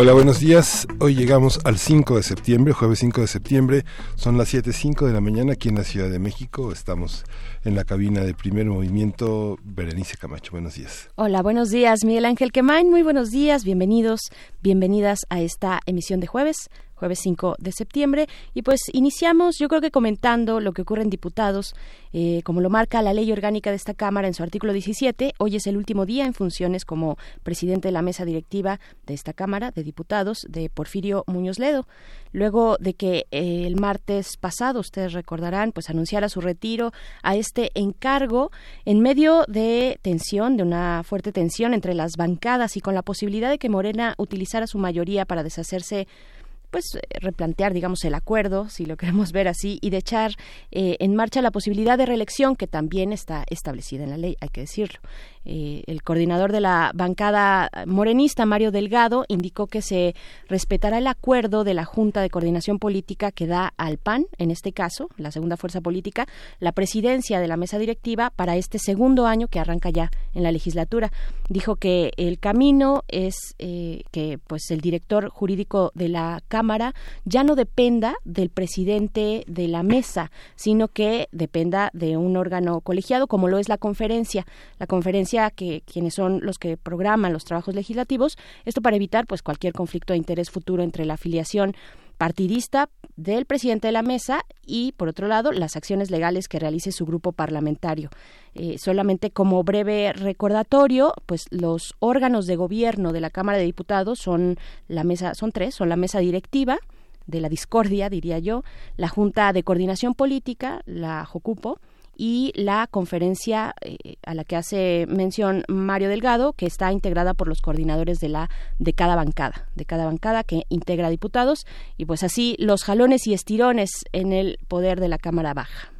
Hola, buenos días. Hoy llegamos al 5 de septiembre, jueves 5 de septiembre. Son las 7.05 de la mañana aquí en la Ciudad de México. Estamos en la cabina de primer movimiento. Berenice Camacho, buenos días. Hola, buenos días. Miguel Ángel Quemain, muy buenos días. Bienvenidos, bienvenidas a esta emisión de jueves jueves 5 de septiembre. Y pues iniciamos, yo creo que comentando lo que ocurre en diputados, eh, como lo marca la ley orgánica de esta Cámara en su artículo 17. Hoy es el último día en funciones como presidente de la mesa directiva de esta Cámara de Diputados de Porfirio Muñoz Ledo. Luego de que eh, el martes pasado, ustedes recordarán, pues anunciara su retiro a este encargo en medio de tensión, de una fuerte tensión entre las bancadas y con la posibilidad de que Morena utilizara su mayoría para deshacerse pues eh, replantear, digamos, el acuerdo, si lo queremos ver así, y de echar eh, en marcha la posibilidad de reelección que también está establecida en la ley, hay que decirlo. Eh, el coordinador de la bancada morenista, Mario Delgado, indicó que se respetará el acuerdo de la Junta de Coordinación Política que da al PAN, en este caso, la segunda fuerza política, la presidencia de la mesa directiva para este segundo año que arranca ya en la legislatura. Dijo que el camino es eh, que pues el director jurídico de la Cámara ya no dependa del presidente de la mesa, sino que dependa de un órgano colegiado como lo es la conferencia. La conferencia que quienes son los que programan los trabajos legislativos, esto para evitar pues cualquier conflicto de interés futuro entre la afiliación partidista del presidente de la mesa y, por otro lado, las acciones legales que realice su grupo parlamentario. Eh, solamente como breve recordatorio, pues los órganos de gobierno de la Cámara de Diputados son la mesa, son tres, son la mesa directiva de la discordia, diría yo, la Junta de Coordinación Política, la JOCUPO, y la conferencia eh, a la que hace mención Mario Delgado, que está integrada por los coordinadores de la de cada bancada, de cada bancada que integra diputados. Y pues así los jalones y estirones en el poder de la Cámara Baja.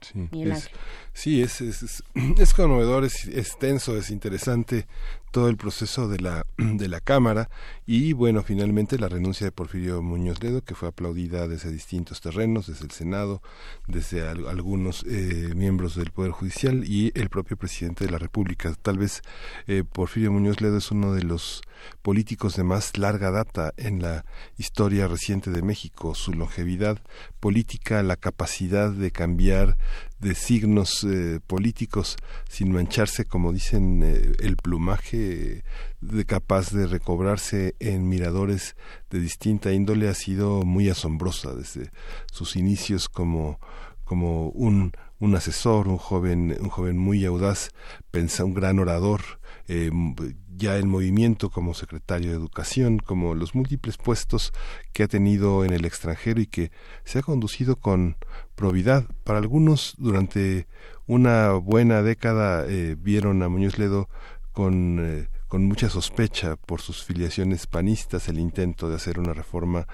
Sí, es, sí es, es, es, conmovedor, es, es tenso, es interesante todo el proceso de la, de la Cámara y bueno, finalmente la renuncia de Porfirio Muñoz Ledo, que fue aplaudida desde distintos terrenos, desde el Senado, desde algunos eh, miembros del Poder Judicial y el propio presidente de la República. Tal vez eh, Porfirio Muñoz Ledo es uno de los políticos de más larga data en la historia reciente de México, su longevidad política, la capacidad de cambiar de signos eh, políticos sin mancharse, como dicen, eh, el plumaje de capaz de recobrarse en miradores de distinta índole ha sido muy asombrosa desde sus inicios como como un, un asesor, un joven, un joven muy audaz, pensa, un gran orador, eh, ya en movimiento como secretario de Educación, como los múltiples puestos que ha tenido en el extranjero y que se ha conducido con probidad. Para algunos, durante una buena década, eh, vieron a Muñoz Ledo con, eh, con mucha sospecha por sus filiaciones panistas, el intento de hacer una reforma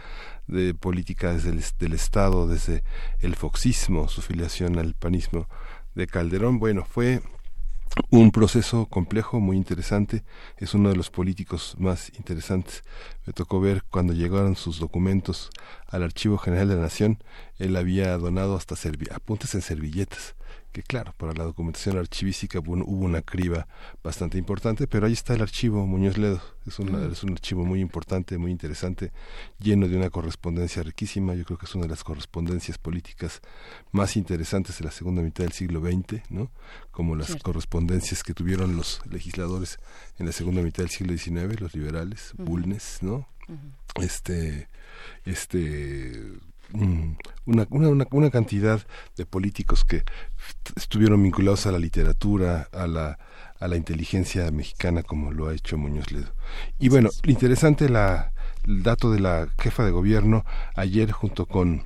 de política desde el del Estado, desde el foxismo, su filiación al panismo de Calderón. Bueno, fue un proceso complejo, muy interesante. Es uno de los políticos más interesantes. Me tocó ver cuando llegaron sus documentos al Archivo General de la Nación, él había donado hasta apuntes en servilletas que claro, para la documentación archivística hubo, una criba bastante importante, pero ahí está el archivo Muñoz Ledo, es, es un archivo muy importante, muy interesante, lleno de una correspondencia riquísima, yo creo que es una de las correspondencias políticas más interesantes de la segunda mitad del siglo XX, ¿no? como las correspondencias que tuvieron los legisladores en la segunda mitad del siglo XIX, los liberales, Bulnes, ¿no? Este, este Mm, una, una, una, cantidad de políticos que estuvieron vinculados a la literatura, a la, a la inteligencia mexicana, como lo ha hecho Muñoz Ledo. Y bueno, interesante la, el dato de la jefa de gobierno ayer junto con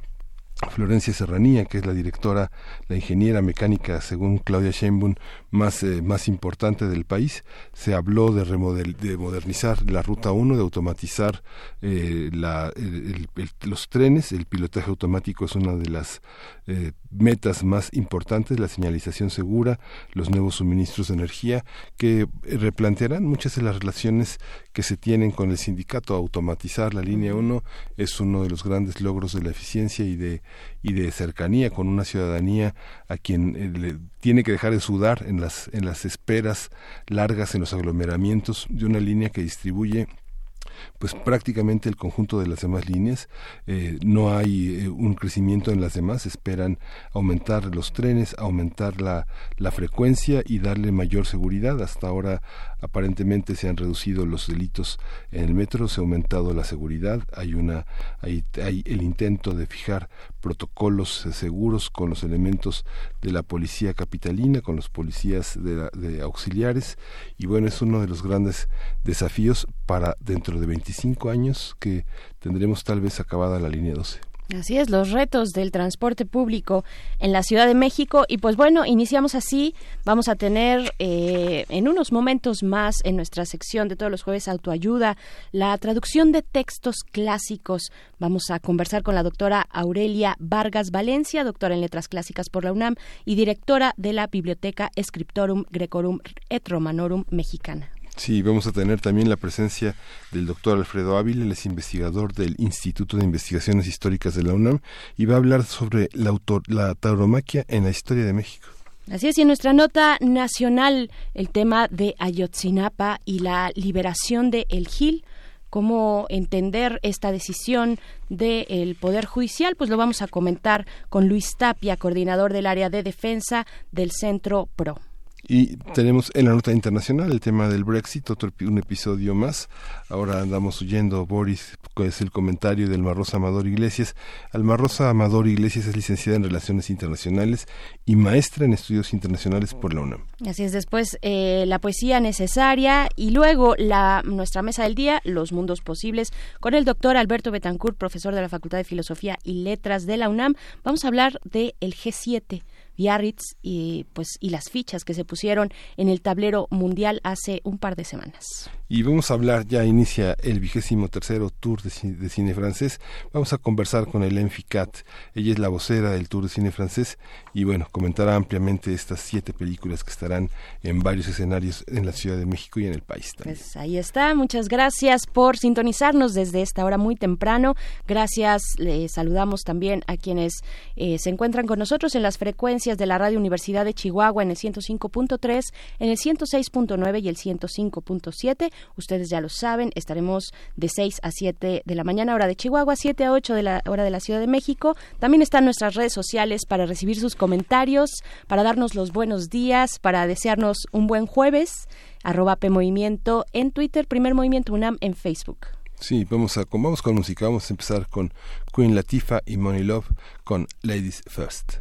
Florencia Serranía, que es la directora, la ingeniera mecánica, según Claudia Sheinbaum, más, eh, más importante del país. Se habló de, de modernizar la Ruta 1, de automatizar eh, la, los trenes. El pilotaje automático es una de las eh, metas más importantes, la señalización segura, los nuevos suministros de energía, que replantearán muchas de las relaciones que se tienen con el sindicato. Automatizar la línea 1 es uno de los grandes logros de la eficiencia y de, y de cercanía con una ciudadanía a quien eh, le tiene que dejar de sudar en las, en las esperas largas en los aglomeramientos de una línea que distribuye pues prácticamente el conjunto de las demás líneas. Eh, no hay eh, un crecimiento en las demás, esperan aumentar los trenes, aumentar la, la frecuencia y darle mayor seguridad. Hasta ahora aparentemente se han reducido los delitos en el metro, se ha aumentado la seguridad, hay una hay, hay el intento de fijar protocolos seguros con los elementos de la policía capitalina, con los policías de, de auxiliares y bueno, es uno de los grandes desafíos para dentro de 25 años que tendremos tal vez acabada la línea 12. Así es, los retos del transporte público en la Ciudad de México. Y pues bueno, iniciamos así. Vamos a tener eh, en unos momentos más en nuestra sección de todos los jueves autoayuda la traducción de textos clásicos. Vamos a conversar con la doctora Aurelia Vargas Valencia, doctora en Letras Clásicas por la UNAM y directora de la Biblioteca Scriptorum Grecorum et Romanorum Mexicana. Sí, vamos a tener también la presencia del doctor Alfredo Ávila, él es investigador del Instituto de Investigaciones Históricas de la UNAM y va a hablar sobre la, la tauromaquia en la historia de México. Así es, y en nuestra nota nacional, el tema de Ayotzinapa y la liberación de El Gil, cómo entender esta decisión del Poder Judicial, pues lo vamos a comentar con Luis Tapia, coordinador del área de defensa del Centro PRO. Y tenemos en la nota internacional el tema del Brexit, otro un episodio más. Ahora andamos huyendo, Boris, es el comentario del Marrosa Amador Iglesias. Almarrosa Amador Iglesias es licenciada en Relaciones Internacionales y maestra en Estudios Internacionales por la UNAM. Así es, después eh, la poesía necesaria y luego la, nuestra mesa del día, Los Mundos Posibles, con el doctor Alberto Betancourt, profesor de la Facultad de Filosofía y Letras de la UNAM. Vamos a hablar del el G7 Biarritz y pues y las fichas que se pusieron en el tablero mundial hace un par de semanas. Y vamos a hablar, ya inicia el vigésimo tercero Tour de cine, francés. Vamos a conversar con Hélène Ficat. Ella es la vocera del Tour de cine francés y bueno, comentará ampliamente estas siete películas que estarán en varios escenarios en la Ciudad de México y en el país. Pues ahí está. Muchas gracias por sintonizarnos desde esta hora muy temprano. Gracias. Le saludamos también a quienes eh, se encuentran con nosotros en las frecuencias de la Radio Universidad de Chihuahua en el 105.3, en el 106.9 y el 105.7 Ustedes ya lo saben, estaremos de 6 a 7 de la mañana, hora de Chihuahua, 7 a 8 de la hora de la Ciudad de México. También están nuestras redes sociales para recibir sus comentarios, para darnos los buenos días, para desearnos un buen jueves. Arroba P Movimiento en Twitter, Primer Movimiento UNAM en Facebook. Sí, vamos, a, vamos con música. Vamos a empezar con Queen Latifah y Money Love con Ladies First.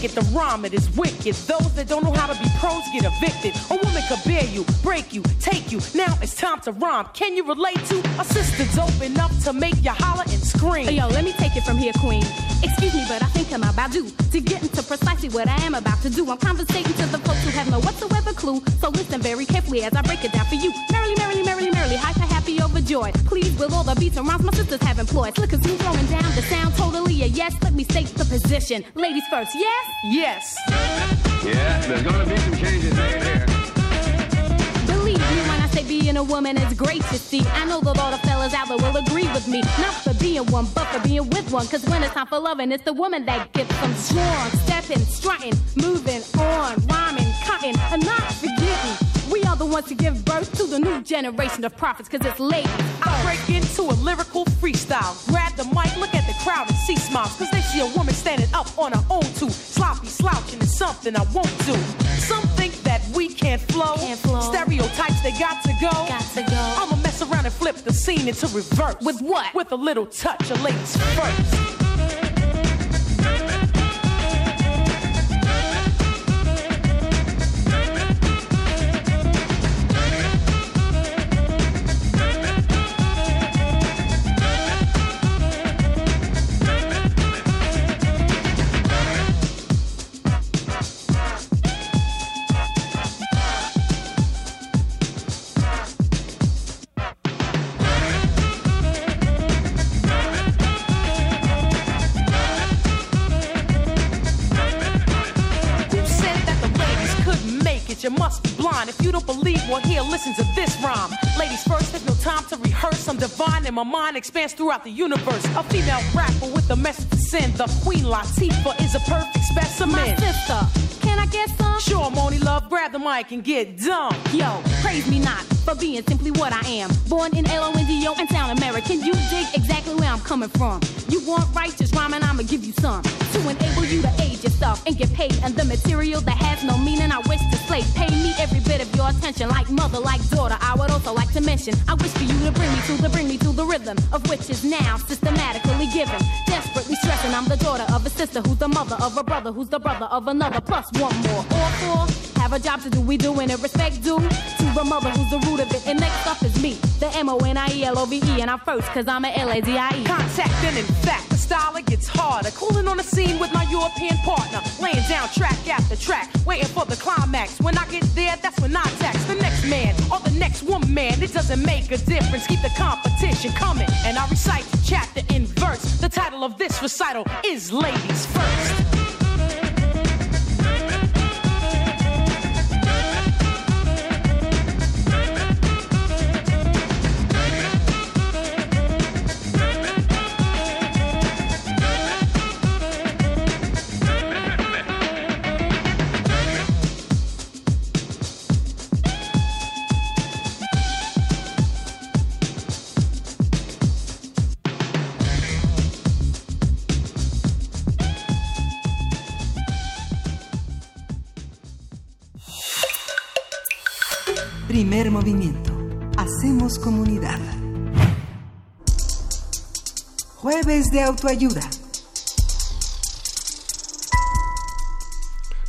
Get the rhyme, it is wicked. Those that don't know how to be pros get evicted. A woman could bear you, break you, take you. Now it's time to rhyme. Can you relate to a sister dope enough to make you holler and scream? Hey, yo, let me take it from here, queen. Excuse me, but I think I'm about due to get into precisely what I am about to do. I'm conversating to the folks who have no whatsoever clue. So listen very carefully as I break it down for you. Merrily, merrily, merrily, merrily, hyper happy overjoyed. Please, with all the beats and rhymes my sisters have employed. Slickers who's throwing down the sound totally a yes. Let me state the position. Ladies first, yes? Yes. Yeah, there's gonna be some changes made here. Believe me when I say being a woman is great to see. I know that all the fellas out there will agree with me. Not for being one, but for being with one. Cause when it's time for loving, it's the woman that gets them strong. Stepping, strutting, moving on, rhyming, cutting, and not forgetting. Ones to give birth to the new generation of prophets, cause it's late. I break into a lyrical freestyle. Grab the mic, look at the crowd and see smiles. Cause they see a woman standing up on her own too. Sloppy slouching is something I won't do. Some think that we can't flow. Can't flow. Stereotypes, they got to go. Got to go. I'ma mess around and flip the scene into reverse. With what? With a little touch of ladies first. Line. If you don't believe, well, here, listen to this rhyme. Ladies first, there's no time to rehearse. I'm divine and my mind expands throughout the universe. A female rapper with a message to send. The Queen Latifah is a perfect specimen. My sister, can I get some? Sure, Moni Love, grab the mic and get dumb. Yo, praise me not for being simply what I am. Born in L-O-N-D-O and sound American. You dig exactly where I'm coming from. You want righteous rhyming, I'ma give you some. To enable you to age yourself and get paid. And the material that has no meaning, I attention, like mother, like daughter. I would also like to mention, I wish for you to bring me to the bring me to the rhythm of which is now systematically given. Desperately stressing, I'm the daughter of a sister who's the mother of a brother who's the brother of another. Plus one more. All four have a job to do. We doing it respect due to the mother who's the root of it. And next up is me, the M O N I E L O V E, and I'm first cause I'm a L A D I E. Contact and in fact, it gets harder. Cooling on the scene with my European partner, laying down track after track, waiting for the climax. When I get there, that's when I tax the next man or the next woman. Man, it doesn't make a difference. Keep the competition coming, and I recite chapter in verse. The title of this recital is Ladies First. Movimiento. Hacemos comunidad. Jueves de autoayuda.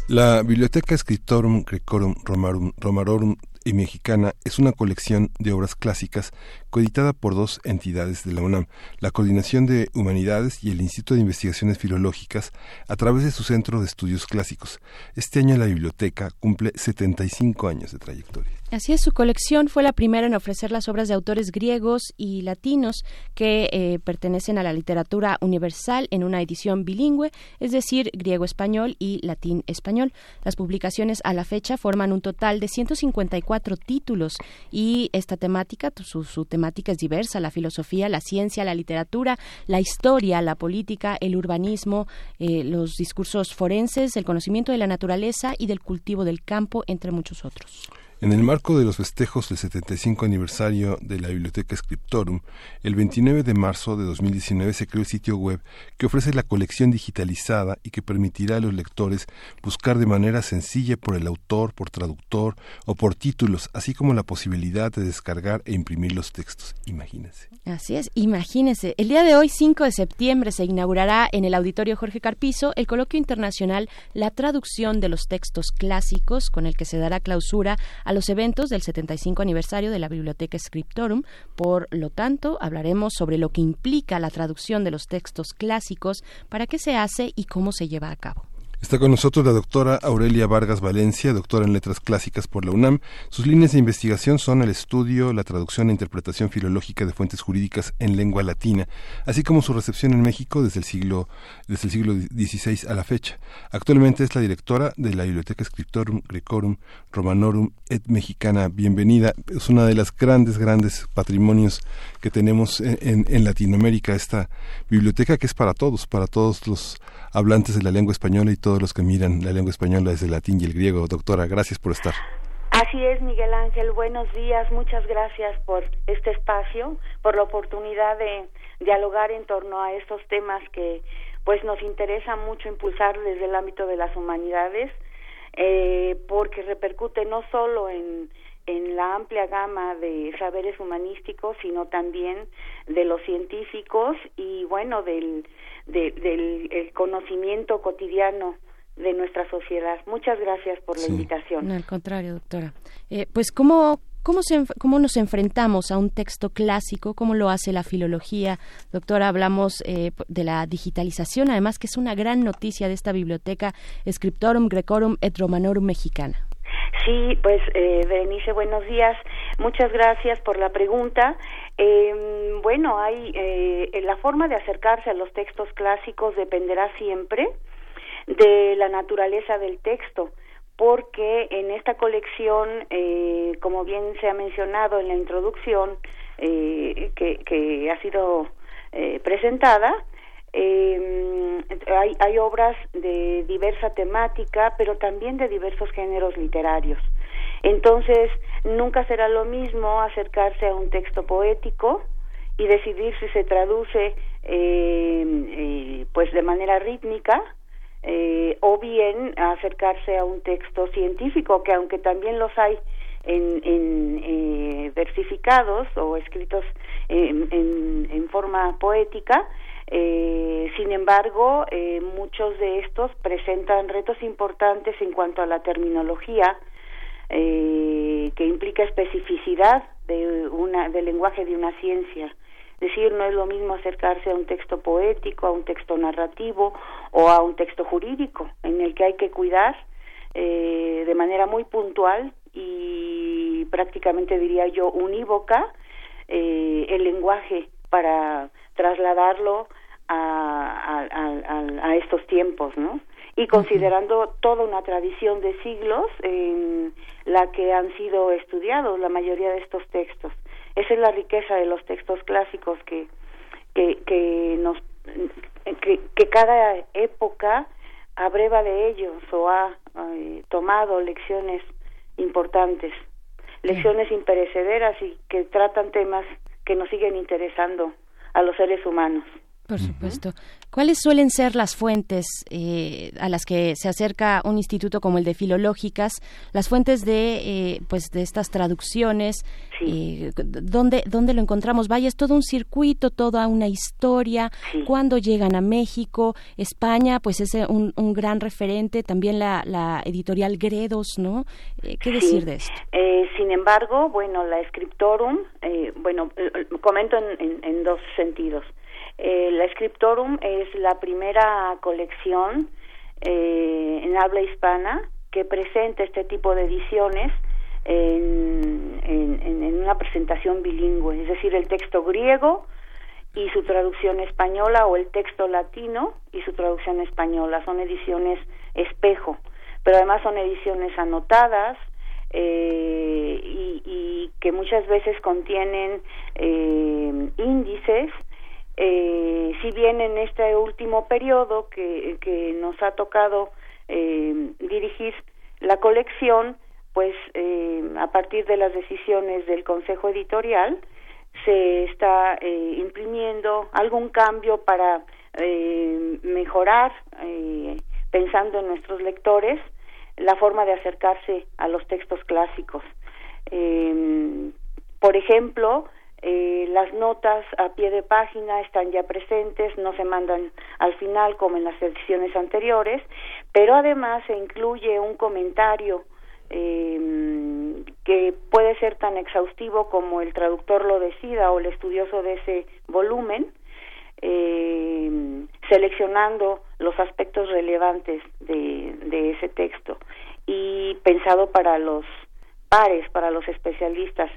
La Biblioteca Scriptorum Grecorum Romarum, Romarorum y Mexicana es una colección de obras clásicas coeditada por dos entidades de la UNAM, la Coordinación de Humanidades y el Instituto de Investigaciones Filológicas, a través de su Centro de Estudios Clásicos. Este año la biblioteca cumple 75 años de trayectoria. Así es, su colección fue la primera en ofrecer las obras de autores griegos y latinos que eh, pertenecen a la literatura universal en una edición bilingüe, es decir, griego-español y latín-español. Las publicaciones a la fecha forman un total de 154 títulos y esta temática, su, temática es diversa, la filosofía, la ciencia, la literatura, la historia, la política, el urbanismo, eh, los discursos forenses, el conocimiento de la naturaleza y del cultivo del campo, entre muchos otros. En el marco de los festejos del 75 aniversario de la Biblioteca Scriptorum, el 29 de marzo de 2019 se creó el sitio web que ofrece la colección digitalizada y que permitirá a los lectores buscar de manera sencilla por el autor, por traductor o por títulos, así como la posibilidad de descargar e imprimir los textos. Imagínense. Así es, imagínense. El día de hoy, 5 de septiembre, se inaugurará en el Auditorio Jorge Carpizo el coloquio internacional La traducción de los textos clásicos, con el que se dará clausura los eventos del 75 aniversario de la Biblioteca Scriptorum. Por lo tanto, hablaremos sobre lo que implica la traducción de los textos clásicos, para qué se hace y cómo se lleva a cabo. Está con nosotros la doctora Aurelia Vargas Valencia, doctora en Letras Clásicas por la UNAM. Sus líneas de investigación son el estudio, la traducción e interpretación filológica de fuentes jurídicas en lengua latina, así como su recepción en México desde el siglo, desde el siglo XVI a la fecha. Actualmente es la directora de la Biblioteca Scriptorum Grecorum Romanorum et Mexicana. Bienvenida. Es una de las grandes, grandes patrimonios que tenemos en, en Latinoamérica, esta biblioteca que es para todos, para todos los hablantes de la lengua española y todos los que miran la lengua española desde el latín y el griego. Doctora, gracias por estar. Así es, Miguel Ángel. Buenos días. Muchas gracias por este espacio, por la oportunidad de dialogar en torno a estos temas que pues nos interesa mucho impulsar desde el ámbito de las humanidades, eh, porque repercute no solo en, en la amplia gama de saberes humanísticos, sino también de los científicos y bueno, del del conocimiento cotidiano de nuestra sociedad. Muchas gracias por la invitación. No, al contrario, doctora. Eh, pues, ¿cómo, cómo, se, ¿cómo nos enfrentamos a un texto clásico? ¿Cómo lo hace la filología? Doctora, hablamos eh, de la digitalización, además que es una gran noticia de esta biblioteca Scriptorum Grecorum et Romanorum Mexicana. Sí, pues eh, Berenice, buenos días. Muchas gracias por la pregunta. Eh, bueno, hay eh, la forma de acercarse a los textos clásicos dependerá siempre de la naturaleza del texto, porque en esta colección, eh, como bien se ha mencionado en la introducción eh, que, ha sido eh, presentada, hay, hay obras de diversa temática, pero también de diversos géneros literarios. Entonces, nunca será lo mismo acercarse a un texto poético y decidir si se traduce pues de manera rítmica eh, o bien acercarse a un texto científico, que aunque también los hay en, en eh, versificados o escritos en, en, forma poética, eh, sin embargo, eh, muchos de estos presentan retos importantes en cuanto a la terminología, eh, que implica especificidad de una, del lenguaje de una ciencia decir, no es lo mismo acercarse a un texto poético, a un texto narrativo o a un texto jurídico, en el que hay que cuidar eh, de manera muy puntual y prácticamente diría yo unívoca eh, el lenguaje para trasladarlo a, a, estos tiempos, ¿no? Y considerando toda una tradición de siglos en la que han sido estudiados la mayoría de estos textos. Esa es la riqueza de los textos clásicos que, que, que nos que, que cada época abreva de ellos o ha eh, tomado lecciones importantes, lecciones imperecederas y que tratan temas que nos siguen interesando a los seres humanos. Por supuesto. ¿Cuáles suelen ser las fuentes eh, a las que se acerca un instituto como el de Filológicas? Las fuentes de, eh, pues, de estas traducciones. Eh, ¿dónde, ¿Dónde lo encontramos? Vaya, es todo un circuito, toda una historia. ¿Cuándo llegan a México? España, pues es un, un gran referente. También la, la editorial Gredos, ¿no? ¿Qué decir de esto? sin embargo, bueno, la Scriptorum, bueno, comento en, en dos sentidos. Eh, la Scriptorum es la primera colección eh, en habla hispana que presenta este tipo de ediciones en, en, una presentación bilingüe, es decir, el texto griego y su traducción española o el texto latino y su traducción española. Son ediciones espejo, pero además son ediciones anotadas eh, y, y, que muchas veces contienen eh, índices eh, si bien en este último periodo que, que nos ha tocado eh, dirigir la colección, pues eh, a partir de las decisiones del Consejo Editorial se está eh, imprimiendo algún cambio para eh, mejorar, eh, pensando en nuestros lectores, la forma de acercarse a los textos clásicos. por ejemplo, eh, las notas a pie de página están ya presentes, no se mandan al final como en las ediciones anteriores, pero además se incluye un comentario eh, que puede ser tan exhaustivo como el traductor lo decida o el estudioso de ese volumen, eh, seleccionando los aspectos relevantes de, de ese texto y pensado para los pares, para los especialistas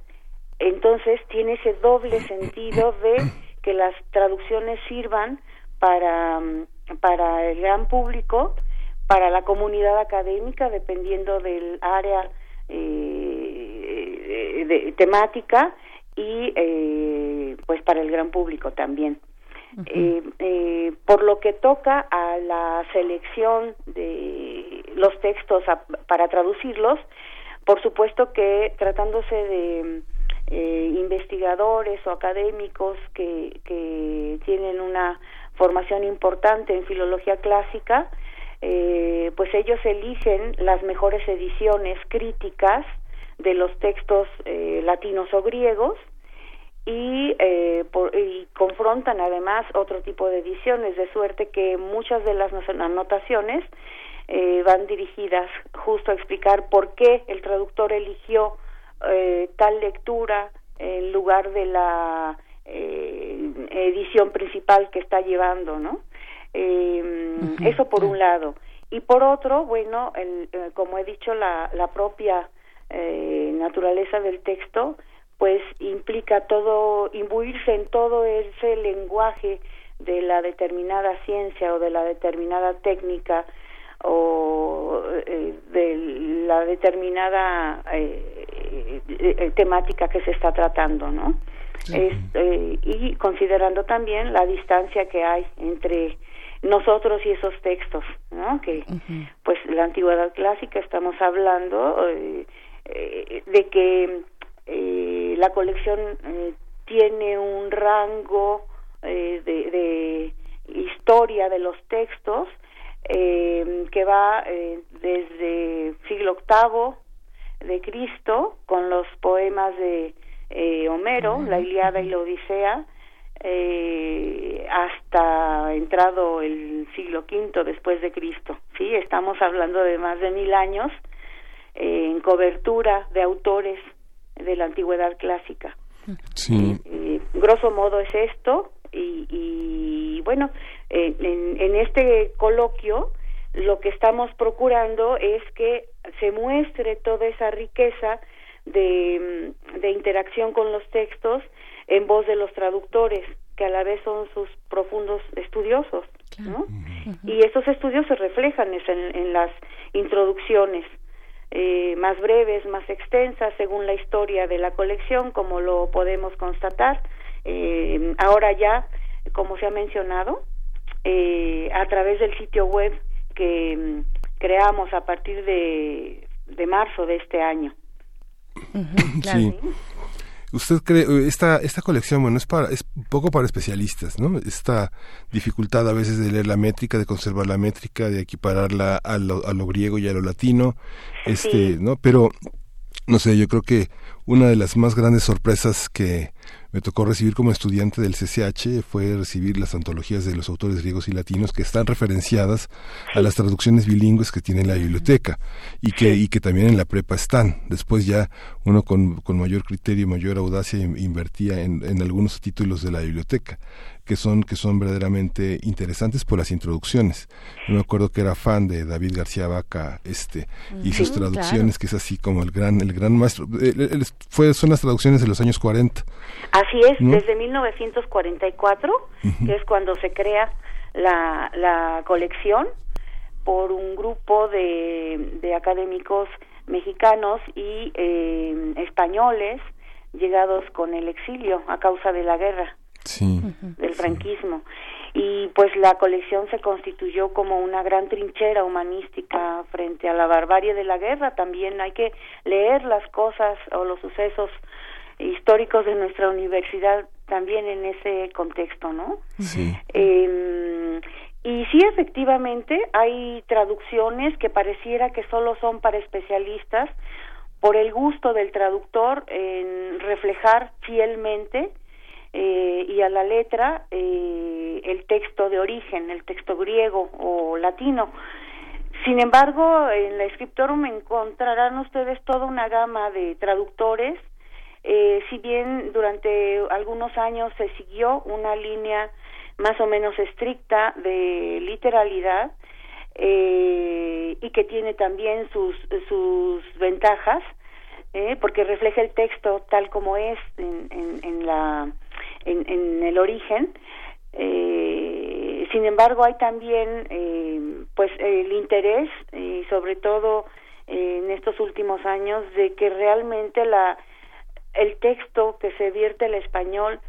entonces tiene ese doble sentido de que las traducciones sirvan para, mm, para el gran público, para la comunidad académica, dependiendo del área eh, de, temática, y eh, pues para el gran público también. Eh, eh, por lo que toca a la selección de los textos para traducirlos, por supuesto que tratándose de eh, investigadores o académicos que, que tienen una formación importante en filología clásica, eh, pues ellos eligen las mejores ediciones críticas de los textos eh, latinos o griegos y, eh, y confrontan además otro tipo de ediciones, de suerte que muchas de las anotaciones eh, van dirigidas justo a explicar por qué el traductor eligió eh, tal lectura en lugar de la eh, edición principal que está llevando, ¿no? Eh, eso por un lado. Y por otro, bueno, el, eh, como he dicho, la, la propia eh, naturaleza del texto, pues implica todo, imbuirse en todo ese lenguaje de la determinada ciencia o de la determinada técnica o eh, de la determinada eh, temática que se está tratando, ¿no? y considerando también la distancia que hay entre nosotros y esos textos, ¿no? Que, pues, la antigüedad clásica estamos hablando de que la colección tiene un rango de, de historia de los textos eh, que va eh, desde siglo VIII de Cristo con los poemas de eh, Homero, la Iliada y la Odisea, eh, hasta entrado el siglo V después de Cristo. Sí, estamos hablando de más de mil años eh, en cobertura de autores de la antigüedad clásica. Sí. grosso modo es esto y, y bueno, en, en este coloquio lo que estamos procurando es que se muestre toda esa riqueza de, de, interacción con los textos en voz de los traductores, que a la vez son sus profundos estudiosos. ¿no? Y estos estudios se reflejan en, en las introducciones, eh, más breves, más extensas, según la historia de la colección, como lo podemos constatar. Eh, ahora ya, como se ha mencionado, eh, a través del sitio web que mm, creamos a partir de, de marzo de este año. sí. ¿Usted cree esta esta colección bueno es para es poco para especialistas, ¿no? Esta dificultad a veces de leer la métrica, de conservar la métrica, de equipararla a lo, a lo griego y a lo latino, este, ¿no? Pero no sé, yo creo que una de las más grandes sorpresas que me tocó recibir como estudiante del CCH fue recibir las antologías de los autores griegos y latinos que están referenciadas a las traducciones bilingües que tiene la biblioteca y que, y que también en la prepa están. Después ya uno con, con mayor criterio y mayor audacia invertía en, en algunos títulos de la biblioteca que son que son verdaderamente interesantes por las introducciones. Yo me acuerdo que era fan de David García Vaca, este, y sus traducciones, que es así como el gran el gran maestro. fue son las traducciones de los años 40. Así es, desde 1944, que es cuando se crea la, la colección por un grupo de, de académicos mexicanos y eh, españoles llegados con el exilio a causa de la guerra del franquismo. Y pues la colección se constituyó como una gran trinchera humanística frente a la barbarie de la guerra. También hay que leer las cosas o los sucesos históricos de nuestra universidad también en ese contexto, ¿no? Sí. Eh, y sí, efectivamente, hay traducciones que pareciera que solo son para especialistas por el gusto del traductor en reflejar fielmente eh, y a la letra eh, el texto de origen, el texto griego o latino. Sin embargo, en la Scriptorum encontrarán ustedes toda una gama de traductores, eh, si bien durante algunos años se siguió una línea más o menos estricta de literalidad eh, y que tiene también sus, sus ventajas, eh, porque refleja el texto tal como es en, en, en la en, en el origen. Eh, sin embargo, hay también eh, pues el interés y sobre todo en estos últimos años de que realmente la el texto que se vierte al español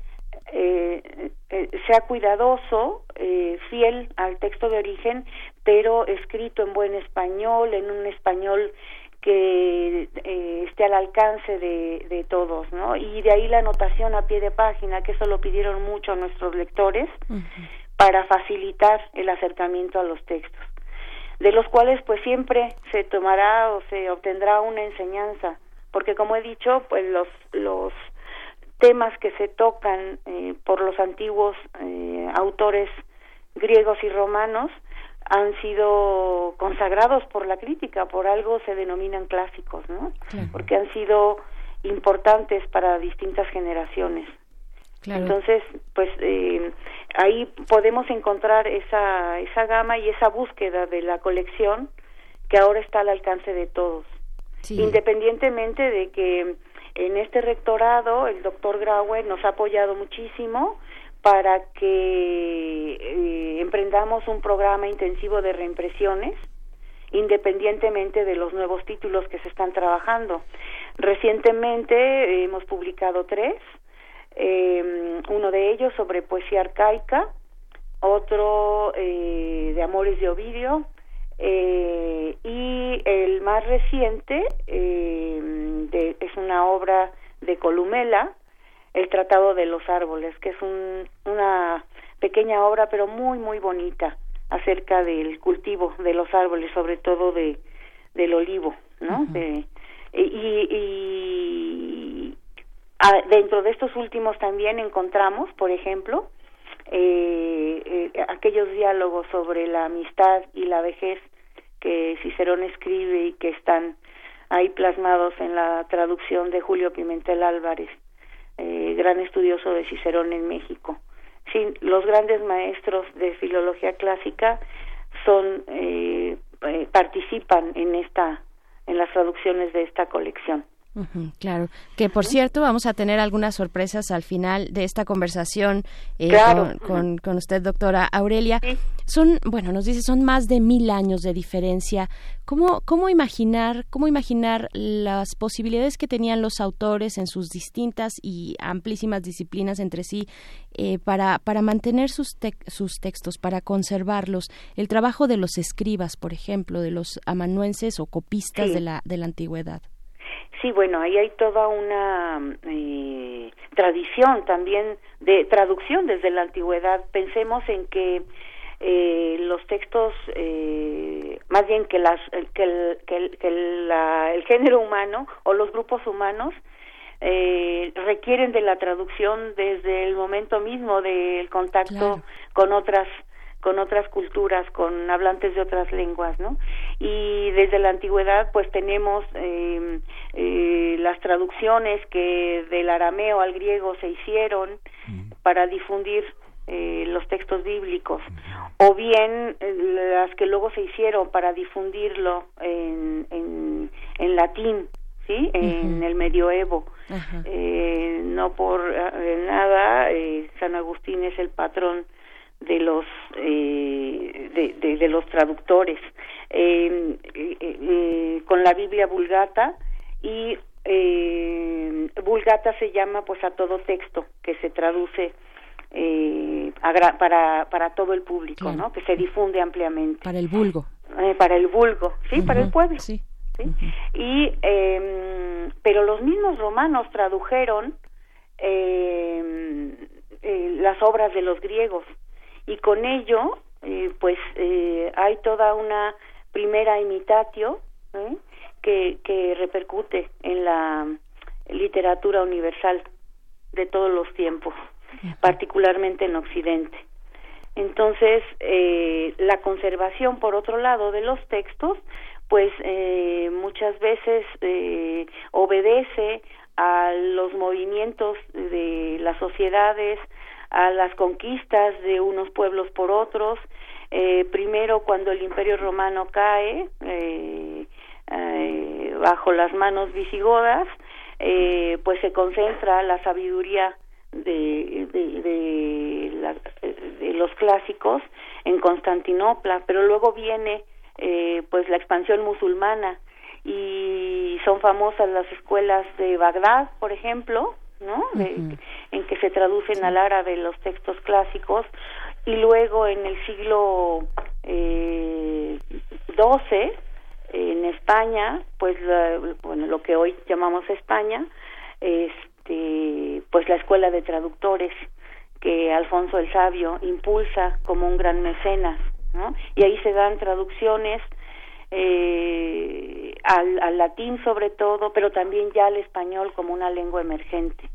eh, eh, sea cuidadoso, eh, fiel al texto de origen, pero escrito en buen español, en un español que eh, esté al alcance de, de, todos, ¿no? Y de ahí la anotación a pie de página, que eso lo pidieron mucho a nuestros lectores, para facilitar el acercamiento a los textos, de los cuales pues siempre se tomará o se obtendrá una enseñanza, porque como he dicho, pues los, los temas que se tocan eh, por los antiguos eh, autores griegos y romanos, han sido consagrados por la crítica, por algo se denominan clásicos, ¿no? Porque han sido importantes para distintas generaciones. Entonces, pues eh, ahí podemos encontrar esa, esa gama y esa búsqueda de la colección que ahora está al alcance de todos. Independientemente de que en este rectorado el doctor Graue nos ha apoyado muchísimo para que eh, emprendamos un programa intensivo de reimpresiones independientemente de los nuevos títulos que se están trabajando. Recientemente hemos publicado tres, eh, uno de ellos sobre poesía arcaica, otro eh, de Amores de Ovidio eh, y el más reciente de, es una obra de Columela, El Tratado de los Árboles, que es un, una pequeña obra pero muy muy bonita acerca del cultivo de los árboles, sobre todo de del olivo, ¿no? de, y, y dentro de estos últimos también encontramos, por ejemplo, eh, eh, aquellos diálogos sobre la amistad y la vejez que Cicerón escribe y que están ahí plasmados en la traducción de Julio Pimentel Álvarez, eh, gran estudioso de Cicerón en México. Sí, los grandes maestros de filología clásica son eh, eh, participan en esta en las traducciones de esta colección claro, que por cierto vamos a tener algunas sorpresas al final de esta conversación eh, con, con, usted, doctora Aurelia. Son, bueno, nos dice, son más de mil años de diferencia. ¿Cómo, ¿Cómo imaginar, cómo imaginar las posibilidades que tenían los autores en sus distintas y amplísimas disciplinas entre sí eh, para, para mantener sus, sus textos, para conservarlos? El trabajo de los escribas, por ejemplo, de los amanuenses o copistas de, la, de la antigüedad. Sí, bueno, ahí hay toda una eh, tradición también de traducción desde la antigüedad. Pensemos en que eh, los textos, eh, más bien que, las, que, el, que, el, género humano o los grupos humanos eh, requieren de la traducción desde el momento mismo del contacto con otras con otras culturas, con hablantes de otras lenguas, ¿no? Y desde la antigüedad, pues tenemos eh, eh, las traducciones que del arameo al griego se hicieron para difundir eh, los textos bíblicos, o bien las que luego se hicieron para difundirlo en, en, en latín, ¿sí? En el medioevo. no por nada, San Agustín es el patrón de los eh, de, los traductores. Eh, eh, con la Biblia Vulgata y Vulgata se llama pues a todo texto que se traduce para para todo el público no que se difunde ampliamente. Para el vulgo. Para el vulgo. Sí para el pueblo. sí, y em, pero los mismos romanos tradujeron em, las obras de los griegos. Y con ello eh, pues eh, hay toda una primera imitatio ¿eh? Que, que repercute en la literatura universal de todos los tiempos, particularmente en Occidente. Entonces, eh, la conservación, por otro lado, de los textos, pues eh, muchas veces eh, obedece a los movimientos de las sociedades, a las conquistas de unos pueblos por otros. Eh, primero, cuando el Imperio Romano cae eh, eh, bajo las manos visigodas, pues se concentra la sabiduría de, de, los clásicos en Constantinopla, pero luego viene pues la expansión musulmana y son famosas las escuelas de Bagdad, por ejemplo, ¿no? En que se traducen al árabe los textos clásicos y luego en el siglo eh, XII en España, pues bueno, lo que hoy llamamos España, este, pues la escuela de traductores que Alfonso el Sabio impulsa como un gran mecenas, ¿no? Y ahí se dan traducciones eh, al, al, latín sobre todo, pero también ya al español como una lengua emergente.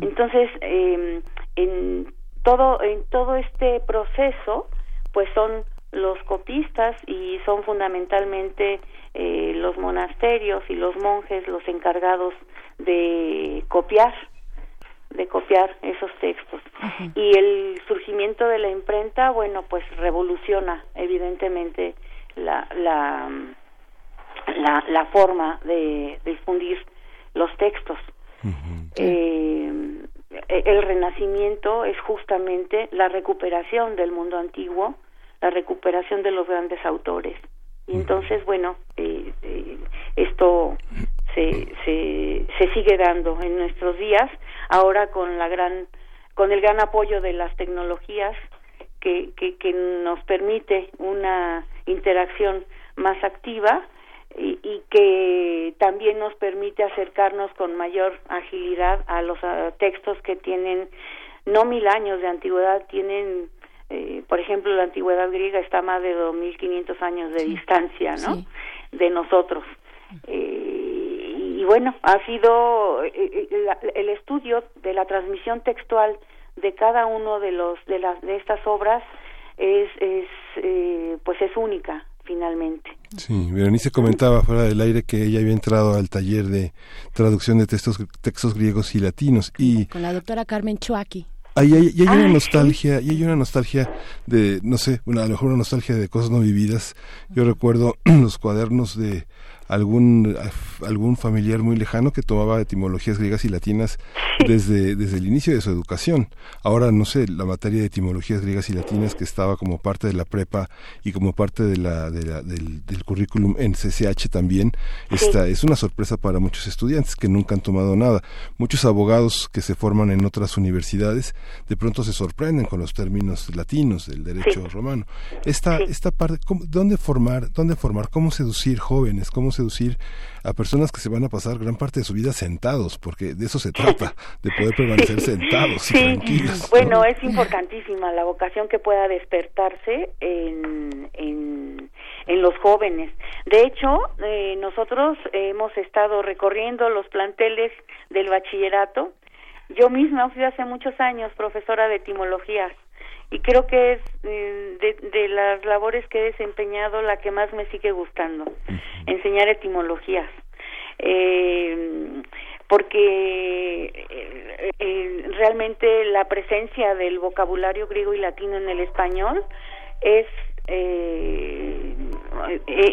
Entonces, eh, en todo en todo este proceso, pues son los copistas y son fundamentalmente eh, los monasterios y los monjes los encargados de copiar de copiar esos textos. Y el surgimiento de la imprenta bueno pues revoluciona evidentemente la, la, la, forma de, difundir los textos. Eh, el renacimiento es justamente la recuperación del mundo antiguo, la recuperación de los grandes autores. Y entonces, bueno, eh, eh, esto se, se, se sigue dando en nuestros días, ahora con la gran con el gran apoyo de las tecnologías que, que, que nos permite una interacción más activa y, y, que también nos permite acercarnos con mayor agilidad a los textos que tienen no mil años de antigüedad, tienen, eh, por ejemplo, la antigüedad griega está más de 2.500 años de distancia, ¿no? De nosotros. Eh, y bueno, ha sido eh, el estudio de la transmisión textual de cada uno de los de las de estas obras es, es pues es única finalmente. Sí, Berenice comentaba fuera del aire que ella había entrado al taller de traducción de textos, textos griegos y latinos y con la doctora Carmen Chuaki. Ahí hay, hay, una nostalgia, y hay una nostalgia de, no sé, una, a lo mejor una nostalgia de cosas no vividas. Yo recuerdo los cuadernos de algún, algún familiar muy lejano que tomaba etimologías griegas y latinas desde, desde el inicio de su educación. Ahora, no sé, la materia de etimologías griegas y latinas que estaba como parte de la prepa y como parte de la, de la del, del, currículum en CCH también, está, es una sorpresa para muchos estudiantes que nunca han tomado nada. Muchos abogados que se forman en otras universidades de pronto se sorprenden con los términos latinos del derecho romano. Esta, esta parte, ¿dónde formar, dónde formar, cómo seducir jóvenes, cómo seducir a personas que se van a pasar gran parte de su vida sentados, porque de eso se trata, de poder permanecer sentados y tranquilos. Bueno, es importantísima la vocación que pueda despertarse en, en, en los jóvenes. De hecho, eh, nosotros hemos estado recorriendo los planteles del bachillerato. Yo misma fui hace muchos años profesora de etimología y creo que es eh, de, las labores que he desempeñado la que más me sigue gustando, enseñar etimologías. Eh, porque eh, realmente la presencia del vocabulario griego y latino en el español es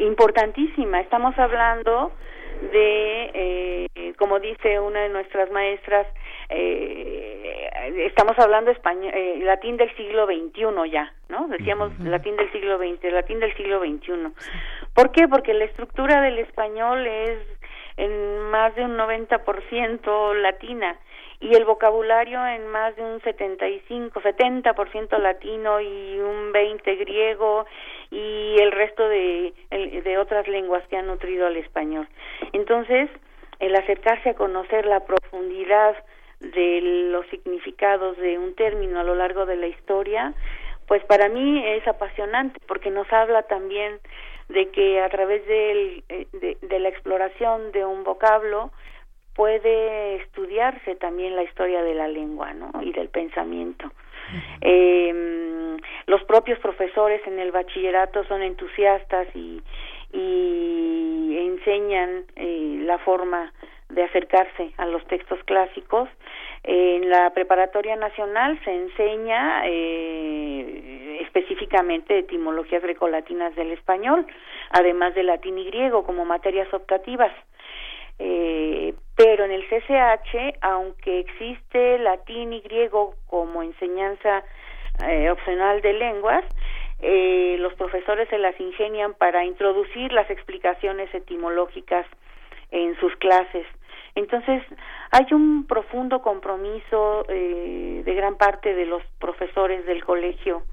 importantísima. Estamos hablando de, como dice una de nuestras maestras, eh, estamos hablando español, eh, latín del siglo XXI ya, ¿no? Decíamos latín del siglo XX, latín del siglo XXI. ¿Por qué? Porque la estructura del español es en más de un 90% latina y el vocabulario en más de un 75, 70% latino y un 20 griego y el resto de, de otras lenguas que han nutrido al español. Entonces, el acercarse a conocer la profundidad de los significados de un término a lo largo de la historia, pues para mí es apasionante porque nos habla también de que a través de, de, la exploración de un vocablo puede estudiarse también la historia de la lengua ¿no? y del pensamiento. Eh, los propios profesores en el bachillerato son entusiastas y, y enseñan eh, la forma de acercarse a los textos clásicos. En la preparatoria nacional se enseña eh, específicamente etimologías grecolatinas del español, además de latín y griego como materias optativas. Eh, pero en el CCH, aunque existe latín y griego como enseñanza eh, opcional de lenguas, eh, los profesores se las ingenian para introducir las explicaciones etimológicas en sus clases. Entonces, hay un profundo compromiso eh, de gran parte de los profesores del colegio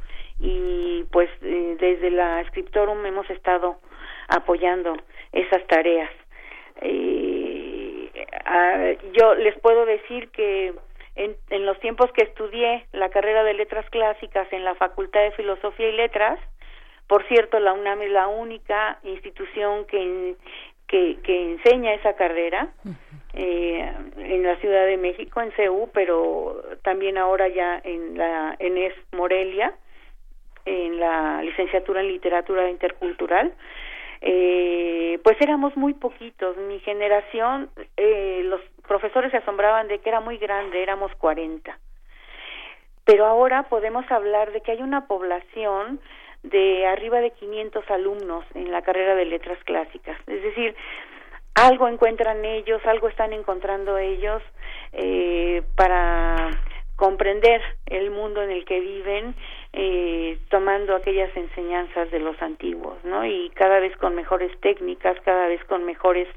y pues eh, desde la Scriptorum hemos estado apoyando esas tareas. Eh, yo les puedo decir que en, en los tiempos que estudié la carrera de letras clásicas en la Facultad de Filosofía y Letras, por cierto, la UNAM es la única institución que, que enseña esa carrera eh, en la Ciudad de México, en CEU, pero también ahora ya en la ENES Morelia, en la licenciatura en literatura intercultural. Eh, pues éramos muy poquitos. Mi generación, eh, los profesores se asombraban de que era muy grande, éramos 40. Pero ahora podemos hablar de que hay una población de arriba de 500 alumnos en la carrera de letras clásicas. Es decir, algo encuentran ellos, algo están encontrando ellos eh, para comprender el mundo en el que viven eh, tomando aquellas enseñanzas de los antiguos, ¿no? Y cada vez con mejores técnicas, cada vez con mejores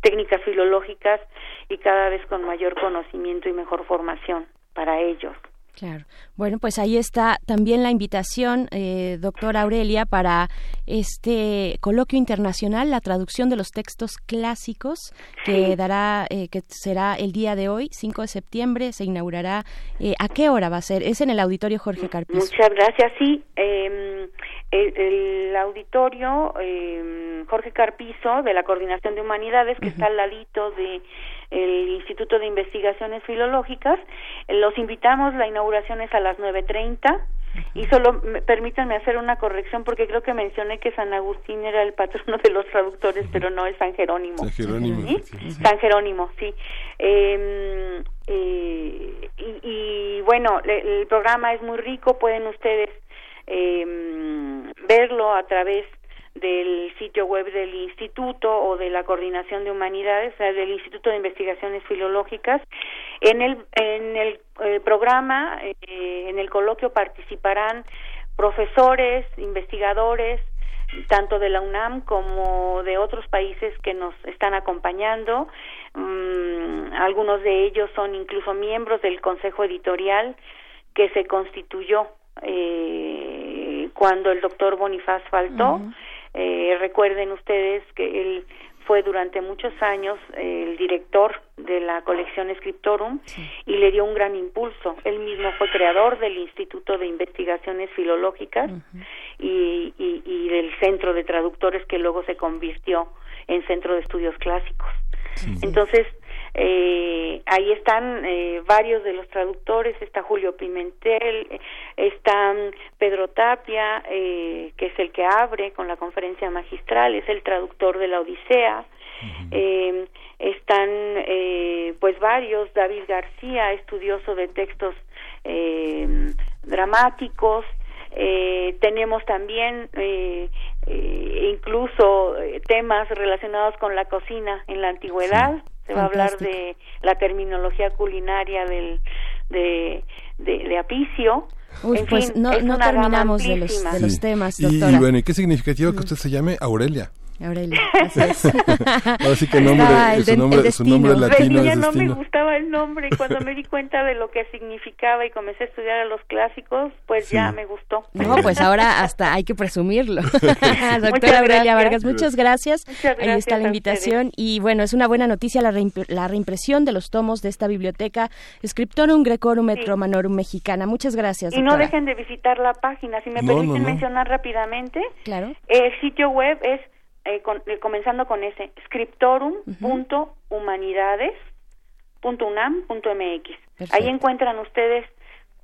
técnicas filológicas y cada vez con mayor conocimiento y mejor formación para ellos. Claro. Bueno, pues ahí está también la invitación, eh, doctora Aurelia, para este coloquio internacional, la traducción de los textos clásicos, que dará, eh, que será el día de hoy, 5 de septiembre, se inaugurará. Eh, ¿A qué hora va a ser? Es en el auditorio Jorge Carpizo. Muchas gracias. Sí, em, el, auditorio em, Jorge Carpizo de la Coordinación de Humanidades, que está al ladito de el Instituto de Investigaciones Filológicas. Los invitamos, la inauguración es a las 9.30 y solo permítanme hacer una corrección porque creo que mencioné que San Agustín era el patrono de los traductores, pero no es San Jerónimo. San Jerónimo. San Jerónimo, sí. Em, eh, y, bueno, el programa es muy rico, pueden ustedes eh, verlo a través del sitio web del instituto o de la coordinación de humanidades, del Instituto de Investigaciones Filológicas. En el, en el eh, programa, eh, en el coloquio participarán profesores, investigadores, tanto de la UNAM como de otros países que nos están acompañando. Mm, algunos de ellos son incluso miembros del Consejo Editorial que se constituyó eh, cuando el doctor Bonifaz faltó. Eh, recuerden ustedes que él fue durante muchos años el director de la colección Scriptorum y le dio un gran impulso. Él mismo fue creador del Instituto de Investigaciones Filológicas y, y, del Centro de Traductores que luego se convirtió en Centro de Estudios Clásicos. Entonces, eh, ahí están eh, varios de los traductores, está Julio Pimentel, está mm, Pedro Tapia, eh, que es el que abre con la conferencia magistral, es el traductor de la Odisea, eh, están eh, pues varios, David García, estudioso de textos eh, dramáticos, eh, tenemos también eh, eh, incluso temas relacionados con la cocina en la antigüedad se va a hablar de la terminología culinaria del de, de, Apicio. Uy, pues no, no terminamos de los, de los temas, doctora. Y, bueno, ¿y qué significativo que usted se llame Aurelia? Aurelia. Así que nombre, su, nombre, su nombre latino ya no me gustaba el nombre y cuando me di cuenta de lo que significaba y comencé a estudiar a los clásicos, pues ya me gustó. No, pues ahora hasta hay que presumirlo. Doctora Aurelia Vargas, muchas gracias. Ahí está la invitación y bueno, es una buena noticia la, la reimpresión de los tomos de esta biblioteca Scriptorum Grecorum et Romanorum Mexicana. Muchas gracias. Y no dejen de visitar la página. Si me permiten mencionar rápidamente, claro. el sitio web es eh, eh, comenzando con ese, scriptorum.humanidades.unam.mx. Ahí encuentran ustedes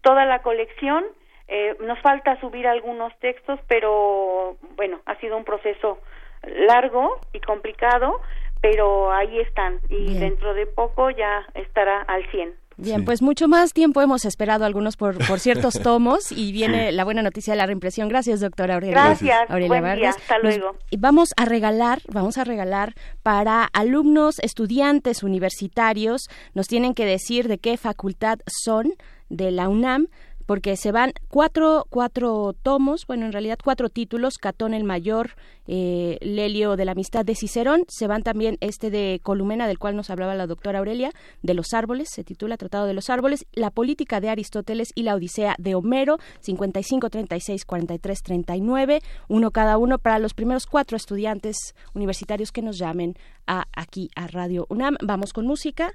toda la colección. Eh, nos falta subir algunos textos, pero bueno, ha sido un proceso largo y complicado, pero ahí están y dentro de poco ya estará al 100. Bien, pues mucho más tiempo hemos esperado algunos por, por ciertos tomos y viene la buena noticia de la reimpresión. Gracias, doctora Aurelia. Gracias, Aurelia Vargas. hasta luego. y vamos a regalar, vamos a regalar para alumnos, estudiantes universitarios, nos tienen que decir de qué facultad son de la UNAM porque se van cuatro, cuatro tomos, bueno, en realidad cuatro títulos, Catón el Mayor, eh, Lelio de la Amistad de Cicerón, se van también este de Columena, del cual nos hablaba la doctora Aurelia, de los árboles, se titula Tratado de los Árboles, La Política de Aristóteles y la Odisea de Homero, 55, 36, 43, 39, uno cada uno para los primeros cuatro estudiantes universitarios que nos llamen a, aquí a Radio UNAM. Vamos con música.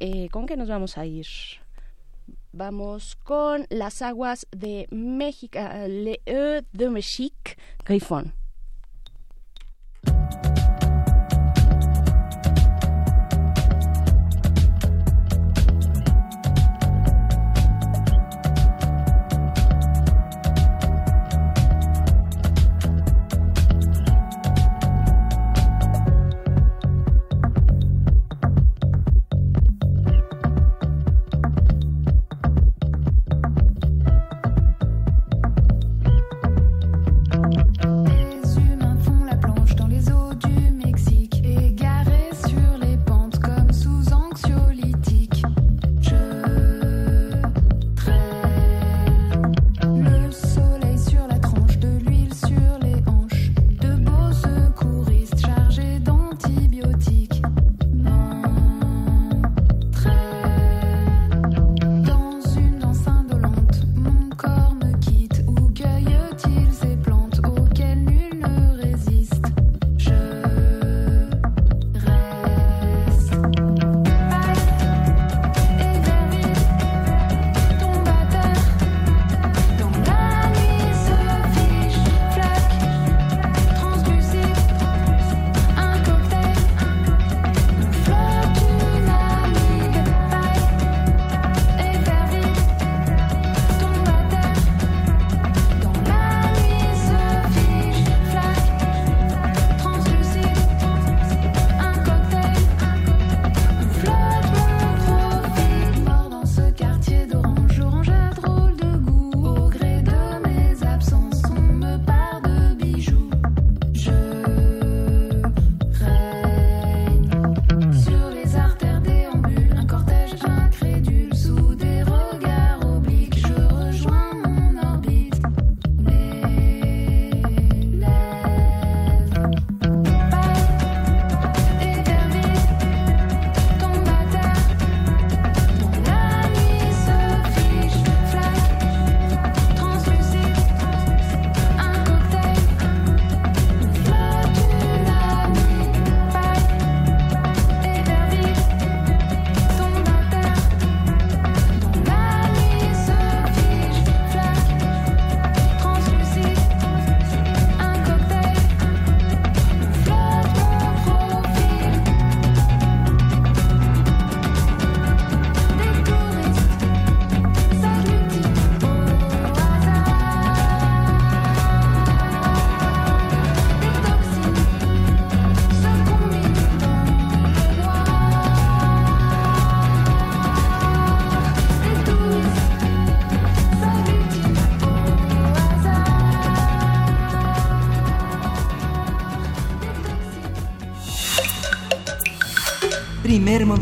Eh, ¿Con qué nos vamos a ir? Vamos con las aguas de México, Le E de Mexique, Griffon.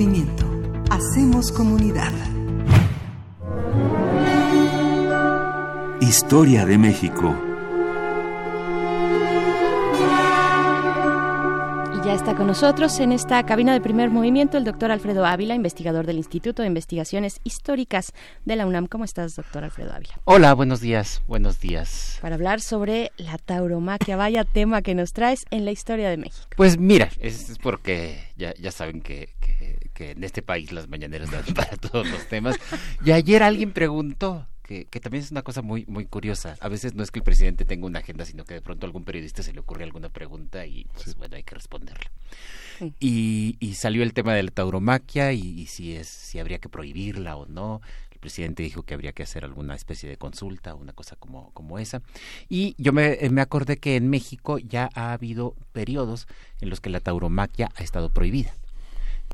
Movimiento. Hacemos comunidad. Historia de México. Ya está con nosotros en esta cabina de primer movimiento el doctor Alfredo Ávila, investigador del Instituto de Investigaciones Históricas de la UNAM. ¿Cómo estás, doctor Alfredo Ávila? Hola, buenos días, buenos días. Para hablar sobre la tauromaquia, vaya tema que nos traes en la historia de México. Pues mira, es porque ya, ya saben que, que en este país las mañaneras dan para todos los temas. Y ayer alguien preguntó, que, también es una cosa muy, muy curiosa. A veces no es que el presidente tenga una agenda, sino que de pronto a algún periodista se le ocurre alguna pregunta y pues bueno, hay que responderla. Y, salió el tema de la tauromaquia y, si, es, si habría que prohibirla o no. El presidente dijo que habría que hacer alguna especie de consulta, una cosa como, como esa. Y yo me, me acordé que en México ya ha habido periodos en los que la tauromaquia ha estado prohibida.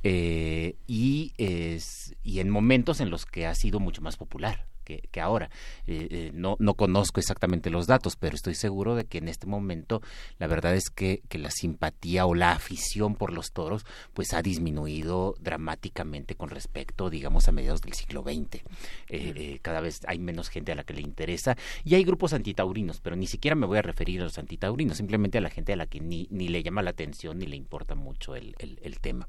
Eh, y, es, y en momentos en los que ha sido mucho más popular que, ahora. Eh, eh, no, no conozco exactamente los datos, pero estoy seguro de que en este momento la verdad es que, que la simpatía o la afición por los toros pues ha disminuido dramáticamente con respecto, digamos, a mediados del siglo XX. Eh, cada vez hay menos gente a la que le interesa y hay grupos antitaurinos, pero ni siquiera me voy a referir a los antitaurinos, simplemente a la gente a la que ni, ni le llama la atención ni le importa mucho el, el, tema.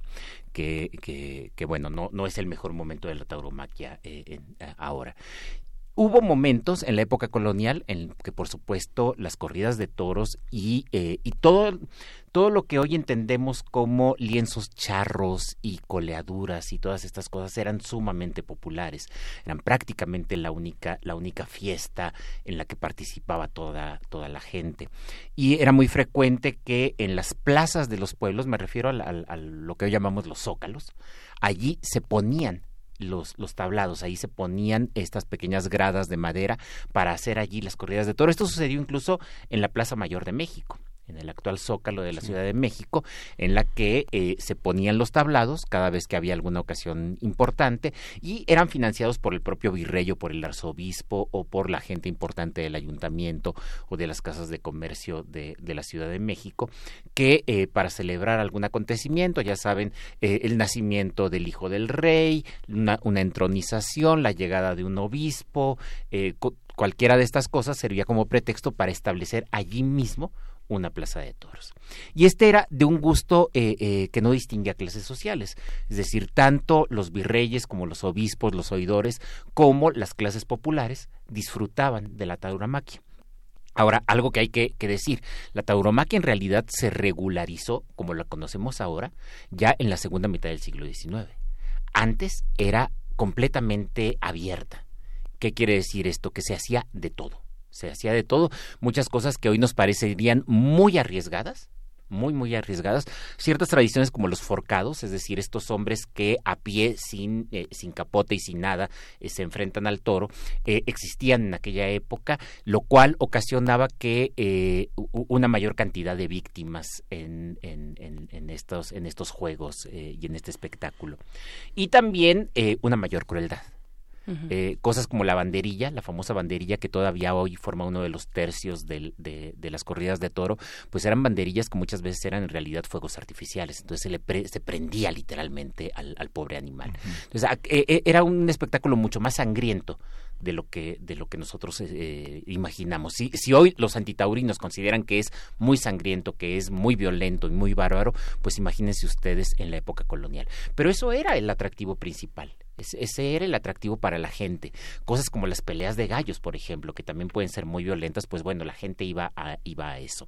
Que, que, que, bueno, no, no es el mejor momento de la tauromaquia ahora. Hubo momentos en la época colonial en que, por supuesto, las corridas de toros y, eh, y todo, todo lo que hoy entendemos como lienzos charros y coleaduras y todas estas cosas eran sumamente populares. Eran prácticamente la única, la única fiesta en la que participaba toda, toda la gente. Y era muy frecuente que en las plazas de los pueblos, me refiero a lo que hoy llamamos los zócalos, allí se ponían los, los tablados, ahí se ponían estas pequeñas gradas de madera para hacer allí las corridas de toro. Esto sucedió incluso en la Plaza Mayor de México en el actual Zócalo de la Ciudad de México, en la que eh, se ponían los tablados cada vez que había alguna ocasión importante y eran financiados por el propio virrey o por el arzobispo o por la gente importante del ayuntamiento o de las casas de comercio de, la Ciudad de México, que eh, para celebrar algún acontecimiento, ya saben, eh, el nacimiento del hijo del rey, una, una entronización, la llegada de un obispo, cualquiera de estas cosas servía como pretexto para establecer allí mismo una plaza de toros. Y este era de un gusto eh, eh, que no distinguía clases sociales, es decir, tanto los virreyes como los obispos, los oidores, como las clases populares disfrutaban de la tauromaquia. Ahora, algo que hay que, que, decir, la tauromaquia en realidad se regularizó, como la conocemos ahora, ya en la segunda mitad del siglo XIX. Antes era completamente abierta. ¿Qué quiere decir esto? Que se hacía de todo se hacía de todo, muchas cosas que hoy nos parecerían muy arriesgadas, muy, muy arriesgadas. Ciertas tradiciones como los forcados, es decir, estos hombres que a pie, sin, eh, sin capote y sin nada, eh, se enfrentan al toro, eh, existían en aquella época, lo cual ocasionaba que una mayor cantidad de víctimas en, en, en, estos, en estos juegos y en este espectáculo. Y también una mayor crueldad. Eh, cosas como la banderilla, la famosa banderilla que todavía hoy forma uno de los tercios de, las corridas de toro, pues eran banderillas que muchas veces eran en realidad fuegos artificiales, entonces se le se prendía literalmente al, pobre animal. Entonces e, e, era un espectáculo mucho más sangriento de lo que de lo que nosotros eh, imaginamos. Si, si hoy los antitaurinos consideran que es muy sangriento, que es muy violento y muy bárbaro, pues imagínense ustedes en la época colonial. Pero eso era el atractivo principal ese era el atractivo para la gente. Cosas como las peleas de gallos, por ejemplo, que también pueden ser muy violentas, pues bueno, la gente iba a, iba a eso.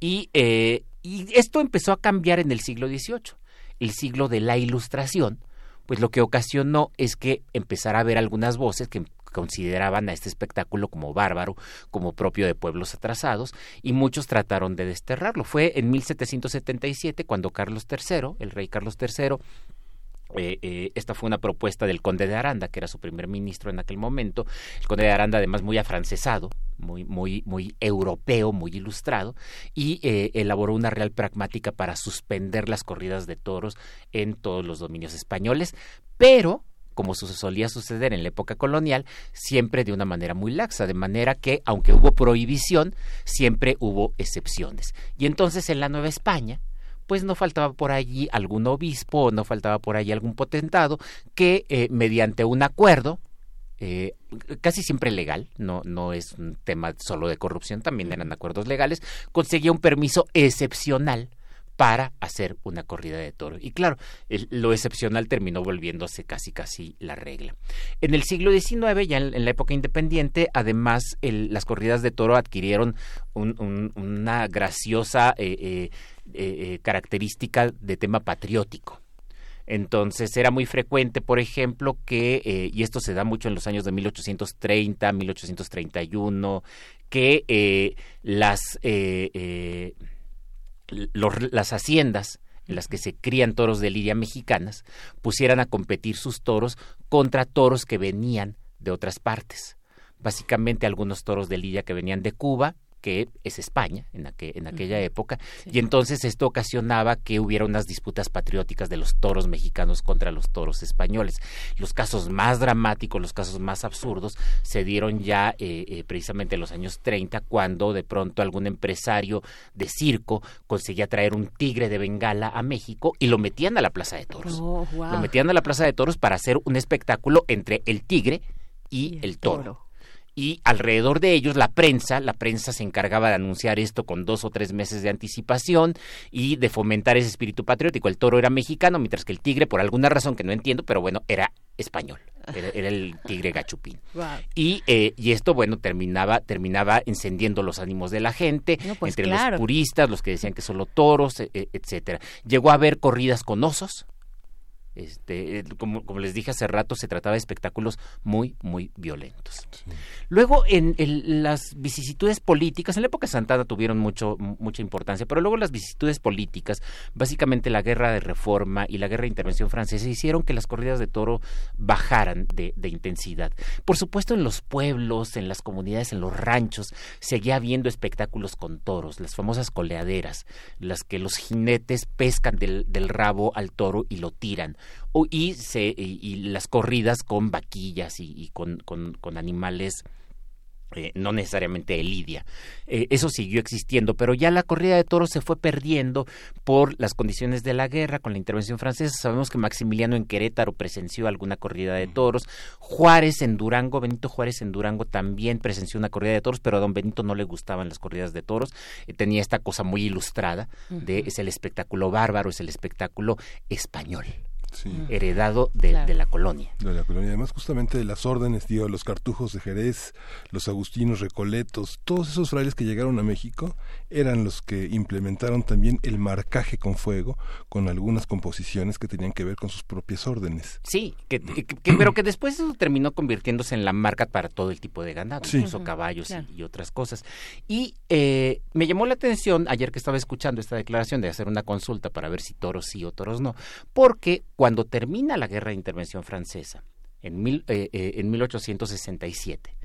Y, eh, y esto empezó a cambiar en el siglo XVIII, el siglo de la Ilustración, pues lo que ocasionó es que empezara a haber algunas voces que consideraban a este espectáculo como bárbaro, como propio de pueblos atrasados, y muchos trataron de desterrarlo. Fue en 1777 cuando Carlos III, el rey Carlos III, eh, eh, esta fue una propuesta del conde de Aranda, que era su primer ministro en aquel momento. El conde de Aranda, además, muy afrancesado, muy, muy, muy europeo, muy ilustrado, y eh, elaboró una real pragmática para suspender las corridas de toros en todos los dominios españoles, pero como solía suceder en la época colonial, siempre de una manera muy laxa, de manera que, aunque hubo prohibición, siempre hubo excepciones. Y entonces en la Nueva España, pues no faltaba por allí algún obispo no faltaba por allí algún potentado que eh, mediante un acuerdo eh, casi siempre legal, no, no es un tema solo de corrupción, también eran acuerdos legales, conseguía un permiso excepcional para hacer una corrida de toros. Y claro, lo excepcional terminó volviéndose casi casi la regla. En el siglo XIX, ya en, la época independiente, además las corridas de toro adquirieron una graciosa eh, eh, característica de tema patriótico. Entonces era muy frecuente, por ejemplo, que, eh, y esto se da mucho en los años de 1830, 1831, que eh, las, eh, las haciendas en las que se crían toros de lidia mexicanas pusieran a competir sus toros contra toros que venían de otras partes. Básicamente algunos toros de lidia que venían de Cuba, que es España en, en aquella época, y entonces esto ocasionaba que hubiera unas disputas patrióticas de los toros mexicanos contra los toros españoles. Los casos más dramáticos, los casos más absurdos, se dieron ya eh, eh, precisamente en los años 30, cuando de pronto algún empresario de circo conseguía traer un tigre de Bengala a México y lo metían a la Plaza de Toros. Oh, lo metían a la Plaza de Toros para hacer un espectáculo entre el tigre y, el, toro y alrededor de ellos la prensa, la prensa se encargaba de anunciar esto con dos o tres meses de anticipación y de fomentar ese espíritu patriótico. El toro era mexicano, mientras que el tigre, por alguna razón que no entiendo, pero bueno, era español. Era, el tigre gachupín. Y, eh, y esto, bueno, terminaba, terminaba encendiendo los ánimos de la gente, pues entre los puristas, los que decían que solo toros, e, e, etcétera. Llegó a haber corridas con osos, este, como, como, les dije hace rato, se trataba de espectáculos muy, muy violentos. Luego, en las vicisitudes políticas, en la época de Santana tuvieron mucho, mucha importancia, pero luego las vicisitudes políticas, básicamente la guerra de reforma y la guerra de intervención francesa, hicieron que las corridas de toro bajaran de, de intensidad. Por supuesto, en los pueblos, en las comunidades, en los ranchos, seguía habiendo espectáculos con toros, las famosas coleaderas, las que los jinetes pescan del, del rabo al toro y lo tiran y, se, y, las corridas con vaquillas y, con, con, animales eh, no necesariamente de lidia. Eh, eso siguió existiendo, pero ya la corrida de toros se fue perdiendo por las condiciones de la guerra con la intervención francesa. Sabemos que Maximiliano en Querétaro presenció alguna corrida de toros. Juárez en Durango, Benito Juárez en Durango también presenció una corrida de toros, pero a don Benito no le gustaban las corridas de toros. Eh, tenía esta cosa muy ilustrada de es el espectáculo bárbaro, es el espectáculo español heredado de, la colonia. De la colonia. Además, justamente de las órdenes, digo, los cartujos de Jerez, los agustinos recoletos, todos esos frailes que llegaron a México eran los que implementaron también el marcaje con fuego, con algunas composiciones que tenían que ver con sus propias órdenes. Sí, que, pero que después eso terminó convirtiéndose en la marca para todo el tipo de ganado, incluso caballos y, otras cosas. Y eh, me llamó la atención ayer que estaba escuchando esta declaración de hacer una consulta para ver si toros sí o toros no, porque cuando termina la guerra de intervención francesa, en, mil, eh, eh, en 1867,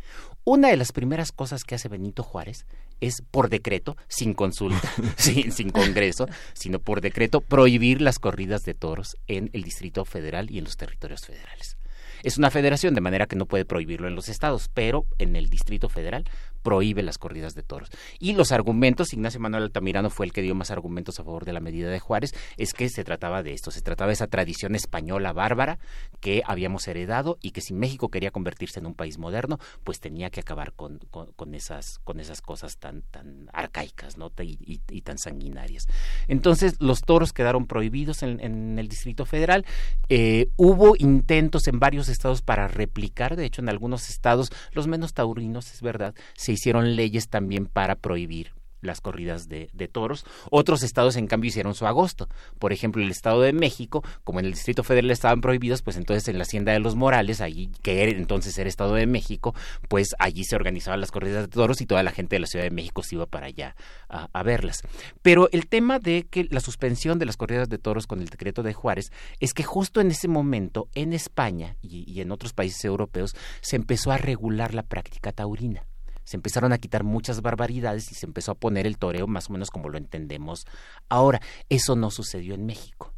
una de las primeras cosas que hace Benito Juárez es por decreto, sin consulta, sin, sin, congreso, sino por decreto, prohibir las corridas de toros en el Distrito Federal y en los territorios federales. Es una federación, de manera que no puede prohibirlo en los estados, pero en el Distrito Federal prohíbe las corridas de toros. Y los argumentos, Ignacio Manuel Altamirano fue el que dio más argumentos a favor de la medida de Juárez, es que se trataba de esto, se trataba de esa tradición española bárbara que habíamos heredado y que si México quería convertirse en un país moderno, pues tenía que acabar con, con, esas, con esas cosas tan, tan arcaicas ¿no? y, tan sanguinarias. Entonces, los toros quedaron prohibidos en, el Distrito Federal. Eh, hubo intentos en varios estados para replicar, de hecho, en algunos estados, los menos taurinos, es verdad, se hicieron leyes también para prohibir las corridas de, toros. Otros estados, en cambio, hicieron su agosto. Por ejemplo, el Estado de México, como en el Distrito Federal estaban prohibidos, pues entonces en la Hacienda de los Morales, allí que era, entonces era Estado de México, pues allí se organizaban las corridas de toros y toda la gente de la Ciudad de México se iba para allá a, verlas. Pero el tema de que la suspensión de las corridas de toros con el decreto de Juárez es que justo en ese momento en España y en otros países europeos se empezó a regular la práctica taurina se empezaron a quitar muchas barbaridades y se empezó a poner el toreo más o menos como lo entendemos ahora. Eso no sucedió en México.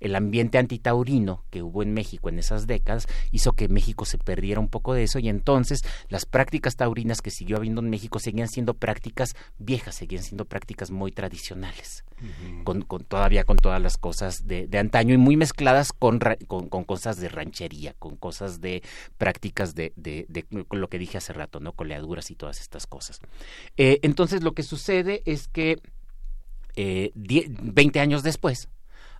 El ambiente antitaurino que hubo en México en esas décadas hizo que México se perdiera un poco de eso y entonces las prácticas taurinas que siguió habiendo en México seguían siendo prácticas viejas, seguían siendo prácticas muy tradicionales, con, todavía con todas las cosas de, antaño y muy mezcladas con, con, cosas de ranchería, con cosas de prácticas de, de, lo que dije hace rato, ¿no? Coleaduras y todas estas cosas. Eh, entonces lo que sucede es que eh, 20 años después,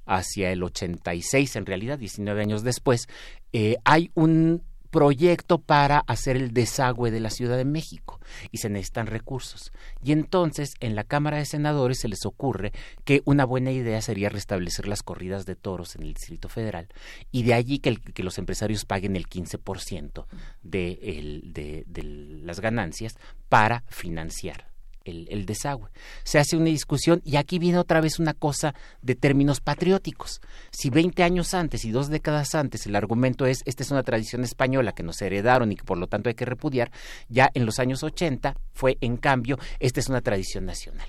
hacia el 86 en realidad, 19 años después, eh, hay un proyecto para hacer el desagüe de la Ciudad de México y se necesitan recursos. Y entonces en la Cámara de Senadores se les ocurre que una buena idea sería restablecer las corridas de toros en el Distrito Federal y de allí que, los empresarios paguen el 15% de, el, de, de las ganancias para financiar el, desagüe. Se hace una discusión y aquí viene otra vez una cosa de términos patrióticos. Si 20 años antes y dos décadas antes el argumento es esta es una tradición española que nos heredaron y que por lo tanto hay que repudiar, ya en los años 80 fue en cambio esta es una tradición nacional.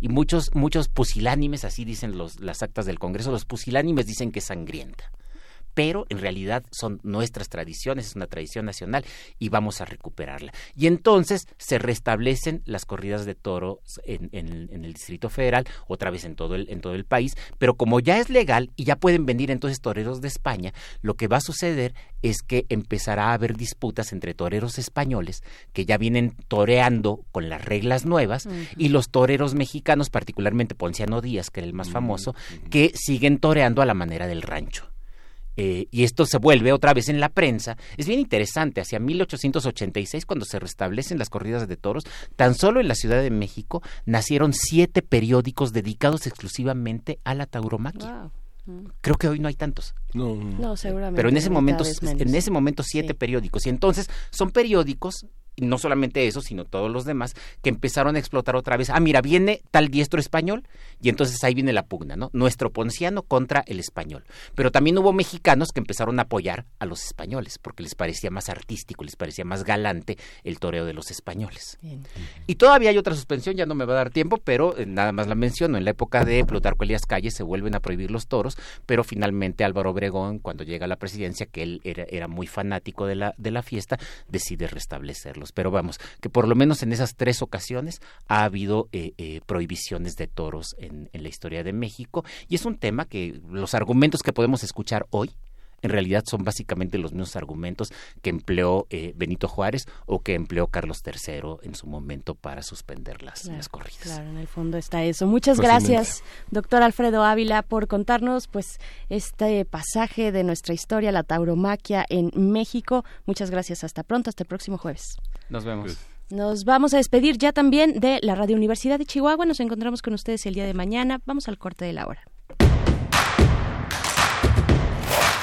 Y muchos, muchos pusilánimes, así dicen los, las actas del Congreso, los pusilánimes dicen que es sangrienta pero en realidad son nuestras tradiciones, es una tradición nacional y vamos a recuperarla. Y entonces se restablecen las corridas de toros en, el Distrito Federal, otra vez en todo, el, en todo el país, pero como ya es legal y ya pueden venir entonces toreros de España, lo que va a suceder es que empezará a haber disputas entre toreros españoles que ya vienen toreando con las reglas nuevas y los toreros mexicanos, particularmente Ponciano Díaz, que era el más famoso, que siguen toreando a la manera del rancho. Eh, y esto se vuelve otra vez en la prensa. Es bien interesante, hacia 1886, cuando se restablecen las corridas de toros, tan solo en la Ciudad de México nacieron siete periódicos dedicados exclusivamente a la tauromaquia. Mm. Creo que hoy no hay tantos. No, no seguramente. Pero en ese momento, en ese momento siete periódicos. Y entonces son periódicos no solamente eso, sino todos los demás, que empezaron a explotar otra vez. Ah, mira, viene tal diestro español, y entonces ahí viene la pugna, ¿no? Nuestro ponciano contra el español. Pero también hubo mexicanos que empezaron a apoyar a los españoles, porque les parecía más artístico, les parecía más galante el toreo de los españoles. Y todavía hay otra suspensión, ya no me va a dar tiempo, pero eh, nada más la menciono. En la época de Plutarco Elías Calles se vuelven a prohibir los toros, pero finalmente Álvaro Obregón, cuando llega a la presidencia, que él era, era muy fanático de la, de la fiesta, decide restablecerlos pero vamos, que por lo menos en esas tres ocasiones ha habido eh, eh, prohibiciones de toros en, la historia de México y es un tema que los argumentos que podemos escuchar hoy en realidad son básicamente los mismos argumentos que empleó eh, Benito Juárez o que empleó Carlos III en su momento para suspender las, las, corridas. Claro, en el fondo está eso. Muchas gracias, doctor Alfredo Ávila, por contarnos pues este pasaje de nuestra historia, la tauromaquia en México. Muchas gracias. Hasta pronto, hasta el próximo jueves. Nos vemos. Nos vamos a despedir ya también de la Radio Universidad de Chihuahua. Nos encontramos con ustedes el día de mañana. Vamos al corte de la hora.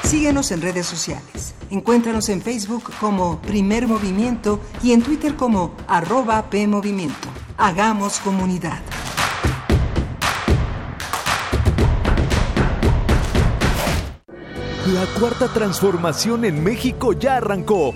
Síguenos en redes sociales. Encuéntranos en Facebook como Primer Movimiento y en Twitter como arroba PMovimiento. Hagamos comunidad. La cuarta transformación en México ya arrancó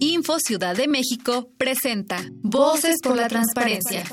Info Ciudad de México presenta Voces por la Transparencia.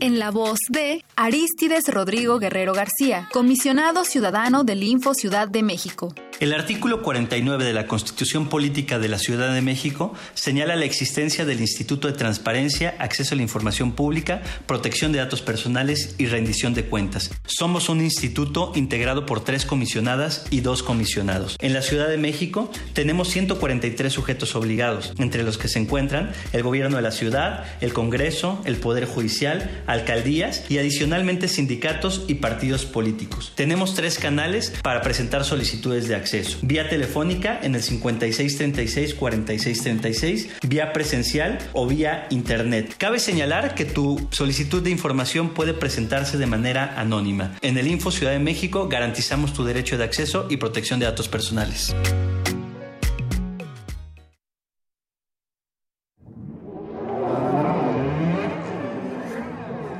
En la voz de Aristides Rodrigo Guerrero García, comisionado ciudadano del Info Ciudad de México. El artículo 49 de la Constitución Política de la Ciudad de México señala la existencia del Instituto de Transparencia, Acceso a la Información Pública, Protección de Datos Personales y Rendición de Cuentas. Somos un instituto integrado por tres comisionadas y dos comisionados. En la Ciudad de México tenemos 143 sujetos obligados, entre los que se encuentran el Gobierno de la Ciudad, el Congreso, el Poder Judicial, alcaldías y adicionalmente sindicatos y partidos políticos. Tenemos tres canales para presentar solicitudes de acceso vía telefónica en el 5636-4636, vía presencial o vía internet. Cabe señalar que tu solicitud de información puede presentarse de manera anónima. En el Info Ciudad de México garantizamos tu derecho de acceso y protección de datos personales.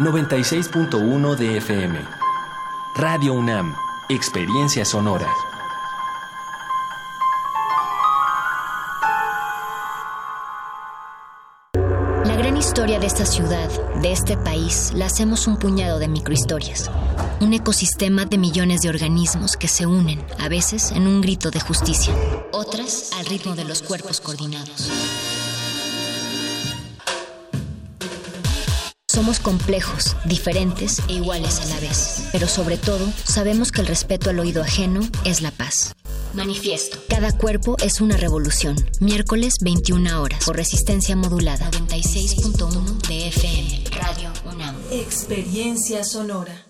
96.1 de FM. Radio UNAM, Experiencia Sonora. La gran historia de esta ciudad, de este país, la hacemos un puñado de microhistorias. Un ecosistema de millones de organismos que se unen, a veces en un grito de justicia, otras al ritmo de los cuerpos coordinados. Somos complejos, diferentes e iguales a la vez. Pero sobre todo, sabemos que el respeto al oído ajeno es la paz. Manifiesto. Cada cuerpo es una revolución. Miércoles 21 horas. Por resistencia modulada. 96.1 de FM. Radio UNAM. Experiencia sonora.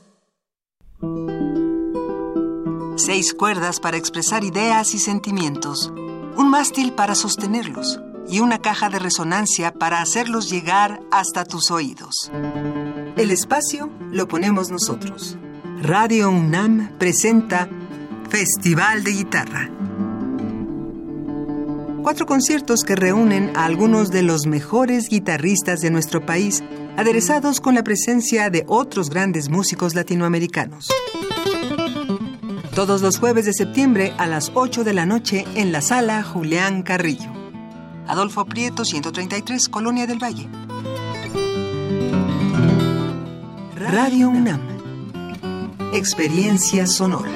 Seis cuerdas para expresar ideas y sentimientos. Un mástil para sostenerlos y una caja de resonancia para hacerlos llegar hasta tus oídos. El espacio lo ponemos nosotros. Radio UNAM presenta Festival de Guitarra. Cuatro conciertos que reúnen a algunos de los mejores guitarristas de nuestro país, aderezados con la presencia de otros grandes músicos latinoamericanos. Todos los jueves de septiembre a las 8 de la noche en la sala Julián Carrillo. Adolfo Prieto, 133, Colonia del Valle. Radio UNAM. Experiencia sonora.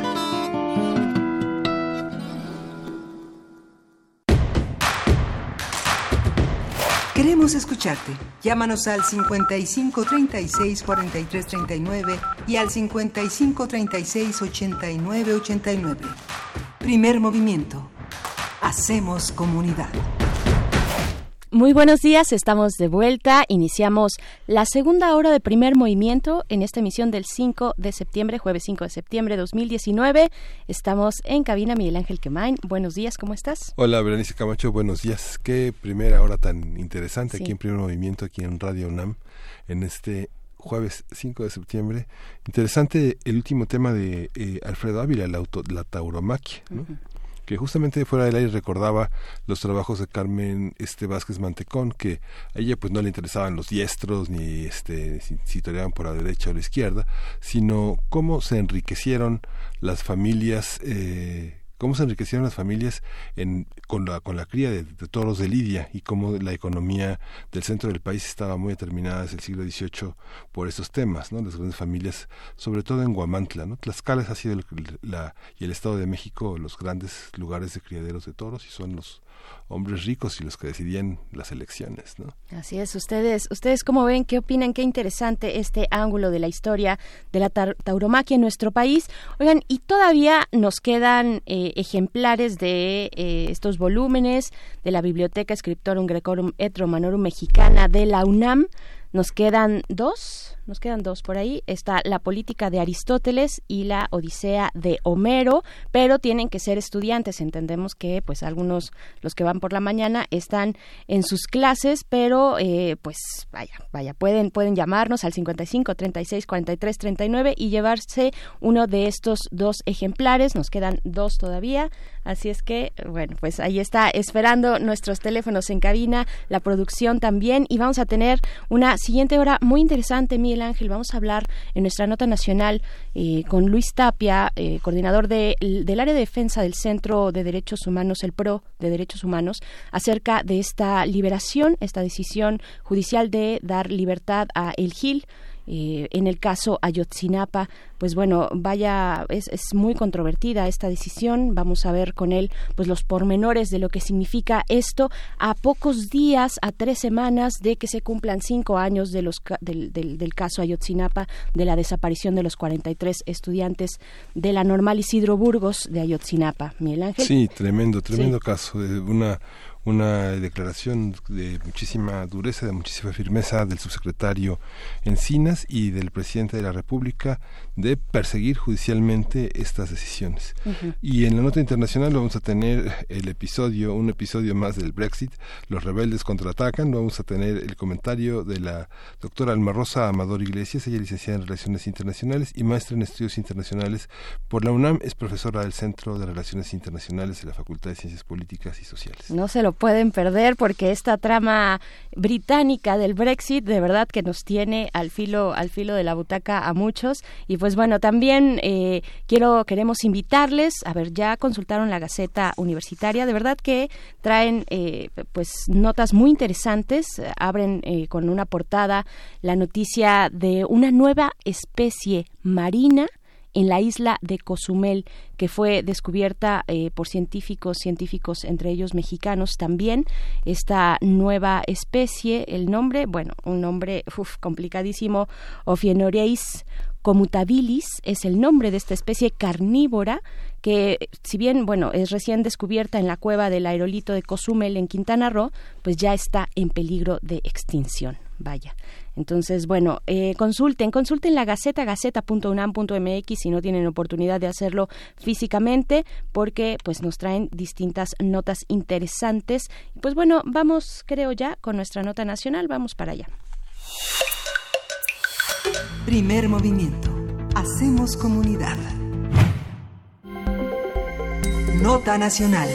Queremos escucharte. Llámanos al 55 36 43 39 y al 55 36 89 89. Primer movimiento. Hacemos comunidad. Muy buenos días, estamos de vuelta. Iniciamos la segunda hora de primer movimiento en esta emisión del 5 de septiembre, jueves 5 de septiembre de 2019. Estamos en cabina Miguel Ángel Quemain. Buenos días, ¿cómo estás? Hola, Berenice Camacho, buenos días. Qué primera hora tan interesante aquí en primer movimiento, aquí en Radio UNAM, en este jueves 5 de septiembre. Interesante el último tema de eh, Alfredo Ávila, la, la tauromaquia. ¿no? Que justamente fuera del aire recordaba los trabajos de Carmen este Vázquez Mantecón, que a ella pues no le interesaban los diestros ni este si, si toreaban por la derecha o la izquierda, sino cómo se enriquecieron las familias eh, cómo se enriquecieron las familias en, con, la, con la cría de, toros de Lidia y cómo la economía del centro del país estaba muy determinada desde el siglo XVIII por esos temas, ¿no? las grandes familias, sobre todo en Guamantla. ¿no? Tlaxcala ha sido la, y el Estado de México los grandes lugares de criaderos de toros y son los hombres ricos y los que decidían las elecciones, ¿no? Así es, ustedes, ustedes cómo ven, qué opinan, qué interesante este ángulo de la historia de la tauromaquia en nuestro país. Oigan, y todavía nos quedan eh, ejemplares de eh, estos volúmenes de la Biblioteca Scriptorum Grecorum et Romanorum Mexicana de la UNAM. Nos quedan dos, nos quedan dos por ahí. Está la política de Aristóteles y la Odisea de Homero, pero tienen que ser estudiantes. Entendemos que, pues, algunos, los que van por la mañana, están en sus clases, pero, eh, pues, vaya, vaya, pueden, pueden llamarnos al 55 36 43 39 y llevarse uno de estos dos ejemplares. Nos quedan dos todavía. Así es que, bueno, pues ahí está esperando nuestros teléfonos en cabina, la producción también, y vamos a tener una siguiente hora muy interesante, Miguel Ángel. Vamos a hablar en nuestra nota nacional eh, con Luis Tapia, eh, coordinador de, del área de defensa del Centro de Derechos Humanos, el PRO de Derechos Humanos, acerca de esta liberación, esta decisión judicial de dar libertad a El Gil eh, en el caso Ayotzinapa, pues bueno, vaya, es, es, muy controvertida esta decisión. Vamos a ver con él pues los pormenores de lo que significa esto a pocos días, a tres semanas de que se cumplan cinco años de los, del, del, del caso Ayotzinapa, de la desaparición de los 43 estudiantes de la normal Isidro Burgos de Ayotzinapa. Miguel Ángel. Sí, tremendo, tremendo sí. caso. Una una declaración de muchísima dureza, de muchísima firmeza del subsecretario Encinas y del presidente de la República de perseguir judicialmente estas decisiones. Y en la nota internacional vamos a tener el episodio, un episodio más del Brexit, los rebeldes contraatacan, vamos a tener el comentario de la doctora Alma Rosa Amador Iglesias, ella es licenciada en Relaciones Internacionales y maestra en Estudios Internacionales por la UNAM, es profesora del Centro de Relaciones Internacionales de la Facultad de Ciencias Políticas y Sociales. No se lo pueden perder porque esta trama británica del Brexit de verdad que nos tiene al filo, al filo de la butaca a muchos. Y pues bueno, también eh, quiero, queremos invitarles, a ver, ya consultaron la Gaceta Universitaria, de verdad que traen eh, pues notas muy interesantes, abren eh, con una portada la noticia de una nueva especie marina en la isla de Cozumel, que fue descubierta eh, por científicos, científicos entre ellos mexicanos también. Esta nueva especie, el nombre, bueno, un nombre complicadísimo, Ophienoreis comutabilis es el nombre de esta especie carnívora que si bien bueno es recién descubierta en la cueva del aerolito de Cozumel en Quintana Roo, pues ya está en peligro de extinción. Vaya. Entonces, bueno, eh, consulten, consulten la Gaceta, gaceta.unam.mx si no tienen oportunidad de hacerlo físicamente, porque pues nos traen distintas notas interesantes. Pues bueno, vamos, creo ya, con nuestra nota nacional, vamos para allá. Primer movimiento. Hacemos comunidad. Nota nacional.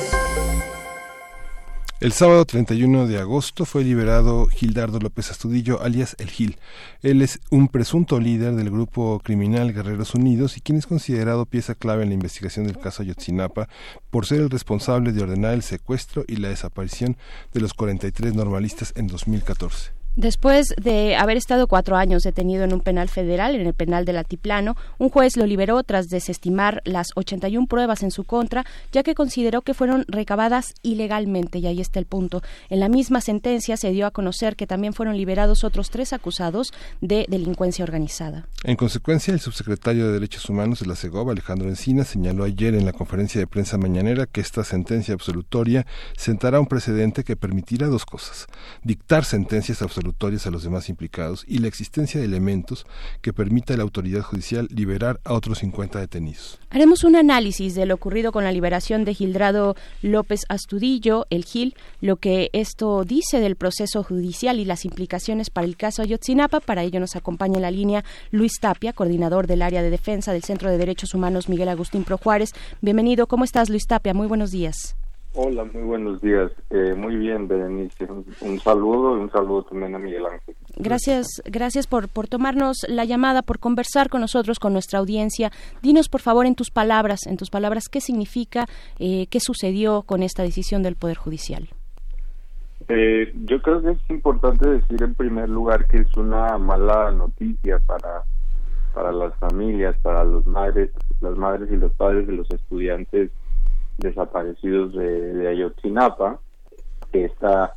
El sábado 31 de agosto fue liberado Gildardo López Astudillo, alias El Gil. Él es un presunto líder del grupo criminal Guerreros Unidos y quien es considerado pieza clave en la investigación del caso Ayotzinapa por ser el responsable de ordenar el secuestro y la desaparición de los 43 normalistas en 2014. Después de haber estado cuatro años detenido en un penal federal, en el penal del Altiplano, un juez lo liberó tras desestimar las 81 pruebas en su contra, ya que consideró que fueron recabadas ilegalmente. Y ahí está el punto. En la misma sentencia se dio a conocer que también fueron liberados otros tres acusados de delincuencia organizada. En consecuencia, el subsecretario de Derechos Humanos de la CEGOV, Alejandro Encina, señaló ayer en la conferencia de prensa mañanera que esta sentencia absolutoria sentará un precedente que permitirá dos cosas: dictar sentencias absolutorias a los demás implicados y la existencia de elementos que permita a la autoridad judicial liberar a otros 50 detenidos. Haremos un análisis de lo ocurrido con la liberación de Gildrado López Astudillo, el Gil, lo que esto dice del proceso judicial y las implicaciones para el caso Ayotzinapa. Para ello nos acompaña en la línea Luis Tapia, coordinador del área de defensa del Centro de Derechos Humanos Miguel Agustín Pro Juárez. Bienvenido, ¿cómo estás Luis Tapia? Muy buenos días. Hola, muy buenos días. Eh, muy bien, Berenice. Un, saludo y un saludo también a Miguel Ángel. Gracias, gracias por, por tomarnos la llamada, por conversar con nosotros, con nuestra audiencia. Dinos, por favor, en tus palabras, en tus palabras, qué significa, eh, qué sucedió con esta decisión del Poder Judicial. Eh, yo creo que es importante decir en primer lugar que es una mala noticia para para las familias, para los madres, las madres y los padres de los estudiantes desaparecidos de, Ayotzinapa. Esta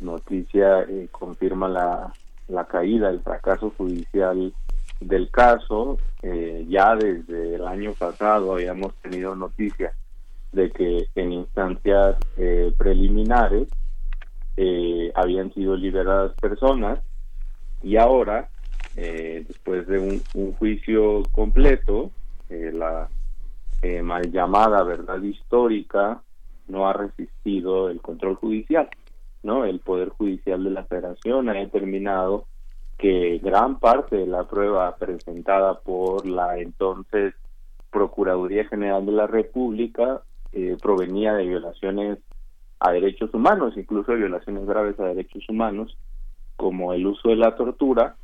noticia eh, confirma la, la caída, el fracaso judicial del caso. Eh, ya desde el año pasado habíamos tenido noticias de que en instancias eh, preliminares habían sido liberadas personas y ahora, después de un, un juicio completo, la eh, mal llamada verdad histórica no ha resistido el control judicial, ¿no? El Poder Judicial de la Federación ha determinado que gran parte de la prueba presentada por la entonces Procuraduría General de la República eh, provenía de violaciones a derechos humanos, incluso de violaciones graves a derechos humanos, como el uso de la tortura,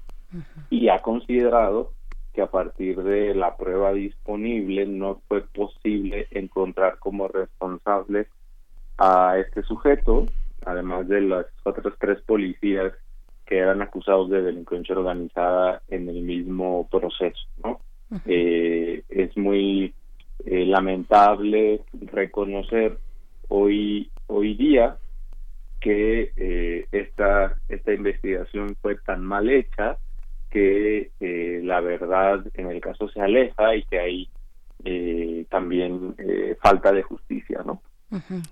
y ha considerado que a partir de la prueba disponible no fue posible encontrar como responsable a este sujeto, además de las otras tres policías que eran acusados de delincuencia organizada en el mismo proceso. ¿no? Eh, es muy eh, lamentable reconocer hoy hoy día que eh, esta esta investigación fue tan mal hecha que eh, la verdad en el caso se aleja y que hay eh, también eh, falta de justicia, ¿no?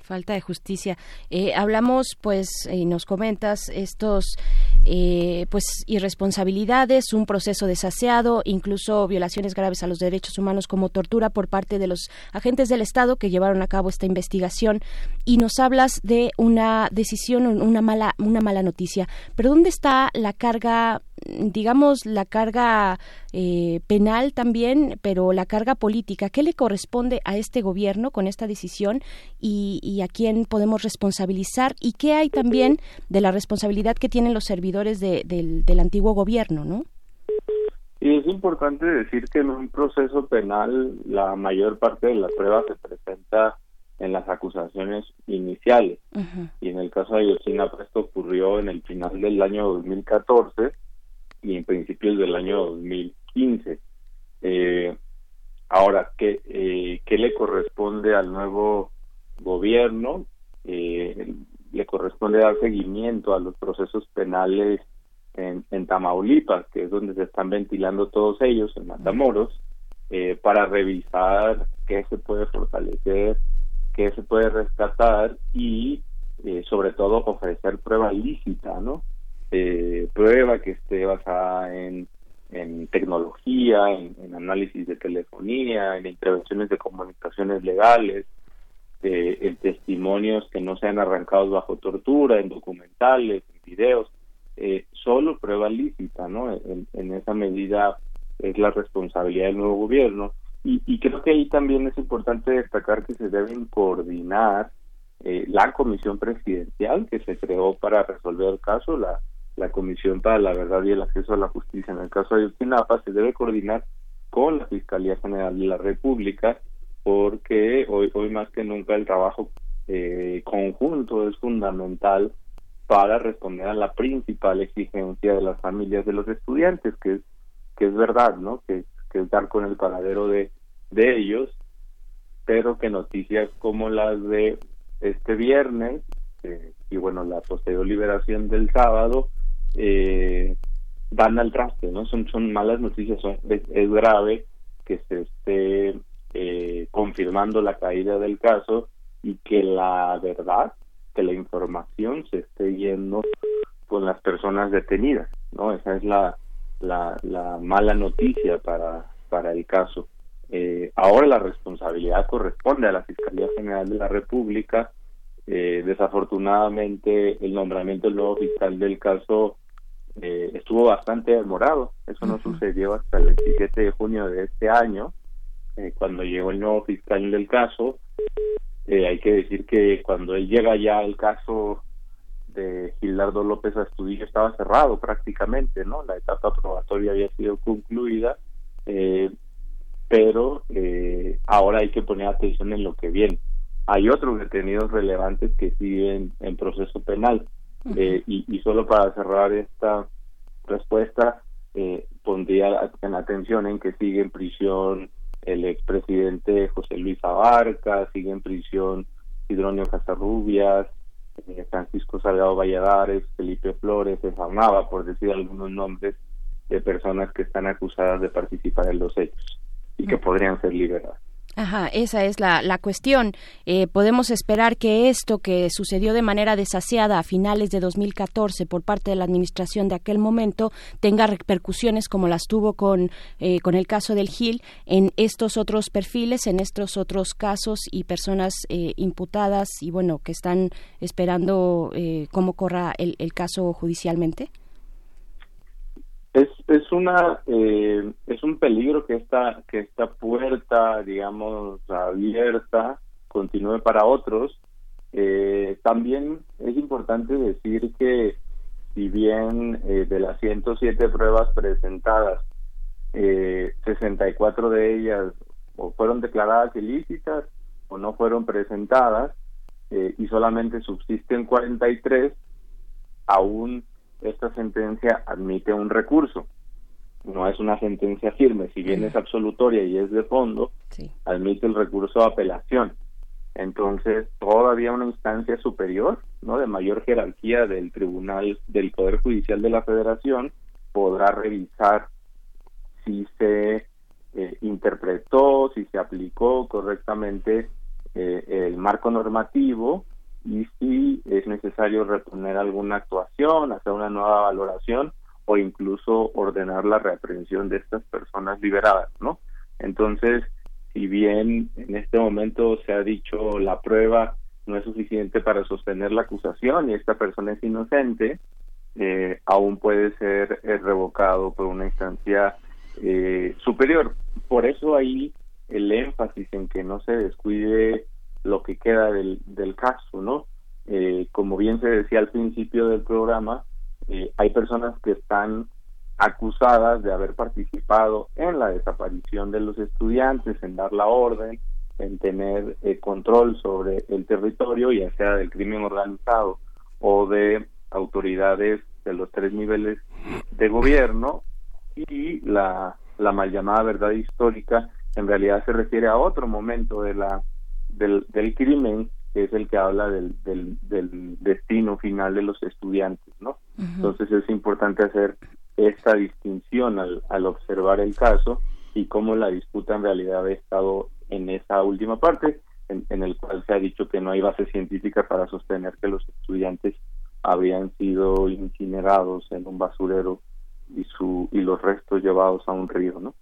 falta de justicia. Eh, hablamos, pues, y nos comentas estos, eh, pues, irresponsabilidades, un proceso desaseado, incluso violaciones graves a los derechos humanos como tortura por parte de los agentes del Estado que llevaron a cabo esta investigación. Y nos hablas de una decisión, una mala, una mala noticia. Pero ¿dónde está la carga digamos, la carga eh, penal también, pero la carga política. ¿Qué le corresponde a este gobierno con esta decisión y, a quién podemos responsabilizar? ¿Y qué hay también de la responsabilidad que tienen los servidores del, del antiguo gobierno, no? Y es importante decir que en un proceso penal la mayor parte de las pruebas se presenta en las acusaciones iniciales. Y en el caso de Ayotzinapa pues, esto ocurrió en el final del año 2014 y en principios del año 2015. Eh, ahora, ¿qué, eh, ¿qué le corresponde al nuevo gobierno? Eh, le corresponde dar seguimiento a los procesos penales en, Tamaulipas, que es donde se están ventilando todos ellos, en Matamoros, eh, para revisar qué se puede fortalecer, qué se puede rescatar y, eh, sobre todo, ofrecer prueba lícita, ¿no? Eh, prueba que esté basada en, en tecnología, en, análisis de telefonía, en intervenciones de comunicaciones legales, eh, en testimonios que no sean arrancados bajo tortura, en documentales, en videos, eh, solo prueba lícita, ¿no? En, en, esa medida es la responsabilidad del nuevo gobierno. Y, y creo que ahí también es importante destacar que se deben coordinar eh, la comisión presidencial que se creó para resolver el caso, la la Comisión para la Verdad y el Acceso a la Justicia en el caso de Ayotzinapa se debe coordinar con la Fiscalía General de la República porque hoy, hoy más que nunca el trabajo eh, conjunto es fundamental para responder a la principal exigencia de las familias de los estudiantes, que es, que es verdad, ¿no? Que, que es dar con el paradero de, de ellos, pero que noticias como las de este viernes eh, y bueno, la posterior liberación del sábado, eh, van al traste, ¿no? Son, malas noticias, son, es, grave que se esté eh, confirmando la caída del caso y que la verdad, que la información se esté yendo con las personas detenidas, ¿no? Esa es la, la, la mala noticia para, para el caso. Eh, ahora la responsabilidad corresponde a la Fiscalía General de la República. Eh, desafortunadamente, el nombramiento del nuevo fiscal del caso eh, estuvo bastante demorado. Eso no sucedió hasta el 27 de junio de este año, eh, cuando llegó el nuevo fiscal del caso. Eh, hay que decir que cuando él llega ya el caso de Gilardo López Astudillo estaba cerrado prácticamente, ¿no? La etapa probatoria había sido concluida, pero ahora hay que poner atención en lo que viene. Hay otros detenidos relevantes que siguen en proceso penal. Eh, y, solo para cerrar esta respuesta, eh, pondría en atención en que sigue en prisión el expresidente José Luis Abarca, sigue en prisión Sidronio Casarrubias, eh, Francisco Salgado Valladares, Felipe Flores, Nava, por decir algunos nombres de personas que están acusadas de participar en los hechos y que podrían ser liberadas. Ajá, esa es la, la cuestión. Eh, podemos esperar que esto que sucedió de manera desasiada a finales de 2014 por parte de la administración de aquel momento tenga repercusiones como las tuvo con, eh, con el caso del Gil en estos otros perfiles, en estos otros casos y personas eh, imputadas y bueno, que están esperando cómo corra el, el caso judicialmente. Es, es una eh, es un peligro que esta que esta puerta digamos abierta continúe para otros. Eh, también es importante decir que si bien eh, de las 107 pruebas presentadas eh, 64 de ellas o fueron declaradas ilícitas o no fueron presentadas eh, y solamente subsisten 43 aún esta sentencia admite un recurso. No es una sentencia firme, si bien es absolutoria y es de fondo, admite el recurso de apelación. Entonces, todavía una instancia superior, ¿no? De mayor jerarquía del Tribunal del Poder Judicial de la Federación podrá revisar si se eh, interpretó, si se aplicó correctamente eh, el marco normativo y si es necesario reponer alguna actuación, hacer una nueva valoración o incluso ordenar la reaprensión de estas personas liberadas, ¿no? Entonces, si bien en este momento se ha dicho la prueba no es suficiente para sostener la acusación y esta persona es inocente, eh, aún puede ser eh, revocado por una instancia eh, superior. Por eso ahí el énfasis en que no se descuide lo que queda del, del caso, ¿no? como bien se decía al principio del programa, hay personas que están acusadas de haber participado en la desaparición de los estudiantes, en dar la orden, en tener control sobre el territorio, ya sea del crimen organizado o de autoridades de los tres niveles de gobierno y la, la mal llamada verdad histórica en realidad se refiere a otro momento de la del, del crimen que es el que habla del, del, del destino final de los estudiantes no entonces es importante hacer esta distinción al, al observar el caso y cómo la disputa en realidad ha estado en esa última parte en, en el cual se ha dicho que no hay base científica para sostener que los estudiantes habían sido incinerados en un basurero y su y los restos llevados a un río, ¿no?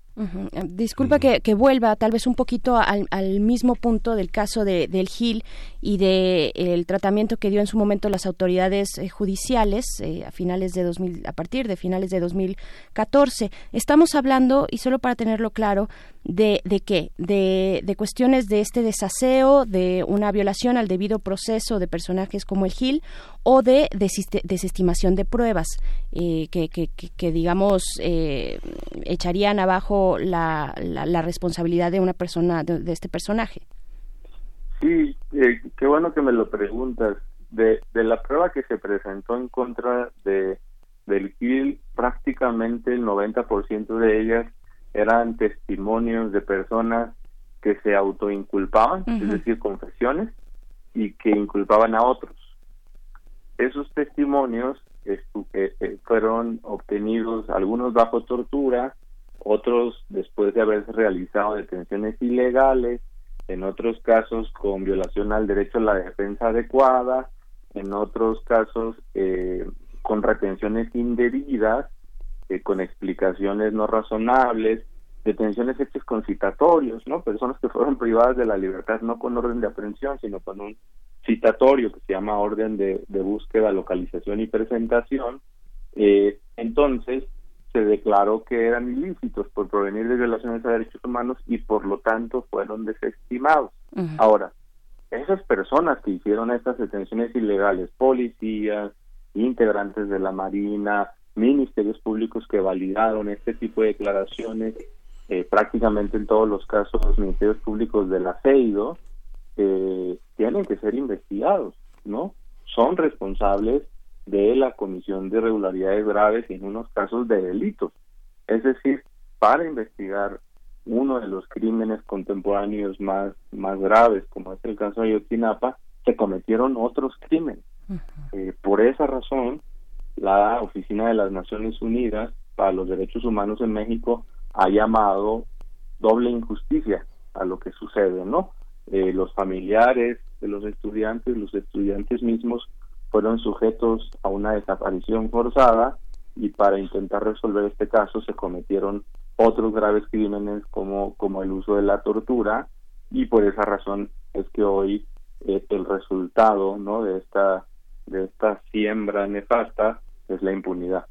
Disculpa que, que, vuelva tal vez un poquito al, al mismo punto del caso de, del Gil y de el tratamiento que dio en su momento las autoridades eh, judiciales eh, a finales de 2000, a partir de finales de 2014. Estamos hablando y solo para tenerlo claro de, de qué, de, de cuestiones de este desaseo, de una violación al debido proceso de personajes como el Gil o de desestimación de pruebas eh, que, que, digamos echarían abajo la, la, responsabilidad de una persona, de, este personaje. Sí, eh, qué bueno que me lo preguntas. De, de la prueba que se presentó en contra de del Gil, prácticamente el 90% de ellas eran testimonios de personas que se autoinculpaban, es decir, confesiones, y que inculpaban a otros. Esos testimonios eh, eh, fueron obtenidos, algunos bajo tortura, otros después de haberse realizado detenciones ilegales, en otros casos con violación al derecho a la defensa adecuada, en otros casos eh, con retenciones indebidas, eh, con explicaciones no razonables, detenciones hechas con citatorios, ¿no? Personas que fueron privadas de la libertad no con orden de aprehensión, sino con un citatorio que se llama orden de, búsqueda, localización y presentación. Eh, entonces, se declaró que eran ilícitos por provenir de violaciones a derechos humanos y por lo tanto fueron desestimados. Ahora, esas personas que hicieron estas detenciones ilegales, policías, integrantes de la Marina, ministerios públicos que validaron este tipo de declaraciones, eh, prácticamente en todos los casos los ministerios públicos del aceido, eh, tienen que ser investigados, ¿no? Son responsables de la comisión de irregularidades graves y en unos casos de delitos. Es decir, para investigar uno de los crímenes contemporáneos más, más graves, como es el caso de Ayotzinapa, se cometieron otros crímenes. Eh, por esa razón, la Oficina de las Naciones Unidas para los Derechos Humanos en México ha llamado doble injusticia a lo que sucede, ¿no? Eh, los familiares de los estudiantes, los estudiantes mismos fueron sujetos a una desaparición forzada y para intentar resolver este caso se cometieron otros graves crímenes como, como el uso de la tortura y por esa razón es que hoy eh, el resultado ¿no? de esta de esta siembra nefasta es la impunidad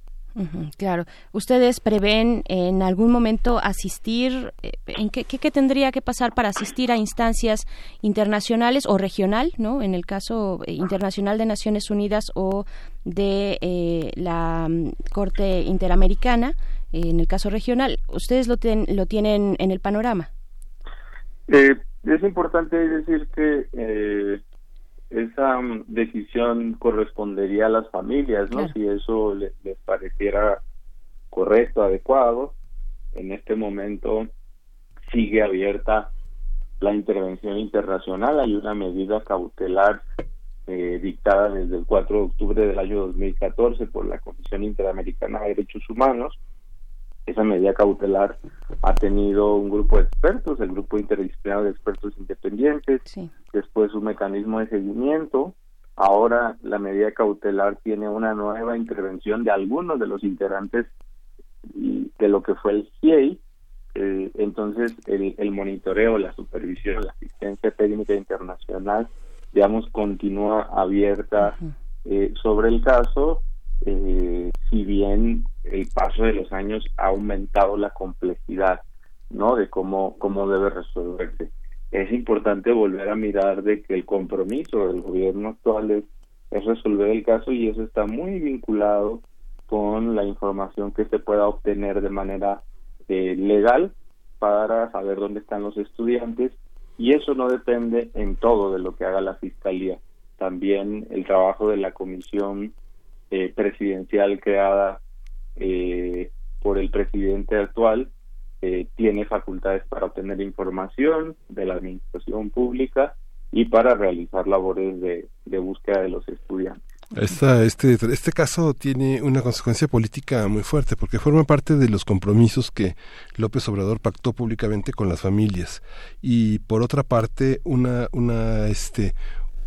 claro. ¿Ustedes prevén en algún momento asistir? Eh, ¿En qué, qué, tendría que pasar para asistir a instancias internacionales o regional, ¿no? En el caso eh, internacional de Naciones Unidas o de eh, la mm, Corte Interamericana, en el caso regional. ¿Ustedes lo, lo tienen en el panorama? es importante decir que esa mm, decisión correspondería a las familias, ¿no? Si eso les, pareciera correcto, adecuado. En este momento sigue abierta la intervención internacional. Hay una medida cautelar eh, dictada desde el 4 de octubre del año 2014 por la Comisión Interamericana de Derechos Humanos esa medida cautelar ha tenido un grupo de expertos, el grupo interdisciplinario de expertos independientes, después un mecanismo de seguimiento, ahora la medida cautelar tiene una nueva intervención de algunos de los integrantes de lo que fue el CIEI, eh, entonces el, el, monitoreo, la supervisión, la asistencia técnica internacional, digamos, continúa abierta. Eh, sobre el caso, eh, si bien el paso de los años ha aumentado la complejidad, ¿no? De cómo, cómo debe resolverse. Es importante volver a mirar de que el compromiso del gobierno actual es, es resolver el caso y eso está muy vinculado con la información que se pueda obtener de manera eh, legal para saber dónde están los estudiantes y eso no depende en todo de lo que haga la fiscalía también el trabajo de la comisión eh, presidencial creada eh, por el presidente actual tiene facultades para obtener información de la administración pública y para realizar labores de búsqueda de los estudiantes. Este, este caso tiene una consecuencia política muy fuerte porque forma parte de los compromisos que López Obrador pactó públicamente con las familias. Y por otra parte una, una, este,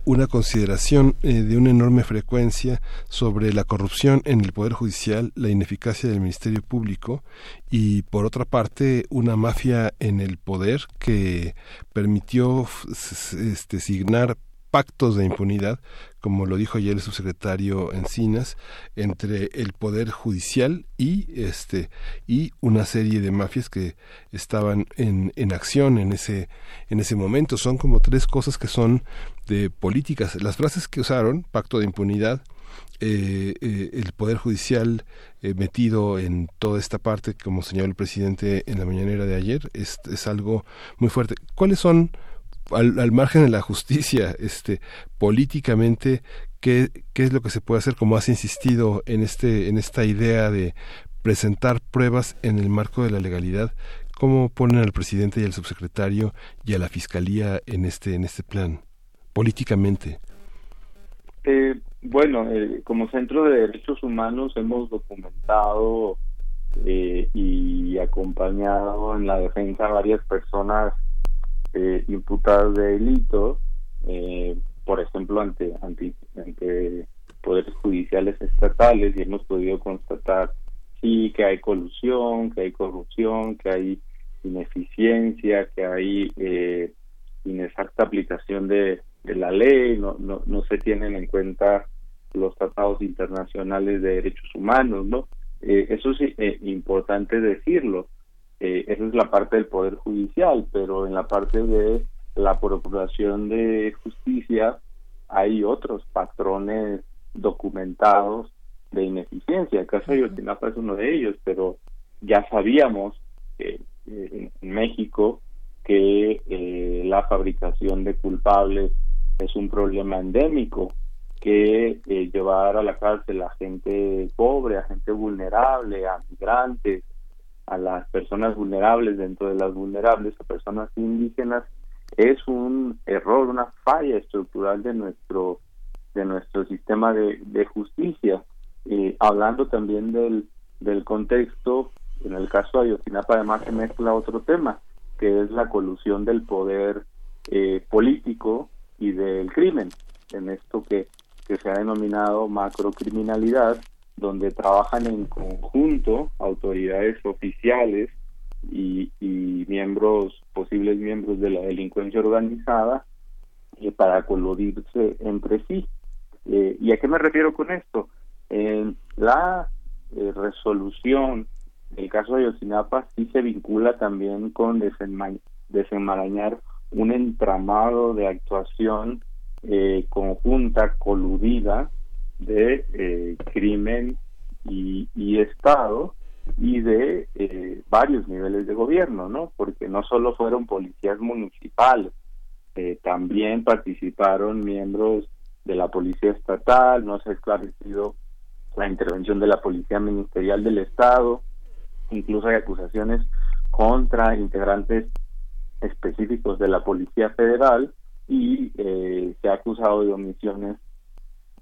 una consideración eh, de una enorme frecuencia sobre la corrupción en el Poder Judicial, la ineficacia del Ministerio Público y, por otra parte, una mafia en el poder que permitió este, signar pactos de impunidad, como lo dijo ayer el subsecretario Encinas, entre el poder judicial y este y una serie de mafias que estaban en, en acción en ese en ese momento. Son como tres cosas que son de políticas. Las frases que usaron, pacto de impunidad, eh, eh, el Poder Judicial eh, metido en toda esta parte, como señaló el presidente en la mañanera de ayer, es, es algo muy fuerte. ¿Cuáles son al, margen de la justicia, este, políticamente, ¿qué, ¿qué es lo que se puede hacer? Como has insistido en, este, en esta idea de presentar pruebas en el marco de la legalidad, ¿cómo ponen al presidente y al subsecretario y a la fiscalía en este, en este plan, políticamente? Eh, bueno, eh, como Centro de Derechos Humanos hemos documentado eh, y acompañado en la defensa a varias personas eh, imputados de delitos, eh, por ejemplo, ante, ante, ante poderes judiciales estatales y hemos podido constatar sí que hay colusión, que hay corrupción, que hay ineficiencia, que hay eh, inexacta aplicación de, de la ley, no, no, no se tienen en cuenta los tratados internacionales de derechos humanos, ¿no? Eh, eso es eh, importante decirlo. Eh, esa es la parte del Poder Judicial, pero en la parte de la Procuración de Justicia hay otros patrones documentados de ineficiencia. El caso de Yotinapa es uno de ellos, pero ya sabíamos eh, en México que eh, la fabricación de culpables es un problema endémico, que eh, llevar a la cárcel a gente pobre, a gente vulnerable, a migrantes, a las personas vulnerables dentro de las vulnerables, a personas indígenas, es un error, una falla estructural de nuestro de nuestro sistema de, justicia. hablando también del, del contexto, en el caso de Ayotzinapa además se mezcla otro tema, que es la colusión del poder eh, político y del crimen, en esto que, que se ha denominado macrocriminalidad, donde trabajan en conjunto autoridades oficiales y, miembros, posibles miembros de la delincuencia organizada, eh, para coludirse entre sí. Eh, ¿Y a qué me refiero con esto? En la eh, resolución del caso de Yosinapa sí se vincula también con desenmarañar un entramado de actuación conjunta, coludida, de eh, crimen y, Estado y de eh, varios niveles de gobierno, ¿no? Porque no solo fueron policías municipales, eh, también participaron miembros de la Policía Estatal, no se ha esclarecido la intervención de la Policía Ministerial del Estado, incluso hay acusaciones contra integrantes específicos de la Policía Federal y se ha acusado de omisiones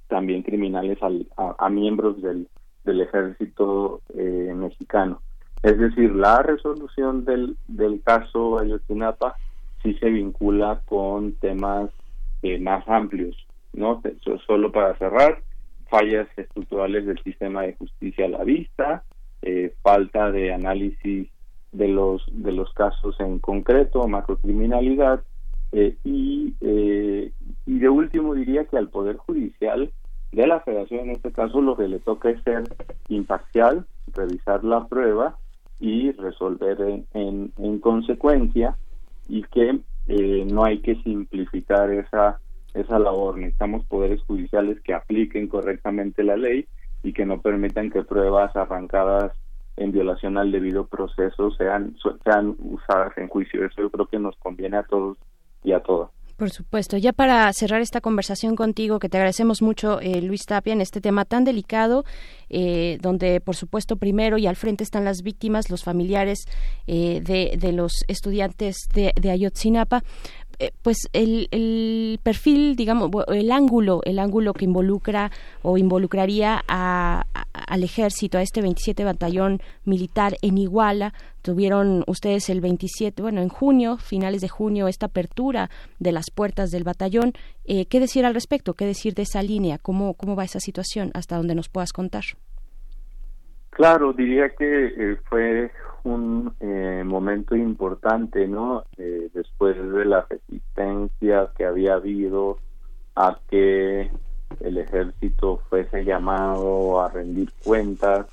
también criminales a, miembros del, del ejército eh, mexicano. Es decir, la resolución del, del caso Ayotzinapa sí se vincula con temas eh, más amplios, ¿no? Solo para cerrar, fallas estructurales del sistema de justicia a la vista, eh, falta de análisis de los de los casos en concreto, macrocriminalidad eh, y eh, y de último diría que al poder judicial de la Federación en este caso lo que le toca es ser imparcial, revisar la prueba y resolver en, en, consecuencia y que eh, no hay que simplificar esa esa labor. Necesitamos poderes judiciales que apliquen correctamente la ley y que no permitan que pruebas arrancadas en violación al debido proceso sean sean usadas en juicio. Eso yo creo que nos conviene a todos y a. Por supuesto. Ya para cerrar esta conversación contigo, que te agradecemos mucho, eh, Luis Tapia, en este tema tan delicado, eh, donde, por supuesto, primero y al frente están las víctimas, los familiares eh, de, de, los estudiantes de Ayotzinapa. Eh, pues el, el, perfil, digamos, el ángulo, el ángulo que involucra o involucraría a, al ejército, a este 27 batallón militar en Iguala. Tuvieron ustedes el 27, bueno, en junio, finales de junio, esta apertura de las puertas del batallón. Eh, ¿Qué decir al respecto? ¿Qué decir de esa línea? ¿Cómo, cómo va esa situación? Hasta donde nos puedas contar. Claro, diría que eh, fue un eh, momento importante, ¿no? Eh, después de la resistencia que había habido a que el ejército fuese llamado a rendir cuentas.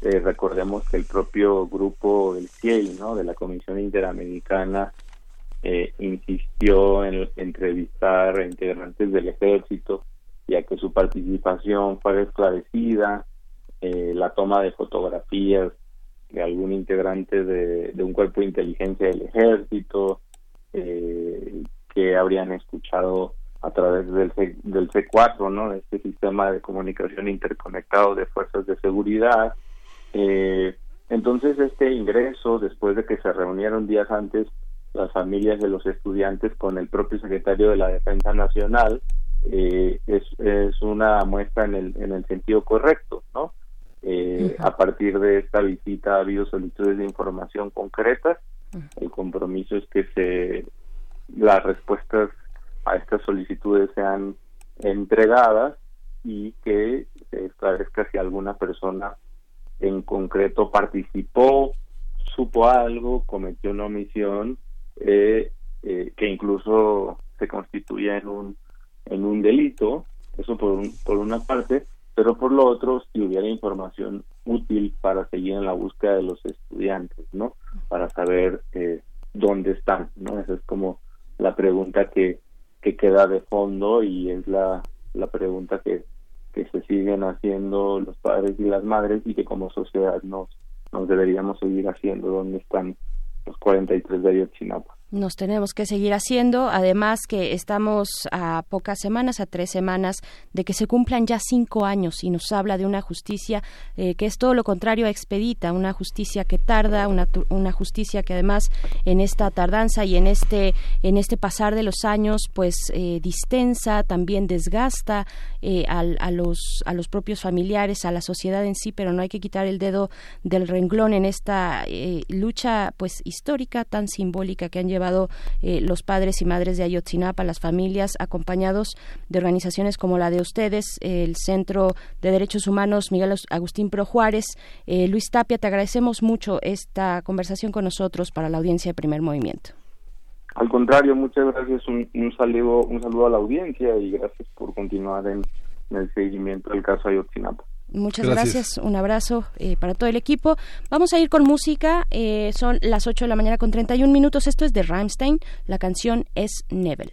recordemos que el propio grupo del CIEI, ¿no? De la Comisión Interamericana, insistió en entrevistar a integrantes del ejército y a que su participación fuera esclarecida eh, la toma de fotografías de algún integrante de, un cuerpo de inteligencia del ejército eh, que habrían escuchado a través del, C, del C4, ¿no? Este sistema de comunicación interconectado de fuerzas de seguridad. Eh, entonces, este ingreso, después de que se reunieron días antes las familias de los estudiantes con el propio secretario de la Defensa Nacional, es, es una muestra en el, en el sentido correcto, ¿no? Eh, a partir de esta visita ha habido solicitudes de información concretas. El compromiso es que se las respuestas a estas solicitudes sean entregadas y que se esclarezca si alguna persona en concreto participó, supo algo, cometió una omisión eh, eh, que incluso se constituye en un en un delito. Eso por por una parte pero por lo otro, si hubiera información útil para seguir en la búsqueda de los estudiantes, ¿no? Para saber eh, dónde están, ¿no? Esa es como la pregunta que, que queda de fondo y es la, la pregunta que, que se siguen haciendo los padres y las madres y que como sociedad nos, nos deberíamos seguir haciendo, dónde están los 43 de Ayotzinapa nos tenemos que seguir haciendo. Además que estamos a pocas semanas, a tres semanas, de que se cumplan ya cinco años y nos habla de una justicia eh, que es todo lo contrario a expedita, una justicia que tarda, una, una justicia que además en esta tardanza y en este en este pasar de los años, pues eh, distensa, también desgasta eh, a, los a los propios familiares, a la sociedad en sí, pero no hay que quitar el dedo del renglón en esta lucha, pues histórica tan simbólica que han llevado llevado eh, los padres y madres de Ayotzinapa, las familias, acompañados de organizaciones como la de ustedes, el Centro de Derechos Humanos Miguel Agustín Pro Juárez. Eh, Luis Tapia, te agradecemos mucho esta conversación con nosotros para la audiencia de Primer Movimiento. Al contrario, muchas gracias, un, saludo, un saludo a la audiencia y gracias por continuar en, en el seguimiento del caso Ayotzinapa. Muchas gracias. Un abrazo eh, para todo el equipo. Vamos a ir con música. Eh, son las 8 de la mañana con 31 minutos. Esto es de Rammstein. La canción es Nebel.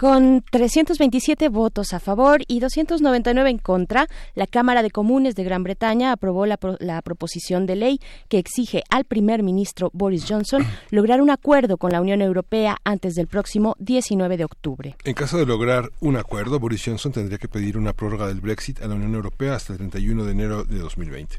Con 327 votos a favor y 299 en contra, la Cámara de Comunes de Gran Bretaña aprobó la, la, proposición de ley que exige al primer ministro Boris Johnson lograr un acuerdo con la Unión Europea antes del próximo 19 de octubre. En caso de lograr un acuerdo, Boris Johnson tendría que pedir una prórroga del Brexit a la Unión Europea hasta el 31 de enero de 2020.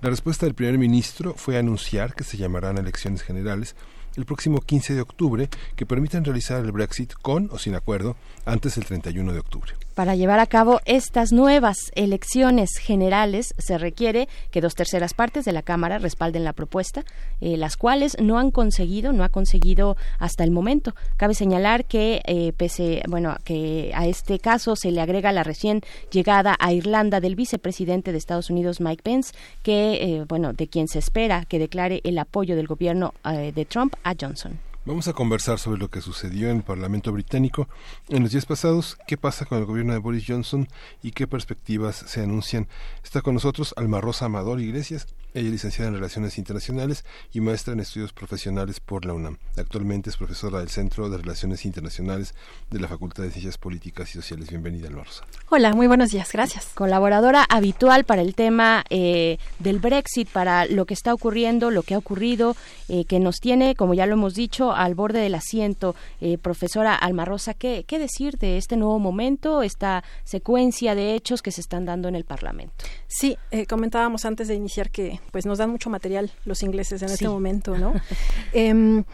La respuesta del primer ministro fue anunciar que se llamarán elecciones generales el próximo 15 de octubre que permitan realizar el Brexit con o sin acuerdo antes del 31 de octubre. Para llevar a cabo estas nuevas elecciones generales se requiere que dos terceras partes de la Cámara respalden la propuesta, eh, las cuales no han conseguido, no ha conseguido hasta el momento. Cabe señalar que eh, pese, bueno, que a este caso se le agrega la recién llegada a Irlanda del vicepresidente de Estados Unidos Mike Pence, que eh, bueno, de quien se espera que declare el apoyo del gobierno de Trump a Johnson. Vamos a conversar sobre lo que sucedió en el Parlamento británico en los días pasados, qué pasa con el gobierno de Boris Johnson y qué perspectivas se anuncian. Está con nosotros Alma Rosa Amador Iglesias, ella es licenciada en Relaciones Internacionales y maestra en Estudios Profesionales por la UNAM. Actualmente es profesora del Centro de Relaciones Internacionales de la Facultad de Ciencias Políticas y Sociales. Bienvenida, Alma Rosa. Hola, muy buenos días, gracias. Colaboradora habitual para el tema eh, del Brexit, para lo que está ocurriendo, lo que ha ocurrido, eh, que nos tiene, como ya lo hemos dicho, al borde del asiento. Eh, profesora Alma Rosa, ¿qué, ¿qué decir de este nuevo momento, esta secuencia de hechos que se están dando en el Parlamento? Sí, comentábamos antes de iniciar que pues nos dan mucho material los ingleses en este momento, ¿no? Em,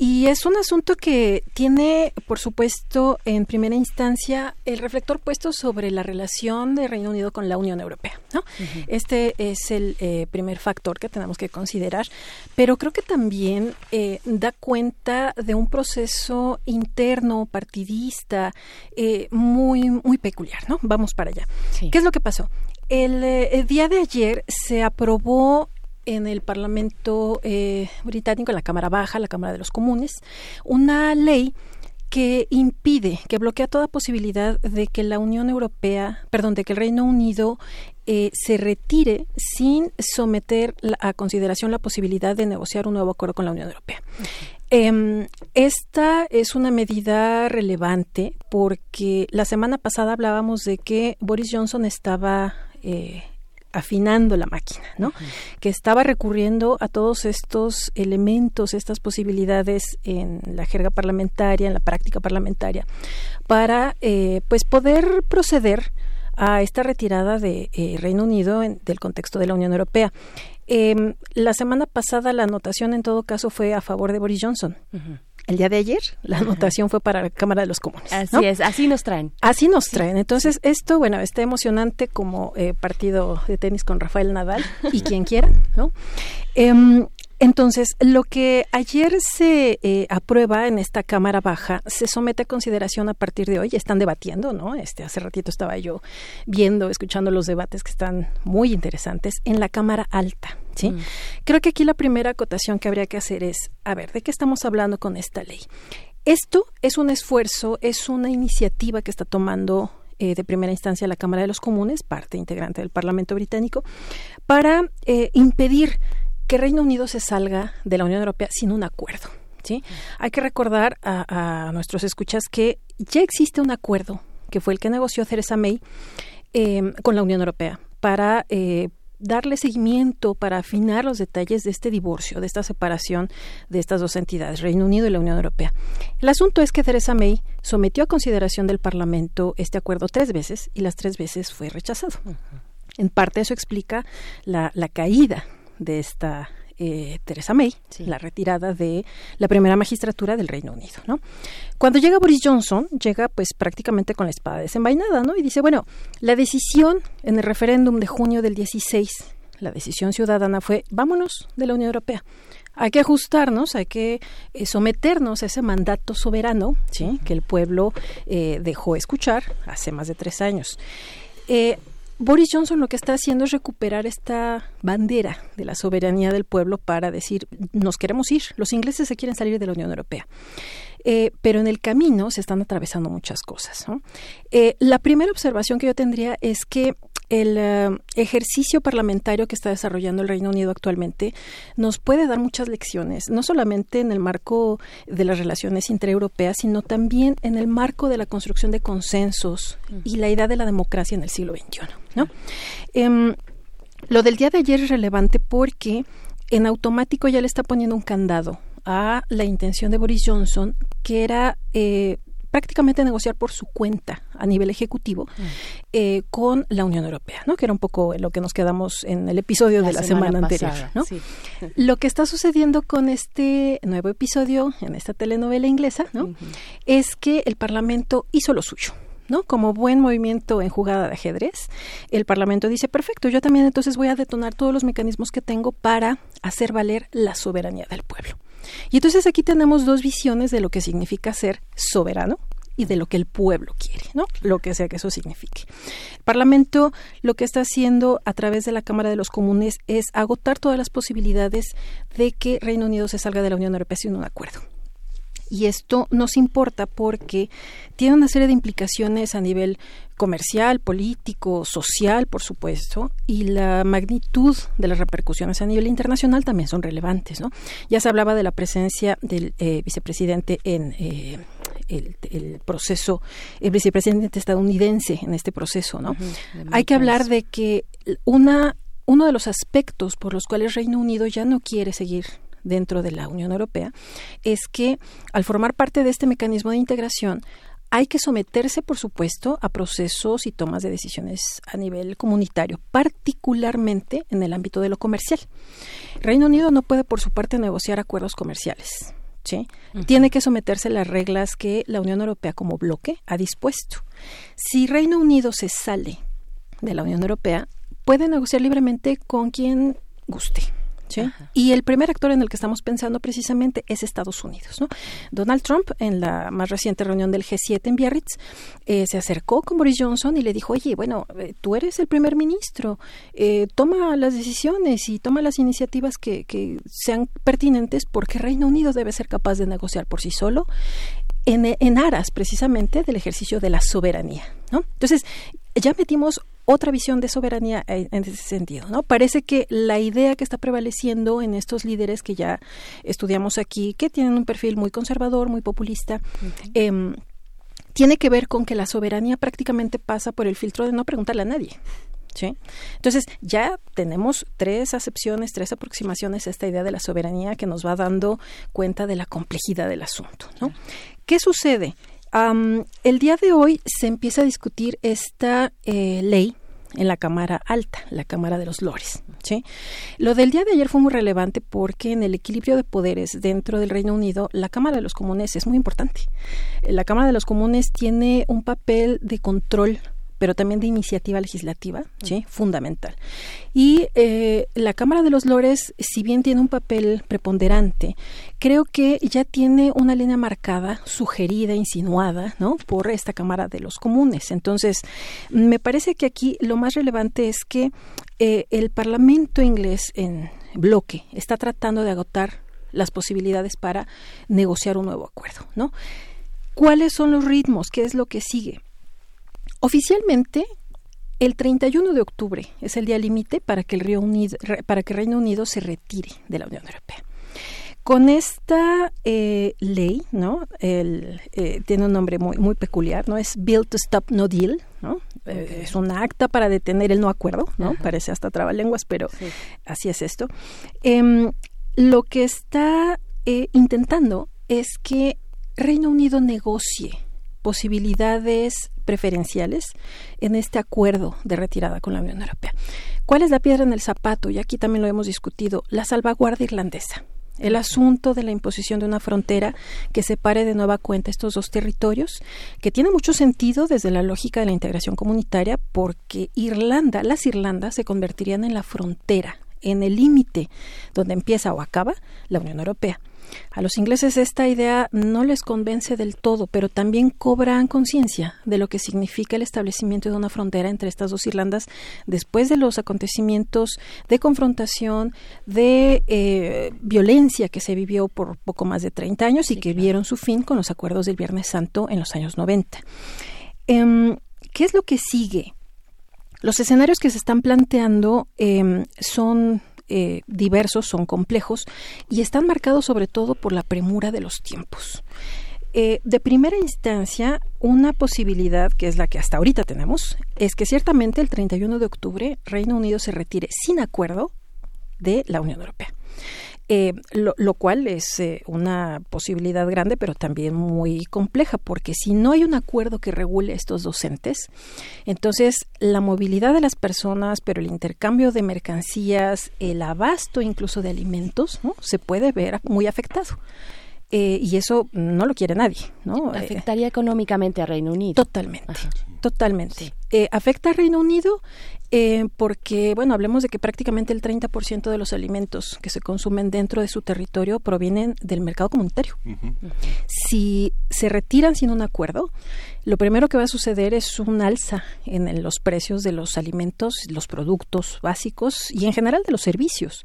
y es un asunto que tiene, por supuesto, en primera instancia el reflector puesto sobre la relación de Reino Unido con la Unión Europea. ¿no? Este es el eh, primer factor que tenemos que considerar, pero creo que también eh, da cuenta de un proceso interno, partidista, eh, muy, muy peculiar. ¿no? Vamos para allá. ¿Qué es lo que pasó? El, día de ayer se aprobó en el Parlamento eh, británico, en la Cámara Baja, la Cámara de los Comunes, una ley que impide, que bloquea toda posibilidad de que la Unión Europea, perdón, de que el Reino Unido eh, se retire sin someter a consideración la posibilidad de negociar un nuevo acuerdo con la Unión Europea. Em, esta es una medida relevante porque la semana pasada hablábamos de que Boris Johnson estaba eh, afinando la máquina, ¿no? Que estaba recurriendo a todos estos elementos, estas posibilidades en la jerga parlamentaria, en la práctica parlamentaria, para eh, pues poder proceder a esta retirada de eh, Reino Unido del contexto de la Unión Europea. Em, la semana pasada la anotación en todo caso fue a favor de Boris Johnson el día de ayer la anotación fue para la Cámara de los Comunes. Así es, así nos traen. Así nos traen. Entonces, esto, bueno, está emocionante como eh, partido de tenis con Rafael Nadal y quien quiera, ¿no? Em, entonces, lo que ayer se eh, aprueba en esta Cámara Baja se somete a consideración a partir de hoy. Están debatiendo, ¿no? Este, hace ratito estaba yo viendo, escuchando los debates que están muy interesantes en la Cámara Alta. ¿Sí? Mm. Creo que aquí la primera acotación que habría que hacer es, a ver, ¿de qué estamos hablando con esta ley? Esto es un esfuerzo, es una iniciativa que está tomando eh, de primera instancia la Cámara de los Comunes, parte integrante del Parlamento británico, para eh, impedir que Reino Unido se salga de la Unión Europea sin un acuerdo. ¿sí? Hay que recordar a, nuestros escuchas que ya existe un acuerdo que fue el que negoció Theresa May eh, con la Unión Europea para eh, darle seguimiento para afinar los detalles de este divorcio, de esta separación de estas dos entidades, Reino Unido y la Unión Europea. El asunto es que Theresa May sometió a consideración del Parlamento este acuerdo tres veces y las tres veces fue rechazado. En parte eso explica la, la caída de esta eh, Theresa May, la retirada de la primera magistratura del Reino Unido, ¿no? Cuando llega Boris Johnson, llega pues prácticamente con la espada desenvainada, ¿no? Y dice, bueno, la decisión en el referéndum de junio del 16, la decisión ciudadana fue, vámonos de la Unión Europea. Hay que ajustarnos, hay que eh, someternos a ese mandato soberano, ¿sí? Que el pueblo eh, dejó escuchar hace más de tres años. Eh, Boris Johnson lo que está haciendo es recuperar esta bandera de la soberanía del pueblo para decir, nos queremos ir, los ingleses se quieren salir de la Unión Europea. Eh, pero en el camino se están atravesando muchas cosas. Eh, la primera observación que yo tendría es que el eh, ejercicio parlamentario que está desarrollando el Reino Unido actualmente nos puede dar muchas lecciones, no solamente en el marco de las relaciones intereuropeas, sino también en el marco de la construcción de consensos y la idea de la democracia en el siglo XXI. ¿no? Em, lo del día de ayer es relevante porque en automático ya le está poniendo un candado a la intención de Boris Johnson, que era eh, prácticamente negociar por su cuenta a nivel ejecutivo mm. eh, con la Unión Europea, ¿no? que era un poco lo que nos quedamos en el episodio de la semana, anterior. ¿no? Lo que está sucediendo con este nuevo episodio en esta telenovela inglesa ¿no? es que el Parlamento hizo lo suyo. ¿no? Como buen movimiento en jugada de ajedrez, el Parlamento dice, perfecto, yo también entonces voy a detonar todos los mecanismos que tengo para hacer valer la soberanía del pueblo. Y entonces aquí tenemos dos visiones de lo que significa ser soberano y de lo que el pueblo quiere, ¿no? Lo que sea que eso signifique. El Parlamento lo que está haciendo a través de la Cámara de los Comunes es agotar todas las posibilidades de que Reino Unido se salga de la Unión Europea sin un acuerdo. Y esto nos importa porque tiene una serie de implicaciones a nivel comercial, político, social, por supuesto, y la magnitud de las repercusiones a nivel internacional también son relevantes. ¿no? Ya se hablaba de la presencia del eh, vicepresidente en eh, el, proceso, el vicepresidente estadounidense en este proceso. ¿no? Hay que hablar de que una, uno de los aspectos por los cuales Reino Unido ya no quiere seguir dentro de la Unión Europea es que al formar parte de este mecanismo de integración hay que someterse, por supuesto, a procesos y tomas de decisiones a nivel comunitario, particularmente en el ámbito de lo comercial. Reino Unido no puede, por su parte, negociar acuerdos comerciales. ¿sí? Tiene que someterse a las reglas que la Unión Europea como bloque ha dispuesto. Si Reino Unido se sale de la Unión Europea, puede negociar libremente con quien guste. Y el primer actor en el que estamos pensando precisamente es Estados Unidos. ¿no? Donald Trump, en la más reciente reunión del G7 en Biarritz, eh, se acercó con Boris Johnson y le dijo, oye, bueno, eh, tú eres el primer ministro, eh, toma las decisiones y toma las iniciativas que, que sean pertinentes porque Reino Unido debe ser capaz de negociar por sí solo en, en, aras precisamente del ejercicio de la soberanía. ¿no? Entonces, ya metimos otra visión de soberanía en ese sentido, ¿no? Parece que la idea que está prevaleciendo en estos líderes que ya estudiamos aquí, que tienen un perfil muy conservador, muy populista, em, tiene que ver con que la soberanía prácticamente pasa por el filtro de no preguntarle a nadie. ¿Sí? Entonces, ya tenemos tres acepciones, tres aproximaciones a esta idea de la soberanía que nos va dando cuenta de la complejidad del asunto. ¿no? ¿Qué sucede? el día de hoy se empieza a discutir esta eh, ley en la Cámara Alta, la Cámara de los Lores. Lo del día de ayer fue muy relevante porque en el equilibrio de poderes dentro del Reino Unido, la Cámara de los Comunes es muy importante. La Cámara de los Comunes tiene un papel de control pero también de iniciativa legislativa, ¿sí? fundamental. Y eh, la Cámara de los Lores, si bien tiene un papel preponderante, creo que ya tiene una línea marcada, sugerida, insinuada, ¿no? por esta Cámara de los Comunes. Entonces, me parece que aquí lo más relevante es que eh, el Parlamento inglés en bloque está tratando de agotar las posibilidades para negociar un nuevo acuerdo, ¿no? ¿Cuáles son los ritmos? ¿Qué es lo que sigue? Oficialmente, el 31 de octubre es el día límite para que el Río Unido, para que Reino Unido se retire de la Unión Europea. Con esta eh, ley, ¿no? El, eh, tiene un nombre muy, muy peculiar, ¿no? Es Bill to Stop No Deal, ¿no? Eh, es un acta para detener el no acuerdo, ¿no? Parece hasta trabalenguas, pero así es esto. Em, lo que está intentando es que Reino Unido negocie posibilidades preferenciales en este acuerdo de retirada con la Unión Europea. ¿Cuál es la piedra en el zapato? Y aquí también lo hemos discutido, la salvaguardia irlandesa. El asunto de la imposición de una frontera que separe de nueva cuenta estos dos territorios, que tiene mucho sentido desde la lógica de la integración comunitaria, porque Irlanda, las Irlandas se convertirían en la frontera, en el límite donde empieza o acaba la Unión Europea. A los ingleses esta idea no les convence del todo, pero también cobran conciencia de lo que significa el establecimiento de una frontera entre estas dos Irlandas después de los acontecimientos de confrontación, de eh, violencia que se vivió por poco más de 30 años y que vieron su fin con los acuerdos del Viernes Santo en los años 90. Em, ¿Qué es lo que sigue? los escenarios que se están planteando em, son eh, diversos, son complejos y están marcados sobre todo por la premura de los tiempos. Eh, de primera instancia, una posibilidad, que es la que hasta ahorita tenemos, es que ciertamente el 31 de octubre Reino Unido se retire sin acuerdo de la Unión Europea. Eh, lo, cual es eh, una posibilidad grande, pero también muy compleja, porque si no hay un acuerdo que regule estos docentes, entonces la movilidad de las personas, pero el intercambio de mercancías, el abasto incluso de alimentos, ¿no? se puede ver muy afectado. Eh, y eso no lo quiere nadie, ¿no? Afectaría económicamente a Reino Unido. Totalmente, totalmente. afecta a Reino Unido eh, porque, bueno, hablemos de que prácticamente el 30% de los alimentos que se consumen dentro de su territorio provienen del mercado comunitario. Si se retiran sin un acuerdo, lo primero que va a suceder es un alza en los precios de los alimentos, los productos básicos y en general de los servicios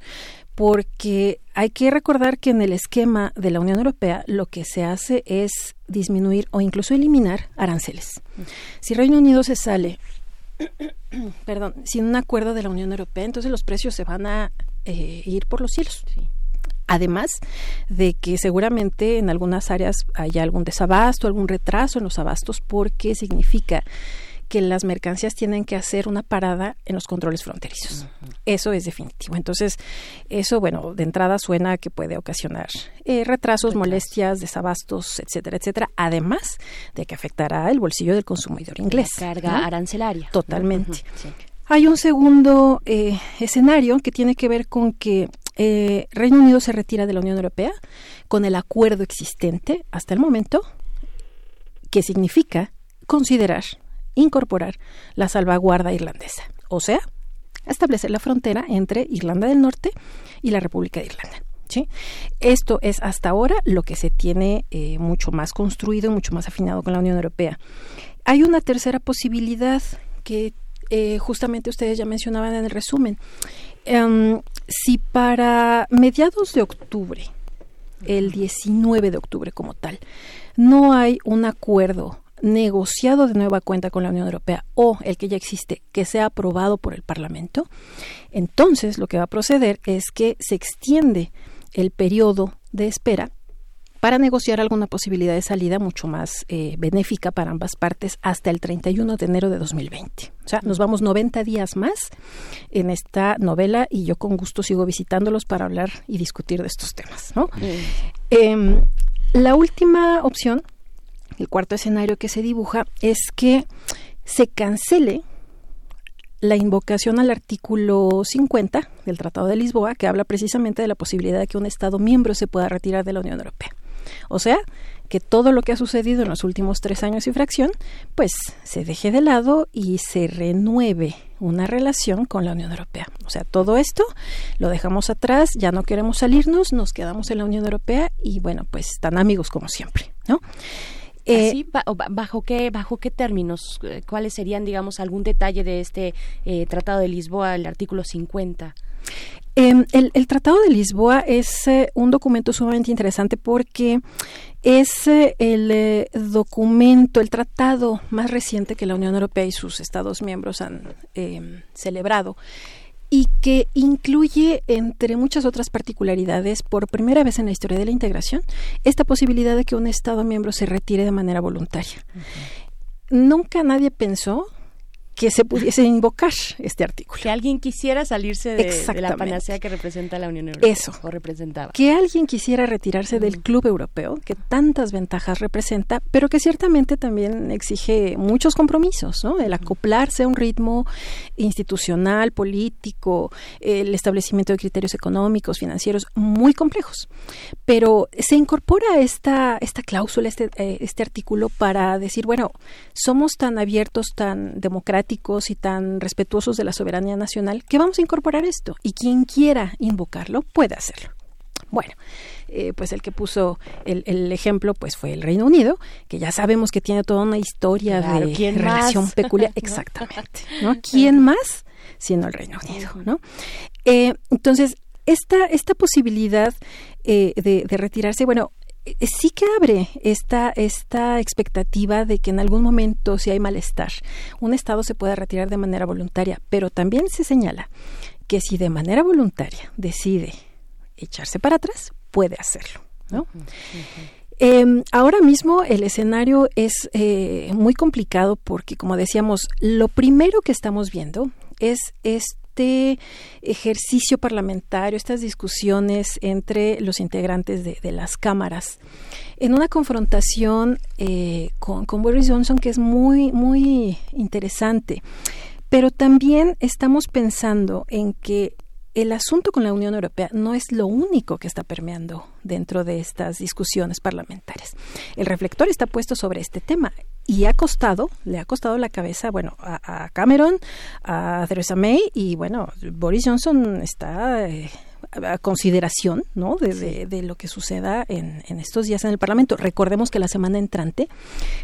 porque hay que recordar que en el esquema de la Unión Europea lo que se hace es disminuir o incluso eliminar aranceles. Si Reino Unido se sale perdón, sin un acuerdo de la Unión Europea, entonces los precios se van a eh, ir por los cielos. Además de que seguramente en algunas áreas haya algún desabasto, algún retraso en los abastos, porque significa que las mercancías tienen que hacer una parada en los controles fronterizos. Eso es definitivo. Entonces, eso, bueno, de entrada suena que puede ocasionar eh, retrasos, molestias, desabastos, etcétera, etcétera, además de que afectará el bolsillo del consumidor inglés. carga arancelaria. Totalmente. Hay un segundo eh, escenario que tiene que ver con que eh, Reino Unido se retira de la Unión Europea con el acuerdo existente hasta el momento, que significa considerar incorporar la salvaguarda irlandesa, o sea, establecer la frontera entre Irlanda del Norte y la República de Irlanda. Esto es hasta ahora lo que se tiene eh, mucho más construido, mucho más afinado con la Unión Europea. Hay una tercera posibilidad que eh, justamente ustedes ya mencionaban en el resumen. Em, si para mediados de octubre, el 19 de octubre como tal, no hay un acuerdo negociado de nueva cuenta con la Unión Europea o el que ya existe que sea aprobado por el Parlamento, entonces lo que va a proceder es que se extiende el periodo de espera para negociar alguna posibilidad de salida mucho más eh, benéfica para ambas partes hasta el 31 de enero de 2020. O sea, nos vamos 90 días más en esta novela y yo con gusto sigo visitándolos para hablar y discutir de estos temas. ¿no? Em, la última opción el cuarto escenario que se dibuja es que se cancele la invocación al artículo 50 del Tratado de Lisboa, que habla precisamente de la posibilidad de que un Estado miembro se pueda retirar de la Unión Europea. O sea, que todo lo que ha sucedido en los últimos tres años y fracción, pues se deje de lado y se renueve una relación con la Unión Europea. O sea, todo esto lo dejamos atrás, ya no queremos salirnos, nos quedamos en la Unión Europea y bueno, pues están amigos como siempre, ¿no? Eh, ¿Bajo qué bajo qué términos? Eh, ¿Cuáles serían, digamos, algún detalle de este eh, Tratado de Lisboa, el artículo 50? Em, el, Tratado de Lisboa es un documento sumamente interesante porque es el documento, el tratado más reciente que la Unión Europea y sus Estados miembros han em, celebrado y que incluye, entre muchas otras particularidades, por primera vez en la historia de la integración, esta posibilidad de que un Estado miembro se retire de manera voluntaria. Nunca nadie pensó que se pudiese invocar este artículo. Que alguien quisiera salirse de, la panacea que representa la Unión Europea. Eso. O representaba. Que alguien quisiera retirarse del club europeo, que tantas ventajas representa, pero que ciertamente también exige muchos compromisos, ¿no? El acoplarse a un ritmo institucional, político, el establecimiento de criterios económicos, financieros, muy complejos. Pero se incorpora esta, esta cláusula, este, eh, este artículo, para decir, bueno, somos tan abiertos, tan democráticos, y tan respetuosos de la soberanía nacional que vamos a incorporar esto y quien quiera invocarlo puede hacerlo. Bueno, eh, pues el que puso el, ejemplo pues fue el Reino Unido, que ya sabemos que tiene toda una historia de relación peculiar. Exactamente. ¿no? ¿Quién más? Sino el Reino Unido, ¿no? Eh, entonces, esta, esta posibilidad eh, de, de retirarse, bueno, sí que abre esta, esta expectativa de que en algún momento, si hay malestar, un Estado se pueda retirar de manera voluntaria, pero también se señala que si de manera voluntaria decide echarse para atrás, puede hacerlo. ¿no? Em, ahora mismo el escenario es eh, muy complicado porque, como decíamos, lo primero que estamos viendo es este ejercicio parlamentario, estas discusiones entre los integrantes de, las cámaras, en una confrontación eh, con, con Boris Johnson que es muy, muy interesante. Pero también estamos pensando en que el asunto con la Unión Europea no es lo único que está permeando dentro de estas discusiones parlamentarias. El reflector está puesto sobre este tema y ha costado, le ha costado la cabeza, bueno, a, Cameron, a Theresa May y bueno, Boris Johnson está eh, a consideración ¿no? de, de, lo que suceda en, en, estos días en el Parlamento. Recordemos que la semana entrante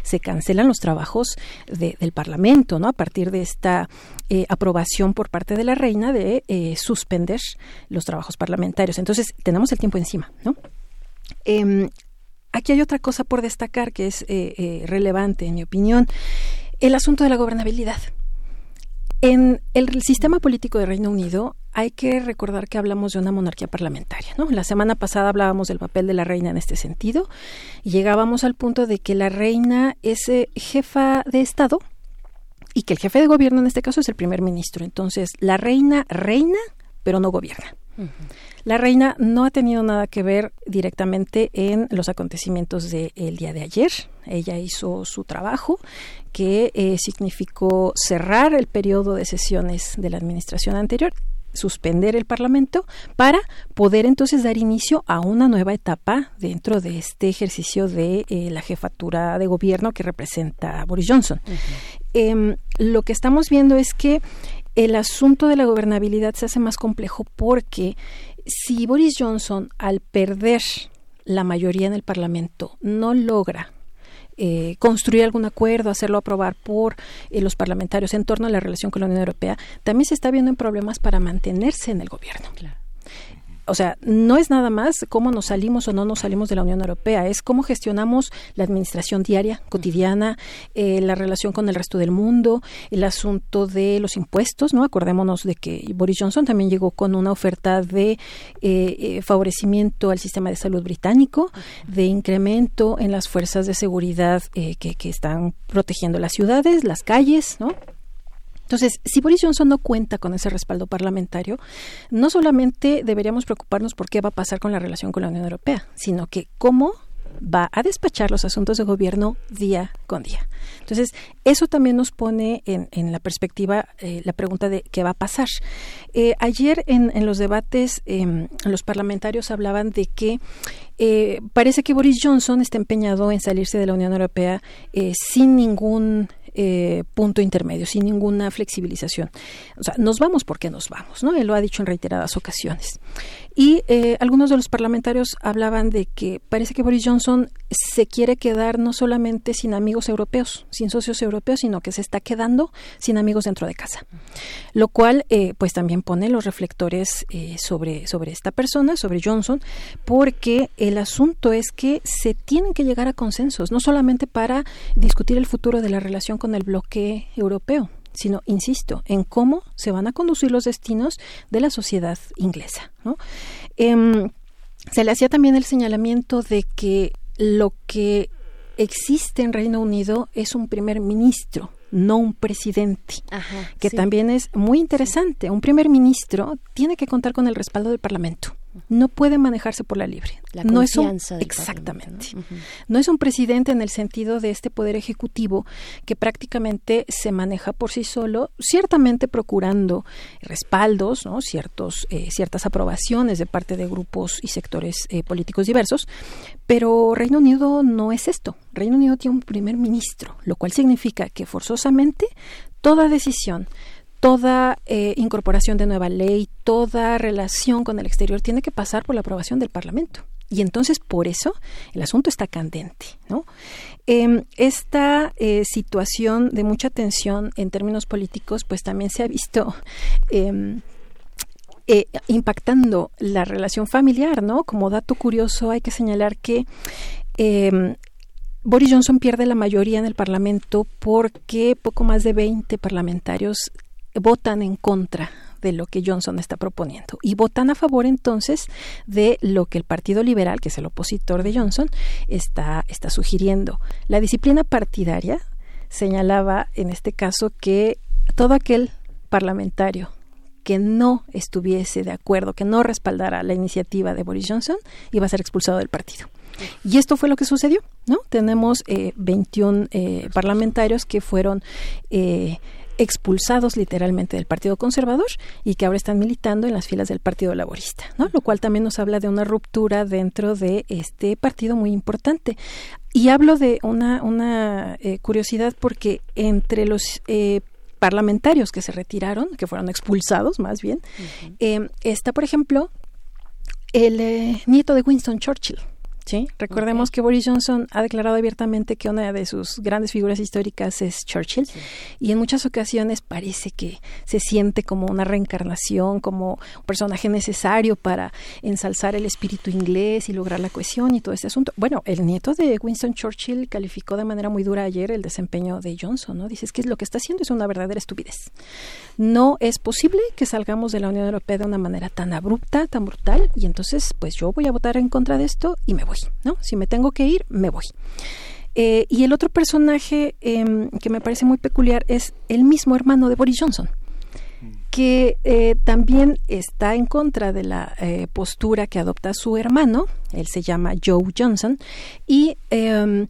se cancelan los trabajos del Parlamento ¿no? a partir de esta eh, aprobación por parte de la reina de eh, suspender los trabajos parlamentarios. Entonces, tenemos el tiempo encima. ¿no? Em, aquí hay otra cosa por destacar que es eh, relevante, en mi opinión, el asunto de la gobernabilidad. En el sistema político de Reino Unido hay que recordar que hablamos de una monarquía parlamentaria. ¿no? La semana pasada hablábamos del papel de la reina en este sentido y llegábamos al punto de que la reina es eh, jefa de Estado y que el jefe de gobierno en este caso es el primer ministro. Entonces, la reina reina, pero no gobierna. La reina no ha tenido nada que ver directamente en los acontecimientos del día de ayer. Ella hizo su trabajo, que eh, significó cerrar el periodo de sesiones de la administración anterior suspender el Parlamento para poder entonces dar inicio a una nueva etapa dentro de este ejercicio de eh, la jefatura de gobierno que representa Boris Johnson. Em, lo que estamos viendo es que el asunto de la gobernabilidad se hace más complejo porque si Boris Johnson, al perder la mayoría en el Parlamento, no logra eh, construir algún acuerdo, hacerlo aprobar por eh, los parlamentarios en torno a la relación con la Unión Europea, también se está viendo en problemas para mantenerse en el gobierno. O sea, no es nada más cómo nos salimos o no nos salimos de la Unión Europea, es cómo gestionamos la administración diaria, cotidiana, eh, la relación con el resto del mundo, el asunto de los impuestos, ¿no? Acordémonos de que Boris Johnson también llegó con una oferta de eh, eh, favorecimiento al sistema de salud británico, de incremento en las fuerzas de seguridad que, que están protegiendo las ciudades, las calles, ¿no? Entonces, si Boris Johnson no cuenta con ese respaldo parlamentario, no solamente deberíamos preocuparnos por qué va a pasar con la relación con la Unión Europea, sino que cómo va a despachar los asuntos de gobierno día con día. Entonces, eso también nos pone en, la perspectiva eh, la pregunta de qué va a pasar. Eh, ayer en, los debates em, los parlamentarios hablaban de que eh, parece que Boris Johnson está empeñado en salirse de la Unión Europea sin ningún eh, punto intermedio, sin ninguna flexibilización. O sea, nos vamos porque nos vamos, ¿no? Él lo ha dicho en reiteradas ocasiones. Y eh, algunos de los parlamentarios hablaban de que parece que Boris Johnson se quiere quedar no solamente sin amigos europeos, sin socios europeos, sino que se está quedando sin amigos dentro de casa. Lo cual, eh, pues también pone los reflectores eh, sobre, sobre esta persona, sobre Johnson, porque el asunto es que se tienen que llegar a consensos, no solamente para discutir el futuro de la relación con el bloque europeo, sino, insisto, en cómo se van a conducir los destinos de la sociedad inglesa. Em, se le hacía también el señalamiento de que lo que existe en Reino Unido es un primer ministro, no un presidente, que también es muy interesante. Un primer ministro tiene que contar con el respaldo del Parlamento no puede manejarse por la libre. La no es un, exactamente. ¿no? es un presidente en el sentido de este poder ejecutivo que prácticamente se maneja por sí solo, ciertamente procurando respaldos, ¿no? ciertos eh, ciertas aprobaciones de parte de grupos y sectores eh, políticos diversos, pero Reino Unido no es esto. Reino Unido tiene un primer ministro, lo cual significa que forzosamente toda decisión toda eh, incorporación de nueva ley, toda relación con el exterior tiene que pasar por la aprobación del Parlamento. Y entonces, por eso, el asunto está candente. ¿no? Em, esta eh, situación de mucha tensión en términos políticos, pues también se ha visto em, eh, impactando la relación familiar, ¿no? Como dato curioso hay que señalar que em, Boris Johnson pierde la mayoría en el Parlamento porque poco más de 20 parlamentarios votan en contra de lo que Johnson está proponiendo y votan a favor entonces de lo que el Partido Liberal, que es el opositor de Johnson, está, está sugiriendo. La disciplina partidaria señalaba en este caso que todo aquel parlamentario que no estuviese de acuerdo, que no respaldara la iniciativa de Boris Johnson, iba a ser expulsado del partido. Y esto fue lo que sucedió, ¿no? Tenemos eh, 21 eh, parlamentarios que fueron eh, expulsados literalmente del Partido Conservador y que ahora están militando en las filas del Partido Laborista, ¿no? Lo cual también nos habla de una ruptura dentro de este partido muy importante. Y hablo de una, una eh, curiosidad porque entre los eh, parlamentarios que se retiraron, que fueron expulsados más bien, eh, está, por ejemplo, el nieto de Winston Churchill, ¿sí? Recordemos que Boris Johnson ha declarado abiertamente que una de sus grandes figuras históricas es Churchill y en muchas ocasiones parece que se siente como una reencarnación, como un personaje necesario para ensalzar el espíritu inglés y lograr la cohesión y todo este asunto. Bueno, el nieto de Winston Churchill calificó de manera muy dura ayer el desempeño de Johnson, ¿no? Dice que lo que está haciendo es una verdadera estupidez. No es posible que salgamos de la Unión Europea de una manera tan abrupta, tan brutal y entonces pues yo voy a votar en contra de esto y me voy. ¿No? Si me tengo que ir, me voy. Eh, y el otro personaje em, que me parece muy peculiar es el mismo hermano de Boris Johnson, que eh, también está en contra de la eh, postura que adopta su hermano, él se llama Joe Johnson, y em,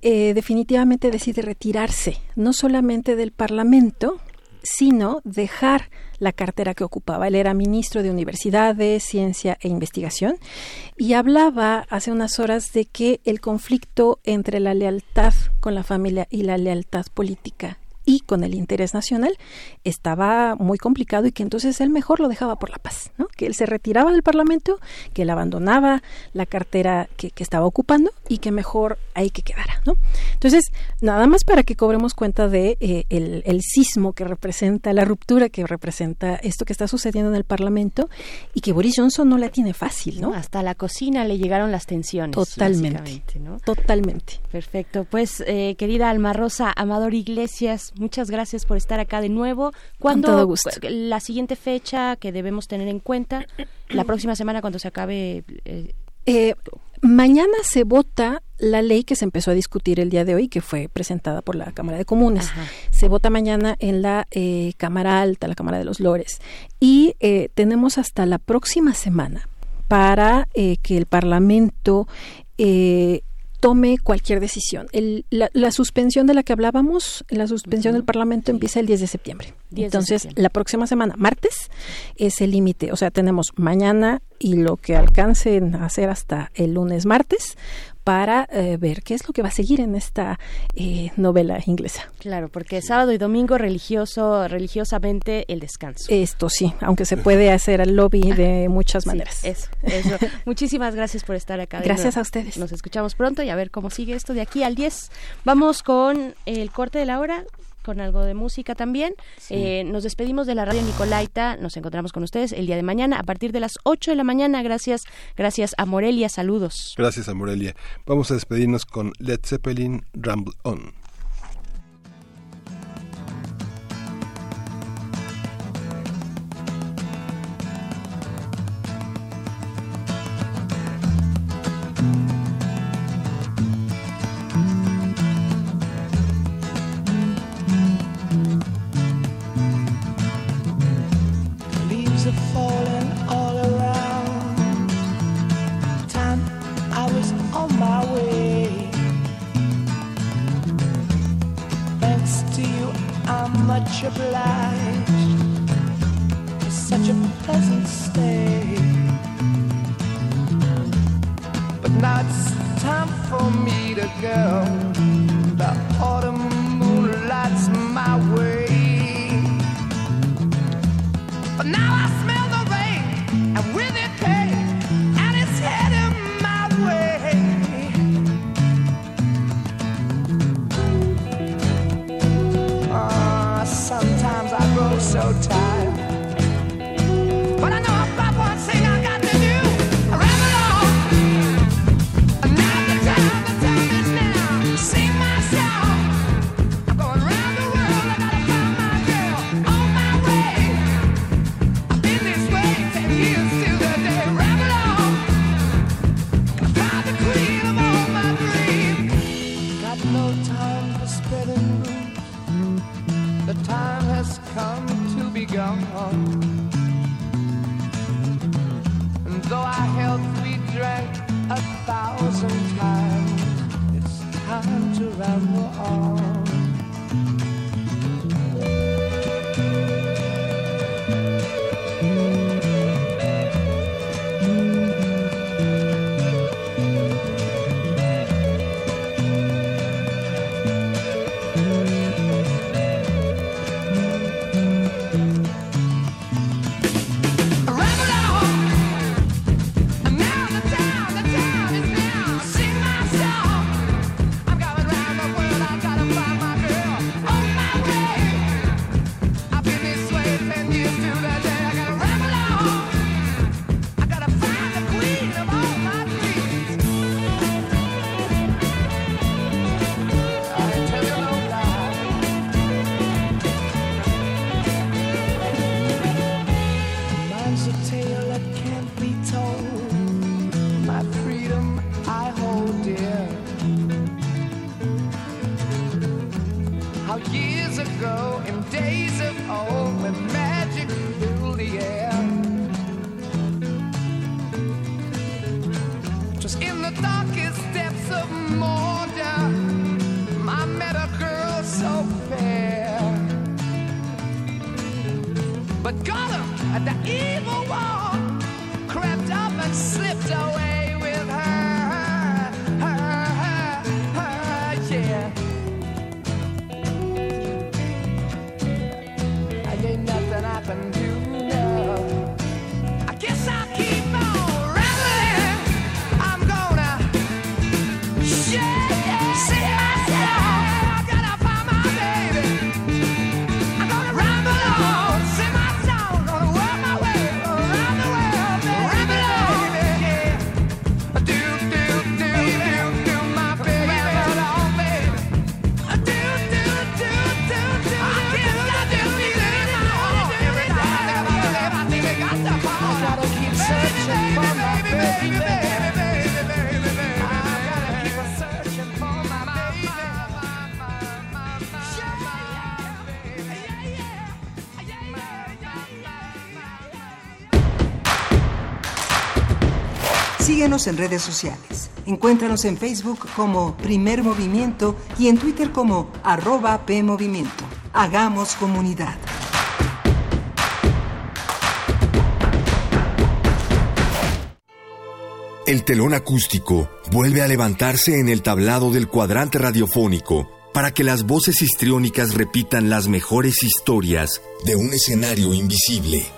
definitivamente decide retirarse, no solamente del Parlamento, sino dejar la cartera que ocupaba. Él era ministro de Universidades, Ciencia e Investigación y hablaba hace unas horas de que el conflicto entre la lealtad con la familia y la lealtad política y con el interés nacional estaba muy complicado y que entonces él mejor lo dejaba por la paz, ¿no? que él se retiraba del Parlamento, que él abandonaba la cartera que, estaba ocupando y que mejor ahí que quedara. ¿no? Entonces, nada más para que cobremos cuenta de eh, el, el, sismo que representa, la ruptura que representa esto que está sucediendo en el Parlamento y que Boris Johnson no la tiene fácil. ¿no? hasta la cocina le llegaron las tensiones. Totalmente. Totalmente. Perfecto. Pues, eh, querida Alma Rosa, Amador Iglesias, muchas gracias por estar acá de nuevo. ¿Cuándo la siguiente fecha que debemos tener en cuenta? La próxima semana cuando se acabe. Eh, eh, mañana se vota la ley que se empezó a discutir el día de hoy, que fue presentada por la Cámara de Comunes. Se vota mañana en la eh, Cámara Alta, la Cámara de los Lores. Y tenemos hasta la próxima semana para que el Parlamento tome cualquier decisión. la, suspensión de la que hablábamos, la suspensión del Parlamento empieza el 10 de septiembre. Entonces, la próxima semana, martes, es el límite. O sea, tenemos mañana y lo que alcancen a hacer hasta el lunes, martes, para eh, ver qué es lo que va a seguir en esta eh, novela inglesa. Claro, porque sábado y domingo religioso, religiosamente el descanso. Esto sí, aunque se puede hacer el lobby de muchas maneras. Eso, eso. Muchísimas gracias por estar acá. Gracias a ustedes. Nos escuchamos pronto y a ver cómo sigue esto de aquí al 10. Vamos con el corte de la hora con algo de música también. Eh, nos despedimos de la radio Nicolaita. Nos encontramos con ustedes el día de mañana a partir de las 8 de la mañana. Gracias, gracias a Morelia. Saludos. Gracias a Morelia. Vamos a despedirnos con Led Zeppelin Ramble On. Much obliged for such a pleasant stay. But now it's time for me to go. so tight. And though I held, we drank a thousand times, it's time to ramble on. the evil one crept up and slipped away. En redes sociales. Encuéntranos en Facebook como Primer Movimiento y en Twitter como arroba PMovimiento. Hagamos comunidad. El telón acústico vuelve a levantarse en el tablado del cuadrante radiofónico para que las voces histriónicas repitan las mejores historias de un escenario invisible.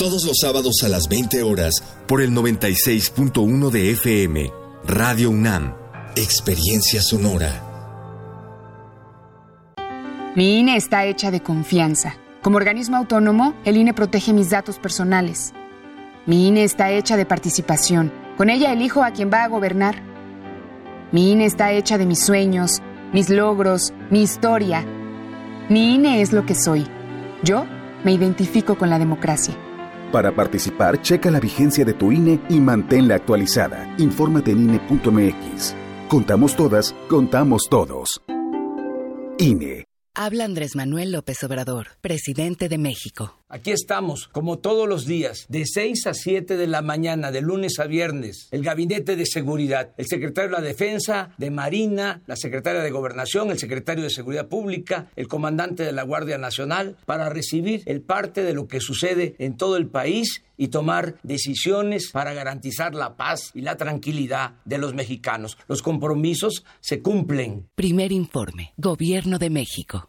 todos los sábados a las 20 horas por el 96.1 de FM, Radio UNAM, Experiencia Sonora. Mi INE está hecha de confianza. Como organismo autónomo, el INE protege mis datos personales. Mi INE está hecha de participación. Con ella elijo a quien va a gobernar. Mi INE está hecha de mis sueños, mis logros, mi historia. Mi INE es lo que soy. Yo me identifico con la democracia. Para participar, checa la vigencia de tu INE y manténla actualizada. Infórmate en INE.mx. Contamos todas, contamos todos. INE. Habla Andrés Manuel López Obrador, presidente de México. Aquí estamos, como todos los días, de 6 a 7 de la mañana, de lunes a viernes, el Gabinete de Seguridad, el secretario de la Defensa, de Marina, la secretaria de Gobernación, el secretario de Seguridad Pública, el comandante de la Guardia Nacional, para recibir el parte de lo que sucede en todo el país y tomar decisiones para garantizar la paz y la tranquilidad de los mexicanos. Los compromisos se cumplen. Primer informe, Gobierno de México.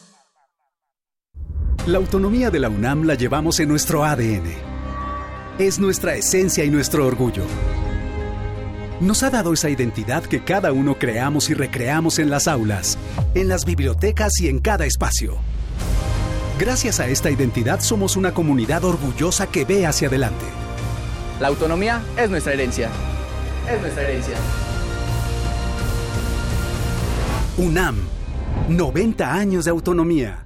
La autonomía de la UNAM la llevamos en nuestro ADN. Es nuestra esencia y nuestro orgullo. Nos ha dado esa identidad que cada uno creamos y recreamos en las aulas, en las bibliotecas y en cada espacio. Gracias a esta identidad somos una comunidad orgullosa que ve hacia adelante. La autonomía es nuestra herencia. Es nuestra herencia. UNAM, 90 años de autonomía.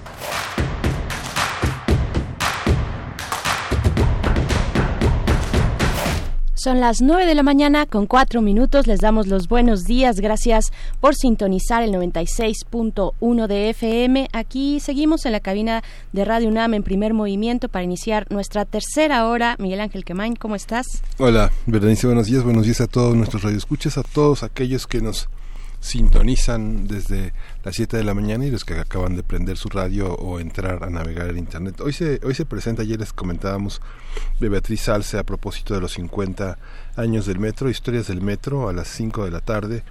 Son las 9 de la mañana con 4 minutos. Les damos los buenos días. Gracias por sintonizar el 96.1 de FM. Aquí seguimos en la cabina de Radio UNAM en primer movimiento para iniciar nuestra tercera hora. Miguel Ángel Quemain, ¿cómo estás? Hola, Berenice, buenos días. Buenos días a todos nuestros radioescuchas, a todos aquellos que nos sintonizan desde las 7 de la mañana y los que acaban de prender su radio o entrar a navegar en internet. Hoy se, hoy se presenta, ayer les comentábamos de Beatriz Salce a propósito de los 50 años del metro, historias del metro a las 5 de la tarde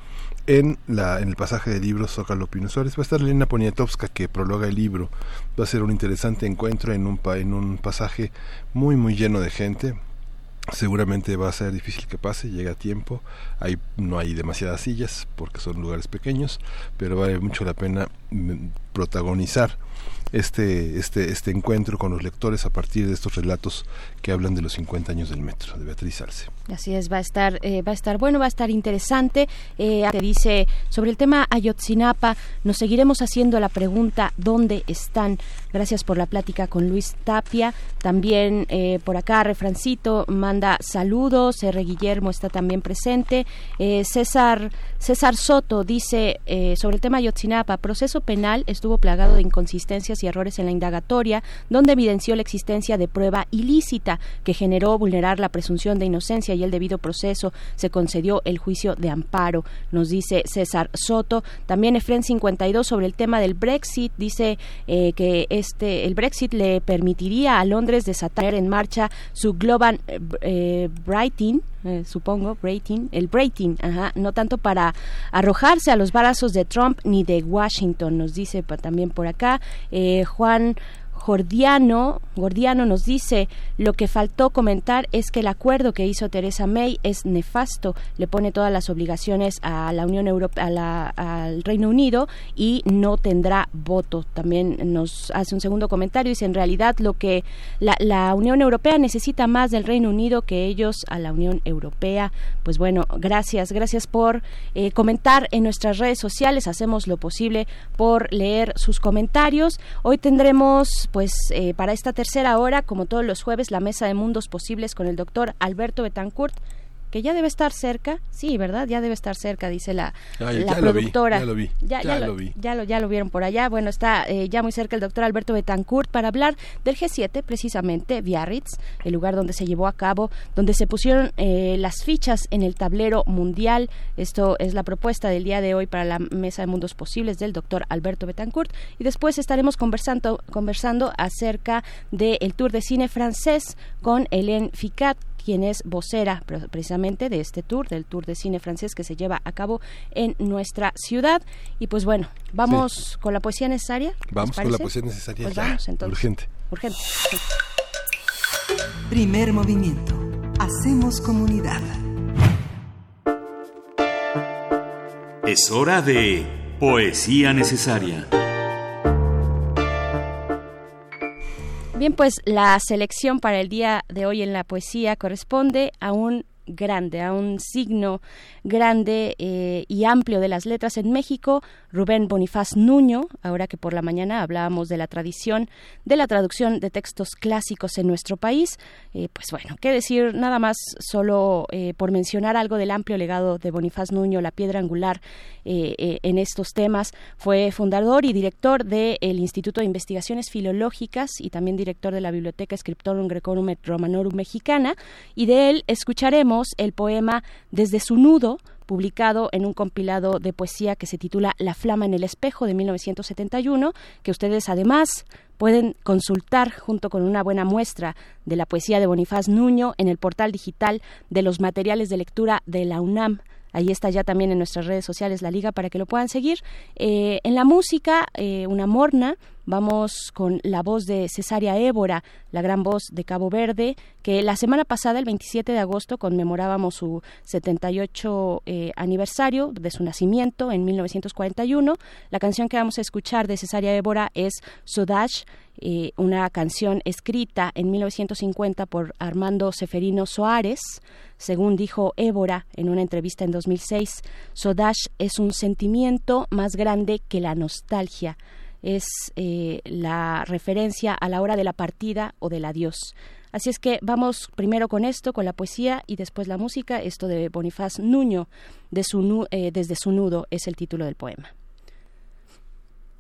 en, la, en el pasaje de libros Zócalo Pino Suárez. Va a estar Elena Poniatowska que prologa el libro. Va a ser un interesante encuentro en un, en un pasaje muy muy lleno de gente seguramente va a ser difícil que pase, llega a tiempo, hay, no hay demasiadas sillas porque son lugares pequeños, pero vale mucho la pena mm, protagonizar este, este, este encuentro con los lectores a partir de estos relatos que hablan de los 50 años del metro, de Beatriz Arce. Así es, va a estar, eh, va a estar bueno, va a estar interesante. Eh, te dice sobre el tema Ayotzinapa, nos seguiremos haciendo la pregunta ¿dónde están? Gracias por la plática con Luis Tapia. También eh, por acá Refrancito manda saludos. R. Guillermo está también presente. César César Soto dice sobre el tema Ayotzinapa, proceso penal estuvo plagado de inconsistencias y errores en la indagatoria, donde evidenció la existencia de prueba ilícita que generó vulnerar la presunción de inocencia y el debido proceso. Se concedió el juicio de amparo, nos dice César Soto. También Efren 52 sobre el tema del Brexit dice eh, que este el Brexit le permitiría a Londres desatar en marcha su Global eh, Brighting, eh, supongo, el Brating, ajá, no tanto para arrojarse a los brazos de Trump ni de Washington, nos dice también por acá. Eh, Juan Gordiano, Gordiano nos dice, lo que faltó comentar es que el acuerdo que hizo Teresa May es nefasto, le pone todas las obligaciones a la Unión Europea, al Reino Unido y no tendrá voto. También nos hace un segundo comentario, dice, en realidad lo que la, Unión Europea necesita más del Reino Unido que ellos a la Unión Europea. Pues bueno, gracias, gracias por eh, comentar en nuestras redes sociales, hacemos lo posible por leer sus comentarios. Hoy tendremos pues eh, para esta tercera hora, como todos los jueves, la mesa de mundos posibles con el doctor Alberto Betancourt que ya debe estar cerca, sí, ¿verdad? Ya debe estar cerca, dice la, la productora. ya lo vi, ya, lo, vi. Ya lo, ya lo vieron por allá. Bueno, está eh, ya muy cerca el doctor Alberto Betancourt para hablar del G7, precisamente, Biarritz, el lugar donde se llevó a cabo, donde se pusieron eh, las fichas en el tablero mundial. Esto es la propuesta del día de hoy para la Mesa de Mundos Posibles del doctor Alberto Betancourt. Y después estaremos conversando, conversando acerca del tour de cine francés con Hélène Ficat, quien es vocera precisamente de este tour, del tour de cine francés que se lleva a cabo en nuestra ciudad. Y pues bueno, vamos con la poesía necesaria. Vamos con la poesía necesaria. Pues vamos entonces. Urgente. Urgente. Primer movimiento. Hacemos comunidad. Es hora de poesía necesaria. Bien, pues la selección para el día de hoy en la poesía corresponde a un grande, a un signo grande eh, y amplio de las letras en México, Rubén Bonifaz Nuño, ahora que por la mañana hablábamos de la tradición de la traducción de textos clásicos en nuestro país, eh, pues bueno, qué decir nada más solo eh, por mencionar algo del amplio legado de Bonifaz Nuño, la piedra angular en estos temas, fue fundador y director del Instituto de Investigaciones Filológicas y también director de la Biblioteca Scriptorum Grecorum et Romanorum Mexicana, y de él escucharemos el poema Desde su nudo publicado en un compilado de poesía que se titula La Flama en el Espejo de 1971, que ustedes además pueden consultar junto con una buena muestra de la poesía de Bonifaz Nuño en el portal digital de los materiales de lectura de la UNAM. Ahí está ya también en nuestras redes sociales la liga para que lo puedan seguir. Eh, en la música, eh, una morna, vamos con la voz de Cesaria Évora, la gran voz de Cabo Verde, que la semana pasada, el 27 de agosto, conmemorábamos su 78 eh, aniversario de su nacimiento en 1941. La canción que vamos a escuchar de Cesaria Évora es Sodash, una canción escrita en 1950 por Armando Seferino Soares. Según dijo Évora en una entrevista en 2006, Sodash es un sentimiento más grande que la nostalgia. Es eh, la referencia a la hora de la partida o del adiós. Así es que vamos primero con esto, con la poesía y después la música. Esto de Bonifaz Nuño, eh, desde su nudo, es el título del poema.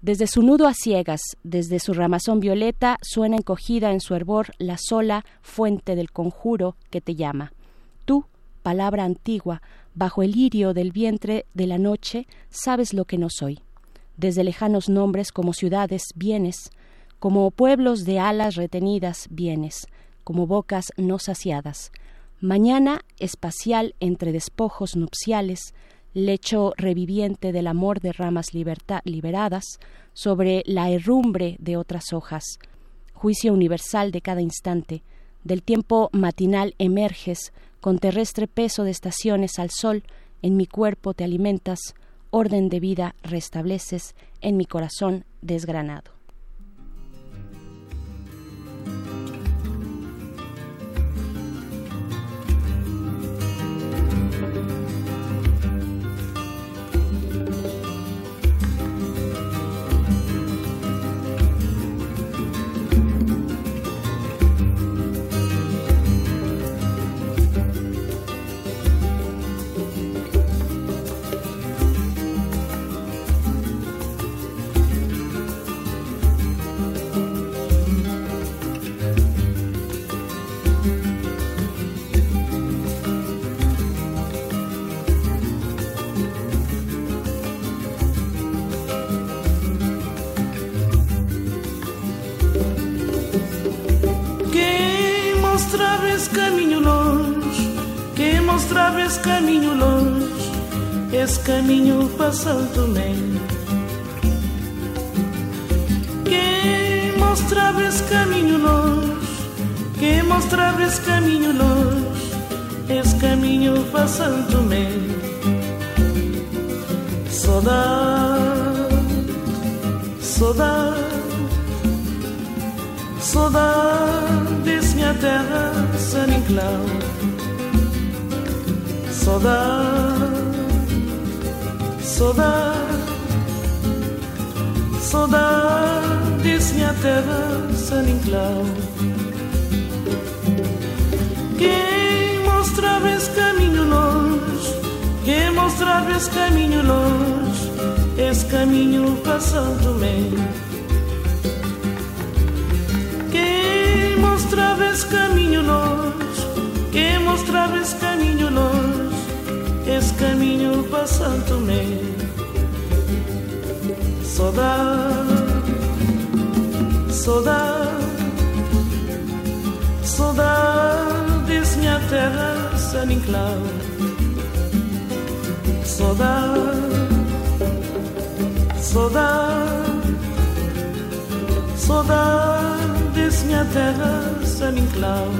Desde su nudo a ciegas, desde su ramazón violeta, suena encogida en su hervor la sola fuente del conjuro que te llama palabra antigua, bajo el lirio del vientre de la noche, sabes lo que no soy. Desde lejanos nombres como ciudades vienes, como pueblos de alas retenidas vienes, como bocas no saciadas. Mañana espacial entre despojos nupciales, lecho reviviente del amor de ramas liberadas sobre la herrumbre de otras hojas, juicio universal de cada instante, del tiempo matinal emerges con terrestre peso de estaciones al sol, en mi cuerpo te alimentas, orden de vida restableces, en mi corazón desgranado. És caminho longe, esse caminho para Santo. Quem mostrava esse caminho longe, quem mostrava esse caminho longe, esse caminho para Santo Meio. Saudade, saudade, saudade desse minha terra, San Inclau saudade, saudade, saudade desse minha terra Inclau. Quem mostrava esse caminho longe, quem mostrava esse caminho longe, esse caminho Meio. Quem mostrava esse caminho longe, quem mostrava esse caminho longe esse caminho para Santo Tomé. Saudade, saudade, saudade minha terra, San Inclau. Saudade, saudade, saudade minha terra, San Inclau.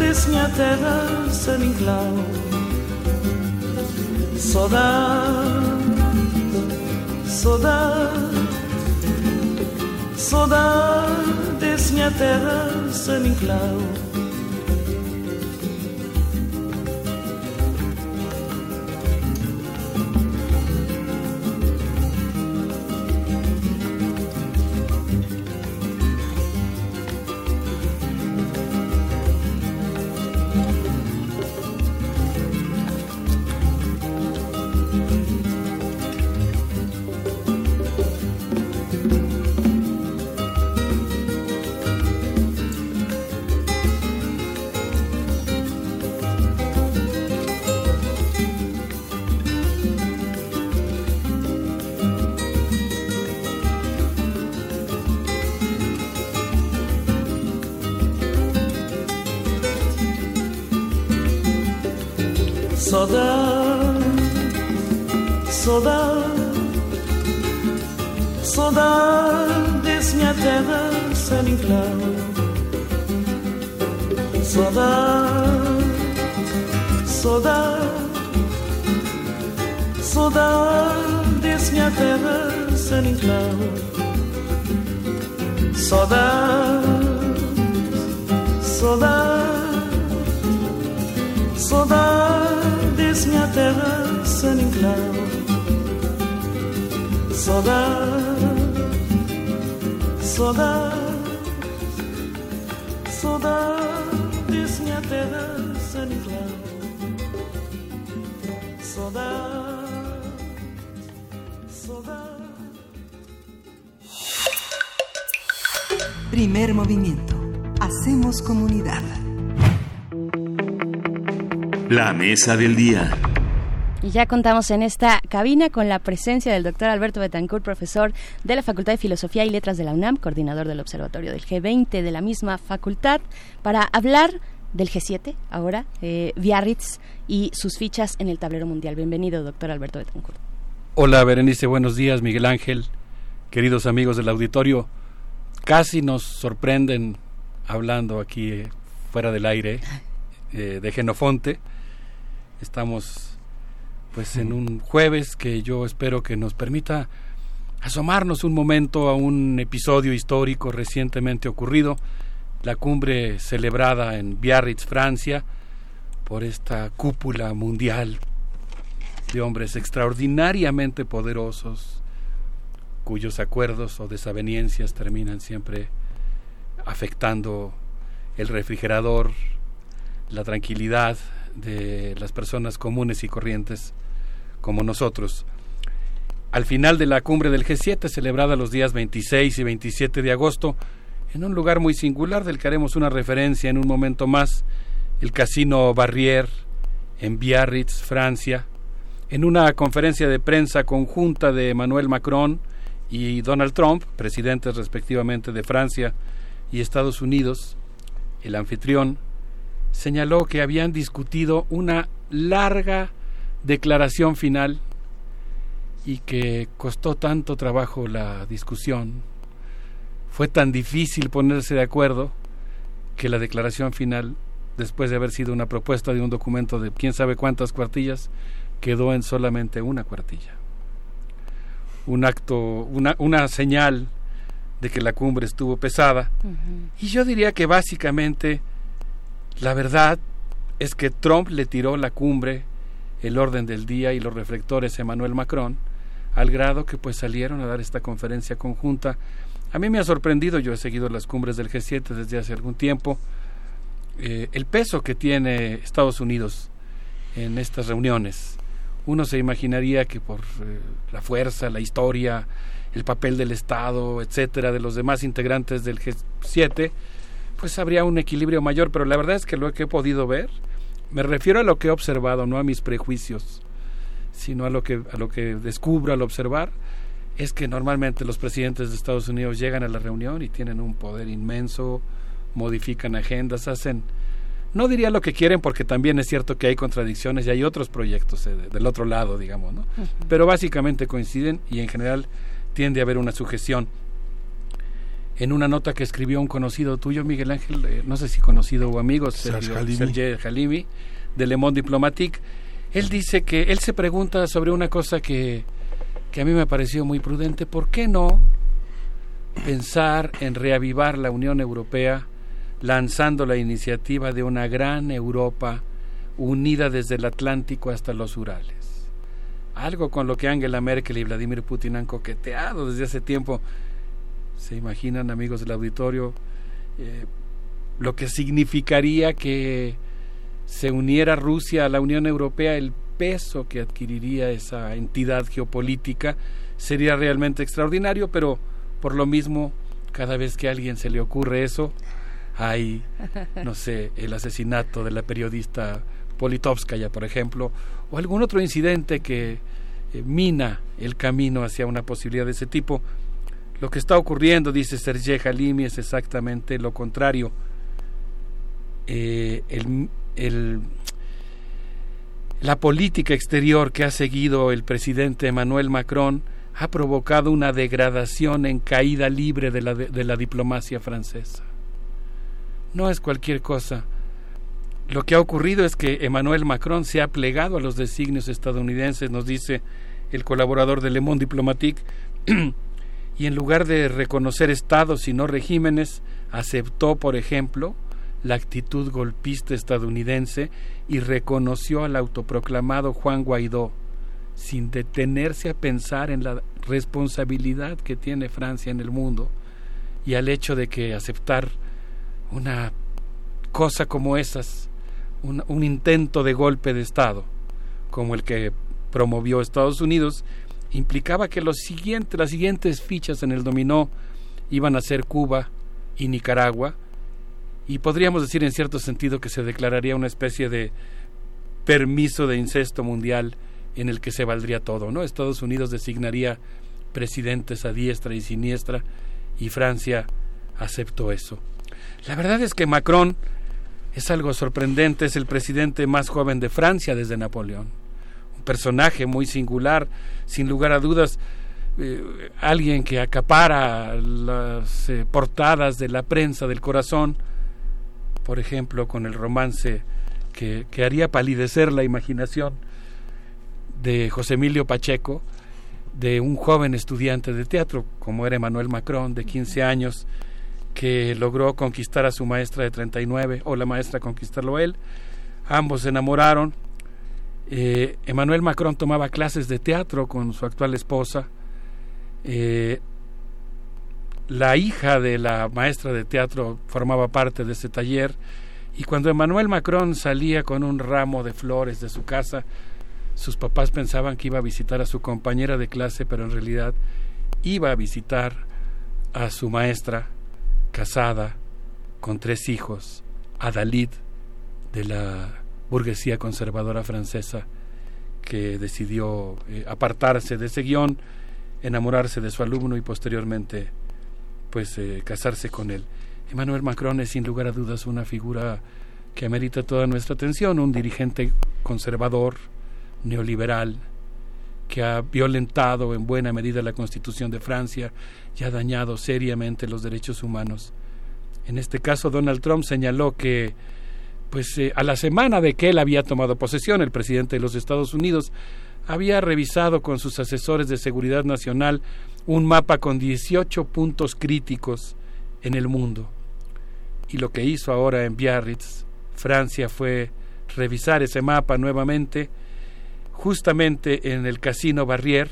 desnia teraz en inclau Saudade, saudade Saudade desnia terra sem inclau movimiento. Hacemos comunidad. La mesa del día. Y ya contamos en esta cabina con la presencia del doctor Alberto Betancourt, profesor de la Facultad de Filosofía y Letras de la UNAM, coordinador del Observatorio del G20 de la misma facultad, para hablar del G7 ahora, eh, Biarritz y sus fichas en el tablero mundial. Bienvenido, doctor Alberto Betancourt. Hola, Berenice, buenos días, Miguel Ángel, queridos amigos del auditorio. Casi nos sorprenden hablando aquí eh, fuera del aire eh, de Genofonte. Estamos pues en un jueves que yo espero que nos permita asomarnos un momento a un episodio histórico recientemente ocurrido, la cumbre celebrada en Biarritz, Francia, por esta cúpula mundial de hombres extraordinariamente poderosos, cuyos acuerdos o desavenencias terminan siempre afectando el refrigerador, la tranquilidad de las personas comunes y corrientes como nosotros. Al final de la cumbre del G7, celebrada los días 26 y 27 de agosto, en un lugar muy singular del que haremos una referencia en un momento más, el Casino Barrier, en Biarritz, Francia, en una conferencia de prensa conjunta de Emmanuel Macron y Donald Trump, presidentes respectivamente de Francia y Estados Unidos, el anfitrión señaló que habían discutido una larga declaración final y que costó tanto trabajo la discusión, fue tan difícil ponerse de acuerdo que la declaración final, después de haber sido una propuesta de un documento de quién sabe cuántas cuartillas, quedó en solamente una cuartilla. Un acto, una, una señal de que la cumbre estuvo pesada. Y yo diría que básicamente la verdad es que Trump le tiró la cumbre, el orden del día y los reflectores a Emmanuel Macron, al grado que pues salieron a dar esta conferencia conjunta. A mí me ha sorprendido, yo he seguido las cumbres del G7 desde hace algún tiempo, eh, el peso que tiene Estados Unidos en estas reuniones. Uno se imaginaría que por eh, la fuerza, la historia, el papel del Estado, etcétera, de los demás integrantes del G7, pues habría un equilibrio mayor, pero la verdad es que lo que he podido ver, me refiero a lo que he observado, no a mis prejuicios, sino a lo que, a lo que descubro al observar, es que normalmente los presidentes de Estados Unidos llegan a la reunión y tienen un poder inmenso, modifican agendas, hacen, no diría lo que quieren porque también es cierto que hay contradicciones y hay otros proyectos eh, del otro lado, digamos, ¿no? Pero básicamente coinciden y en general tiende a haber una sujeción en una nota que escribió un conocido tuyo, Miguel Ángel, eh, no sé si conocido o amigo, Sergio Halimi, de Le Monde Diplomatique. Él dice que él se pregunta sobre una cosa que, que a mí me pareció muy prudente. ¿Por qué no pensar en reavivar la Unión Europea lanzando la iniciativa de una gran Europa unida desde el Atlántico hasta los Urales? Algo con lo que Angela Merkel y Vladimir Putin han coqueteado desde hace tiempo se imaginan, amigos del auditorio, eh, lo que significaría que se uniera Rusia a la Unión Europea, el peso que adquiriría esa entidad geopolítica sería realmente extraordinario, pero por lo mismo, cada vez que a alguien se le ocurre eso, hay, no sé, el asesinato de la periodista Politovskaya, por ejemplo, o algún otro incidente que eh, mina el camino hacia una posibilidad de ese tipo. Lo que está ocurriendo, dice Sergei Halimi, es exactamente lo contrario. Eh, la política exterior que ha seguido el presidente Emmanuel Macron ha provocado una degradación en caída libre de la diplomacia francesa. No es cualquier cosa. Lo que ha ocurrido es que Emmanuel Macron se ha plegado a los designios estadounidenses, nos dice el colaborador de Le Monde Diplomatique, y en lugar de reconocer estados y no regímenes, aceptó, por ejemplo, la actitud golpista estadounidense y reconoció al autoproclamado Juan Guaidó, sin detenerse a pensar en la responsabilidad que tiene Francia en el mundo y al hecho de que aceptar una cosa como esas, un, intento de golpe de Estado, como el que promovió Estados Unidos, implicaba que los siguientes, las siguientes fichas en el dominó iban a ser Cuba y Nicaragua, y podríamos decir en cierto sentido que se declararía una especie de permiso de incesto mundial en el que se valdría todo, ¿no? Estados Unidos designaría presidentes a diestra y siniestra y Francia aceptó eso. La verdad es que Macron es algo sorprendente, es el presidente más joven de Francia desde Napoleón. Un personaje muy singular, sin lugar a dudas, eh, alguien que acapara las eh, portadas de la prensa del corazón, por ejemplo, con el romance que, que haría palidecer la imaginación de José Emilio Pacheco, de un joven estudiante de teatro, como era Emmanuel Macron, de 15 años, que logró conquistar a su maestra de 39, o la maestra conquistarlo a él. Ambos se enamoraron. Eh, Emmanuel Macron tomaba clases de teatro con su actual esposa. Eh, la hija de la maestra de teatro formaba parte de ese taller y cuando Emmanuel Macron salía con un ramo de flores de su casa, sus papás pensaban que iba a visitar a su compañera de clase, pero en realidad iba a visitar a su maestra casada con tres hijos, Adalid de la burguesía conservadora francesa que decidió eh, apartarse de ese guion, enamorarse de su alumno y posteriormente pues eh, casarse con él. Emmanuel Macron es sin lugar a dudas una figura que amerita toda nuestra atención, un dirigente conservador, neoliberal, que ha violentado en buena medida la Constitución de Francia y ha dañado seriamente los derechos humanos. En este caso, Donald Trump señaló que, pues, eh, a la semana de que él había tomado posesión, el presidente de los Estados Unidos había revisado con sus asesores de seguridad nacional un mapa con 18 puntos críticos en el mundo. Y lo que hizo ahora en Biarritz, Francia, fue revisar ese mapa nuevamente, justamente en el Casino Barrier,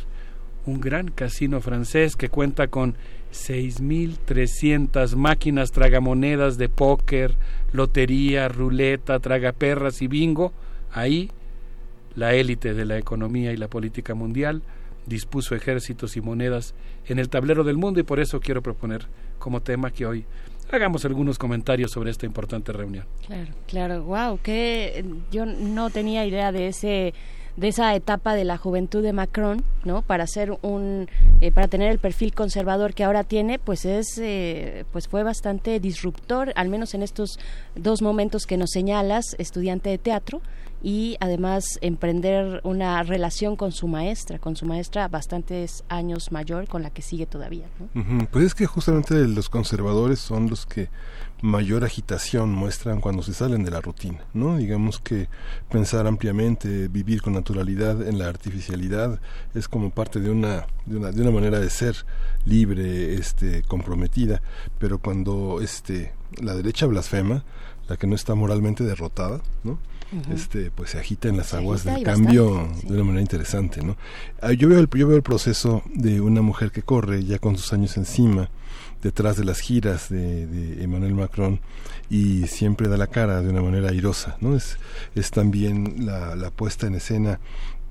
un gran casino francés que cuenta con 6.300 máquinas tragamonedas de póker, lotería, ruleta, tragaperras y bingo. Ahí, la élite de la economía y la política mundial dispuso ejércitos y monedas en el tablero del mundo y por eso quiero proponer como tema que hoy hagamos algunos comentarios sobre esta importante reunión. Claro, claro, wow, que yo no tenía idea de ese de esa etapa de la juventud de Macron, ¿no? Para ser un, eh, para tener el perfil conservador que ahora tiene, pues es, eh, pues fue bastante disruptor, al menos en estos dos momentos que nos señalas, estudiante de teatro y además emprender una relación con su maestra, con su maestra bastantes años mayor, con la que sigue todavía. Pues es que justamente los conservadores son los que mayor agitación muestran cuando se salen de la rutina, ¿no? Digamos que pensar ampliamente, vivir con naturalidad en la artificialidad es como parte de una de una, de una manera de ser libre, este comprometida, pero cuando este la derecha blasfema, la que no está moralmente derrotada, ¿no? este pues se agita en las aguas del cambio de una manera interesante no ah, yo veo el yo veo el proceso de una mujer que corre ya con sus años encima detrás de las giras de, de Emmanuel Macron y siempre da la cara de una manera airosa no es es también la, la puesta en escena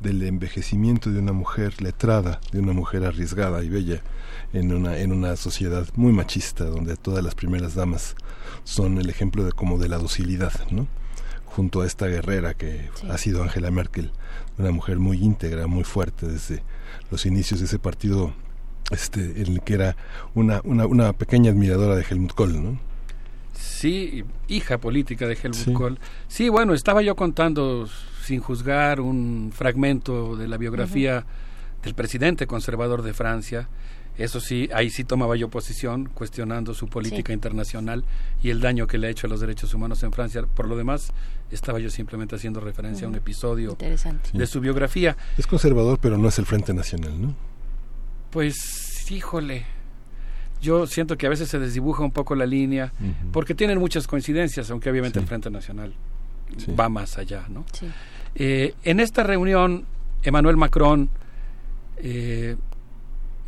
del envejecimiento de una mujer letrada, de una mujer arriesgada y bella en una, en una sociedad muy machista donde todas las primeras damas son el ejemplo de como de la docilidad, ¿no? junto a esta guerrera que ha sido Angela Merkel, una mujer muy íntegra, muy fuerte desde los inicios de ese partido este, en el que era una, una, una pequeña admiradora de Helmut Kohl, ¿no? Sí, hija política de Helmut Kohl. Sí, bueno, estaba yo contando sin juzgar un fragmento de la biografía del presidente conservador de Francia. Eso sí, ahí sí tomaba yo posición, cuestionando su política internacional y el daño que le ha hecho a los derechos humanos en Francia. Por lo demás, estaba yo simplemente haciendo referencia a un episodio de su biografía. Es conservador, pero no es el Frente Nacional, ¿no? Pues, híjole, yo siento que a veces se desdibuja un poco la línea, porque tienen muchas coincidencias, aunque obviamente el Frente Nacional va más allá, ¿no? Eh, en esta reunión, Emmanuel Macron eh,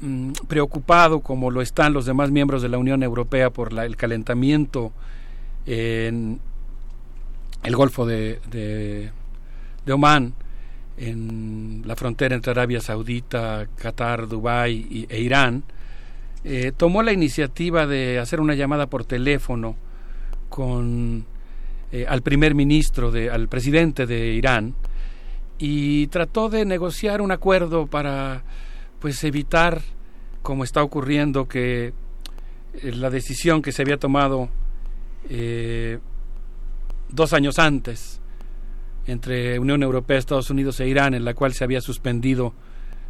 mm, preocupado como lo están los demás miembros de la Unión Europea por el calentamiento en el Golfo de, de, Oman, en la frontera entre Arabia Saudita, Qatar, Dubái e Irán, eh, tomó la iniciativa de hacer una llamada por teléfono con eh, al primer ministro, de, al presidente de Irán, y trató de negociar un acuerdo para pues evitar como está ocurriendo que eh, la decisión que se había tomado dos años antes entre Unión Europea, Estados Unidos e Irán, en la cual se había suspendido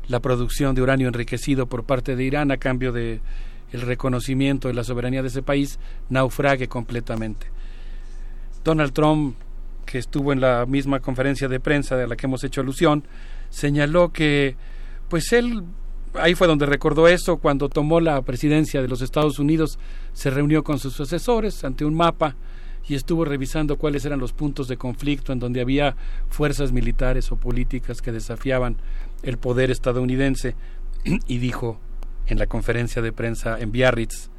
la producción de uranio enriquecido por parte de Irán a cambio de el reconocimiento de la soberanía de ese país, naufrague completamente. Donald Trump que estuvo en la misma conferencia de prensa de la que hemos hecho alusión, señaló que pues él ahí fue donde recordó eso cuando tomó la presidencia de los Estados Unidos, se reunió con sus asesores ante un mapa y estuvo revisando cuáles eran los puntos de conflicto en donde había fuerzas militares o políticas que desafiaban el poder estadounidense y dijo en la conferencia de prensa en Biarritz,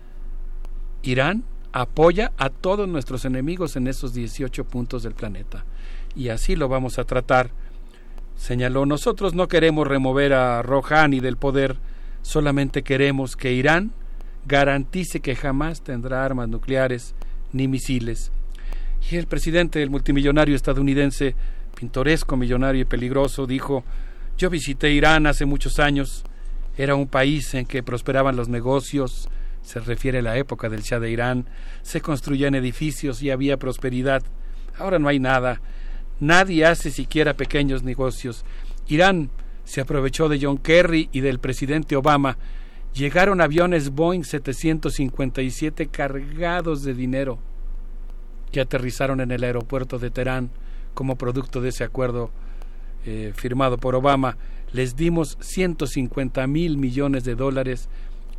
Irán apoya a todos nuestros enemigos en esos 18 puntos del planeta. Y así lo vamos a tratar. Señaló, nosotros no queremos remover a Rouhani del poder, solamente queremos que Irán garantice que jamás tendrá armas nucleares ni misiles. Y el presidente del multimillonario estadounidense, pintoresco, millonario y peligroso, dijo, yo visité Irán hace muchos años, era un país en que prosperaban los negocios, se refiere a la época del Shah de Irán, se construían edificios y había prosperidad. Ahora no hay nada. Nadie hace siquiera pequeños negocios. Irán se aprovechó de John Kerry y del presidente Obama. Llegaron aviones Boeing 757 cargados de dinero que aterrizaron en el aeropuerto de Teherán como producto de ese acuerdo eh, firmado por Obama. Les dimos 150 mil millones de dólares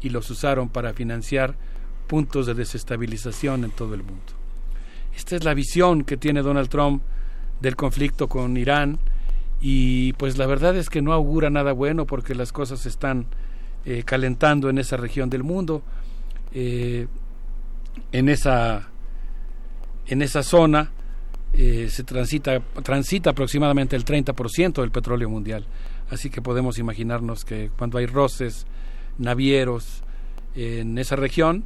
y los usaron para financiar puntos de desestabilización en todo el mundo. Esta es la visión que tiene Donald Trump del conflicto con Irán y pues la verdad es que no augura nada bueno porque las cosas están eh, calentando en esa región del mundo, eh, en esa en esa zona eh, se transita transita aproximadamente el 30% del petróleo mundial, así que podemos imaginarnos que cuando hay roces navieros en esa región,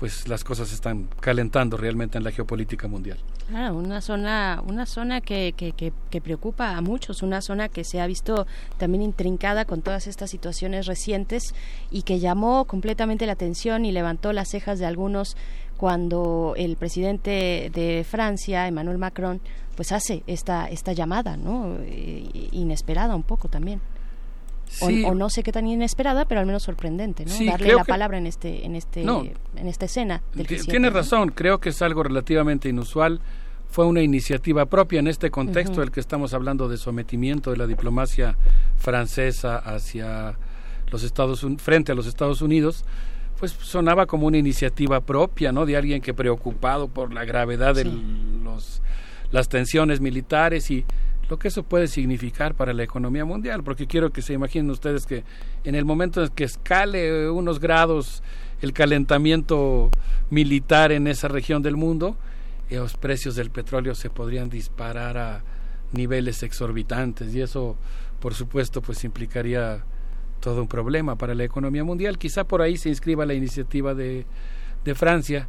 pues las cosas están calentando realmente en la geopolítica mundial. Ah, una zona, una zona que, que, preocupa a muchos, una zona que se ha visto también intrincada con todas estas situaciones recientes y que llamó completamente la atención y levantó las cejas de algunos cuando el presidente de Francia, Emmanuel Macron, pues hace esta, esta llamada, ¿no? Eh, inesperada un poco también. O, no sé qué tan inesperada, pero al menos sorprendente, ¿no? Darle la palabra en este, en este, en esta escena. Del Tiene razón, creo que es algo relativamente inusual. Fue una iniciativa propia en este contexto del que estamos hablando de sometimiento de la diplomacia francesa hacia los Estados frente a los Estados Unidos, pues sonaba como una iniciativa propia, ¿no? De alguien que preocupado por la gravedad de los las tensiones militares y lo que eso puede significar para la economía mundial, porque quiero que se imaginen ustedes que en el momento en que escale unos grados el calentamiento militar en esa región del mundo, eh, los precios del petróleo se podrían disparar a niveles exorbitantes y eso, por supuesto, pues implicaría todo un problema para la economía mundial. Quizá por ahí se inscriba la iniciativa de, de Francia,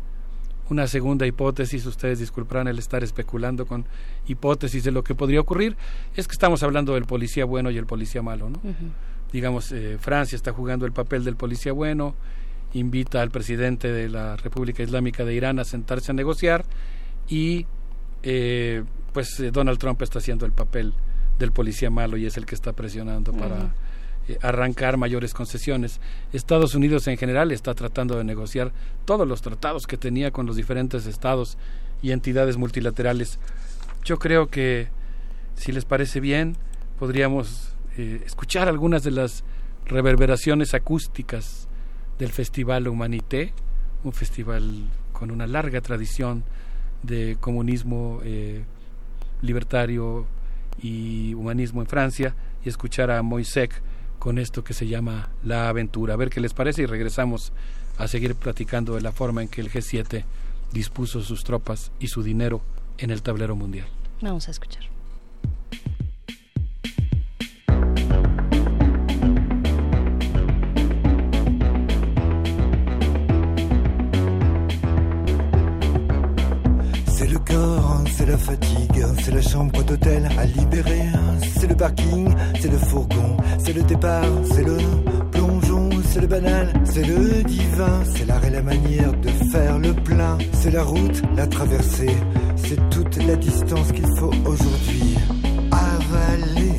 una segunda hipótesis, ustedes disculparán el estar especulando con hipótesis de lo que podría ocurrir, es que estamos hablando del policía bueno y el policía malo, ¿no? Digamos, eh, Francia está jugando el papel del policía bueno invita al presidente de la República Islámica de Irán a sentarse a negociar y eh, pues eh, Donald Trump está haciendo el papel del policía malo y es el que está presionando para arrancar mayores concesiones. Estados Unidos en general está tratando de negociar todos los tratados que tenía con los diferentes estados y entidades multilaterales. Yo creo que, si les parece bien, podríamos escuchar algunas de las reverberaciones acústicas del Festival Humanité, un festival con una larga tradición de comunismo eh, libertario y humanismo en Francia, y escuchar a Moisec con esto que se llama La Aventura. A ver qué les parece y regresamos a seguir platicando de la forma en que el G7 dispuso sus tropas y su dinero en el tablero mundial. Vamos a escuchar. C'est la fatigue, c'est la chambre d'hôtel à libérer, c'est le parking, c'est le fourgon, c'est le départ, c'est le plongeon, c'est le banal, c'est le divin, c'est l'art et la manière de faire le plein, c'est la route, la traversée, c'est toute la distance qu'il faut aujourd'hui avaler.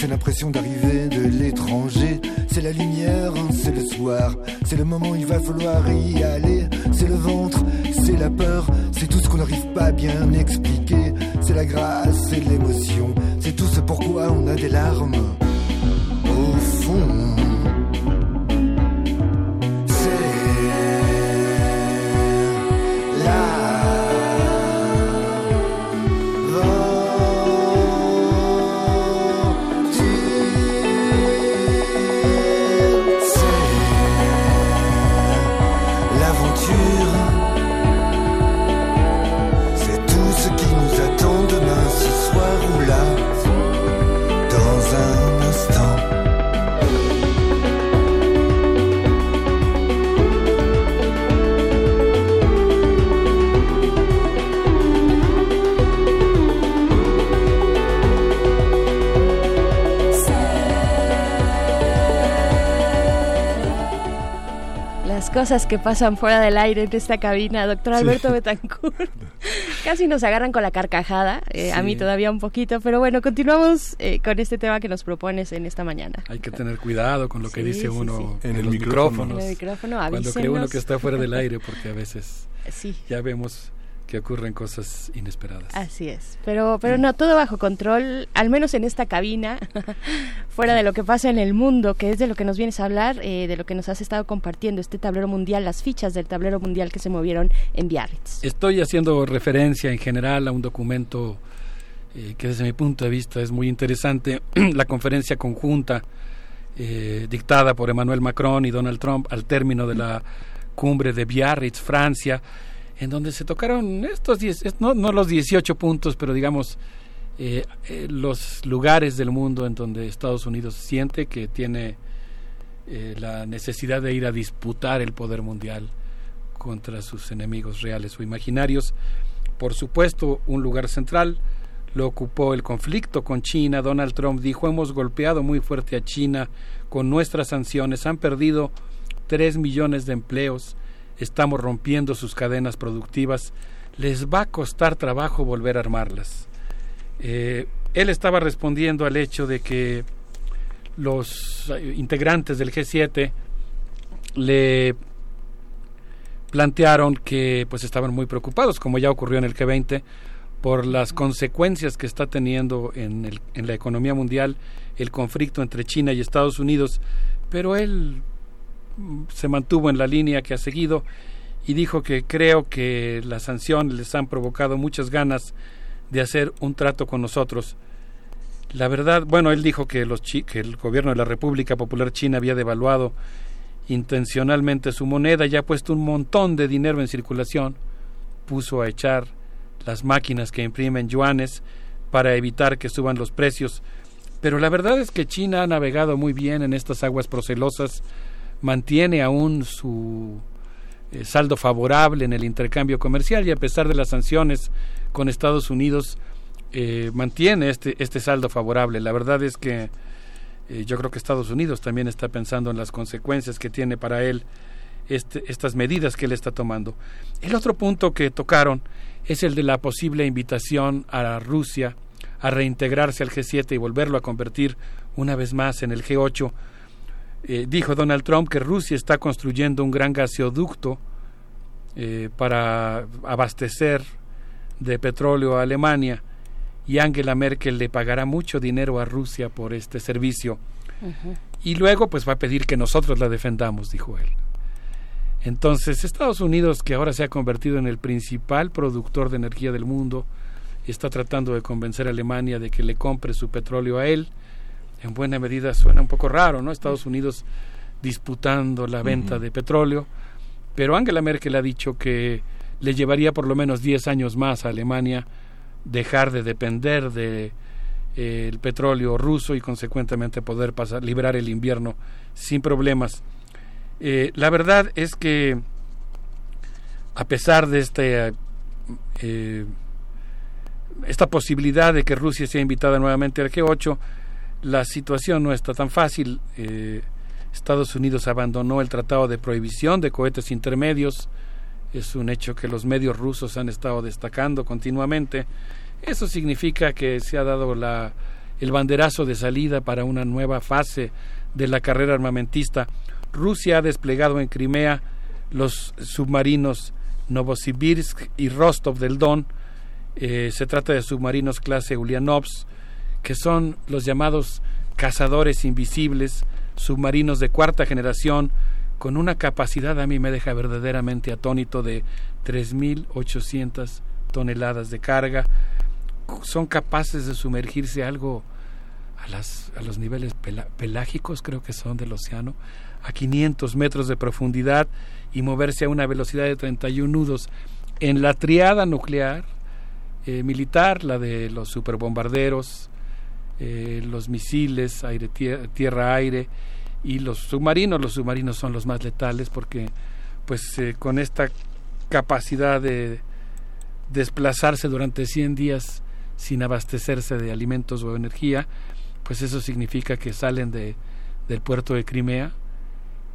C'est l'impression d'arriver de l'étranger. C'est la lumière, c'est le soir, c'est le moment où il va falloir y aller. C'est le ventre, c'est la peur, c'est tout ce qu'on n'arrive pas à bien expliquer. C'est la grâce, c'est l'émotion, c'est tout ce pourquoi on a des larmes. Au fond. Cosas que pasan fuera del aire de esta cabina, doctor Alberto Betancourt. Casi nos agarran con la carcajada, eh, a mí todavía un poquito, pero bueno, continuamos eh, con este tema que nos propones en esta mañana. Hay que tener cuidado con lo que dice uno en, el micrófono. En el micrófono, Cuando cree uno que está fuera del aire, porque a veces ya vemos que ocurren cosas inesperadas. Así es, pero pero no todo bajo control, al menos en esta cabina, fuera de lo que pasa en el mundo, que es de lo que nos vienes a hablar, eh, de lo que nos has estado compartiendo este tablero mundial, las fichas del tablero mundial que se movieron en Biarritz. Estoy haciendo referencia en general a un documento eh, que desde mi punto de vista es muy interesante, la conferencia conjunta eh, dictada por Emmanuel Macron y Donald Trump al término de la cumbre de Biarritz, Francia en donde se tocaron estos 10, no, no los 18 puntos, pero digamos eh, eh, los lugares del mundo en donde Estados Unidos siente que tiene eh, la necesidad de ir a disputar el poder mundial contra sus enemigos reales o imaginarios. Por supuesto, un lugar central lo ocupó el conflicto con China. Donald Trump dijo, hemos golpeado muy fuerte a China con nuestras sanciones, han perdido 3 millones de empleos estamos rompiendo sus cadenas productivas, les va a costar trabajo volver a armarlas. Eh, él estaba respondiendo al hecho de que los integrantes del G7 le plantearon que pues estaban muy preocupados, como ya ocurrió en el G20, por las consecuencias que está teniendo en, el, en la economía mundial el conflicto entre China y Estados Unidos, pero él se mantuvo en la línea que ha seguido y dijo que creo que las sanciones les han provocado muchas ganas de hacer un trato con nosotros. La verdad, bueno, él dijo que, los que el gobierno de la República Popular China había devaluado intencionalmente su moneda y ha puesto un montón de dinero en circulación. Puso a echar las máquinas que imprimen yuanes para evitar que suban los precios. Pero la verdad es que China ha navegado muy bien en estas aguas procelosas, mantiene aún su eh, saldo favorable en el intercambio comercial y a pesar de las sanciones con Estados Unidos eh, mantiene este, este saldo favorable. La verdad es que eh, yo creo que Estados Unidos también está pensando en las consecuencias que tiene para él este, estas medidas que él está tomando. El otro punto que tocaron es el de la posible invitación a Rusia a reintegrarse al G7 y volverlo a convertir una vez más en el G8. Eh, dijo Donald Trump que Rusia está construyendo un gran gasoducto eh, para abastecer de petróleo a Alemania y Angela Merkel le pagará mucho dinero a Rusia por este servicio. Y luego pues va a pedir que nosotros la defendamos, dijo él. Entonces, Estados Unidos, que ahora se ha convertido en el principal productor de energía del mundo, está tratando de convencer a Alemania de que le compre su petróleo a él. En buena medida suena un poco raro, ¿no? Estados Unidos disputando la venta de petróleo, pero Angela Merkel ha dicho que le llevaría por lo menos 10 años más a Alemania dejar de depender de eh, el petróleo ruso y consecuentemente poder pasar liberar el invierno sin problemas. Eh, la verdad es que a pesar de este eh, esta posibilidad de que Rusia sea invitada nuevamente al G8, la situación no está tan fácil. Eh, Estados Unidos abandonó el tratado de prohibición de cohetes intermedios. Es un hecho que los medios rusos han estado destacando continuamente. Eso significa que se ha dado la, el banderazo de salida para una nueva fase de la carrera armamentista. Rusia ha desplegado en Crimea los submarinos Novosibirsk y Rostov del Don, eh, se trata de submarinos clase Ulyanovs, que son los llamados cazadores invisibles, submarinos de cuarta generación, con una capacidad a mí me deja verdaderamente atónito de 3.800 toneladas de carga. Son capaces de sumergirse algo a, las, a los niveles pelágicos, creo que son del océano, a 500 metros de profundidad y moverse a una velocidad de 31 nudos. En la triada nuclear, eh, militar, la de los superbombarderos, eh, los misiles aire tierra-aire y los submarinos. Los submarinos son los más letales porque pues eh, con esta capacidad de desplazarse durante 100 días sin abastecerse de alimentos o energía, pues eso significa que salen de, del puerto de Crimea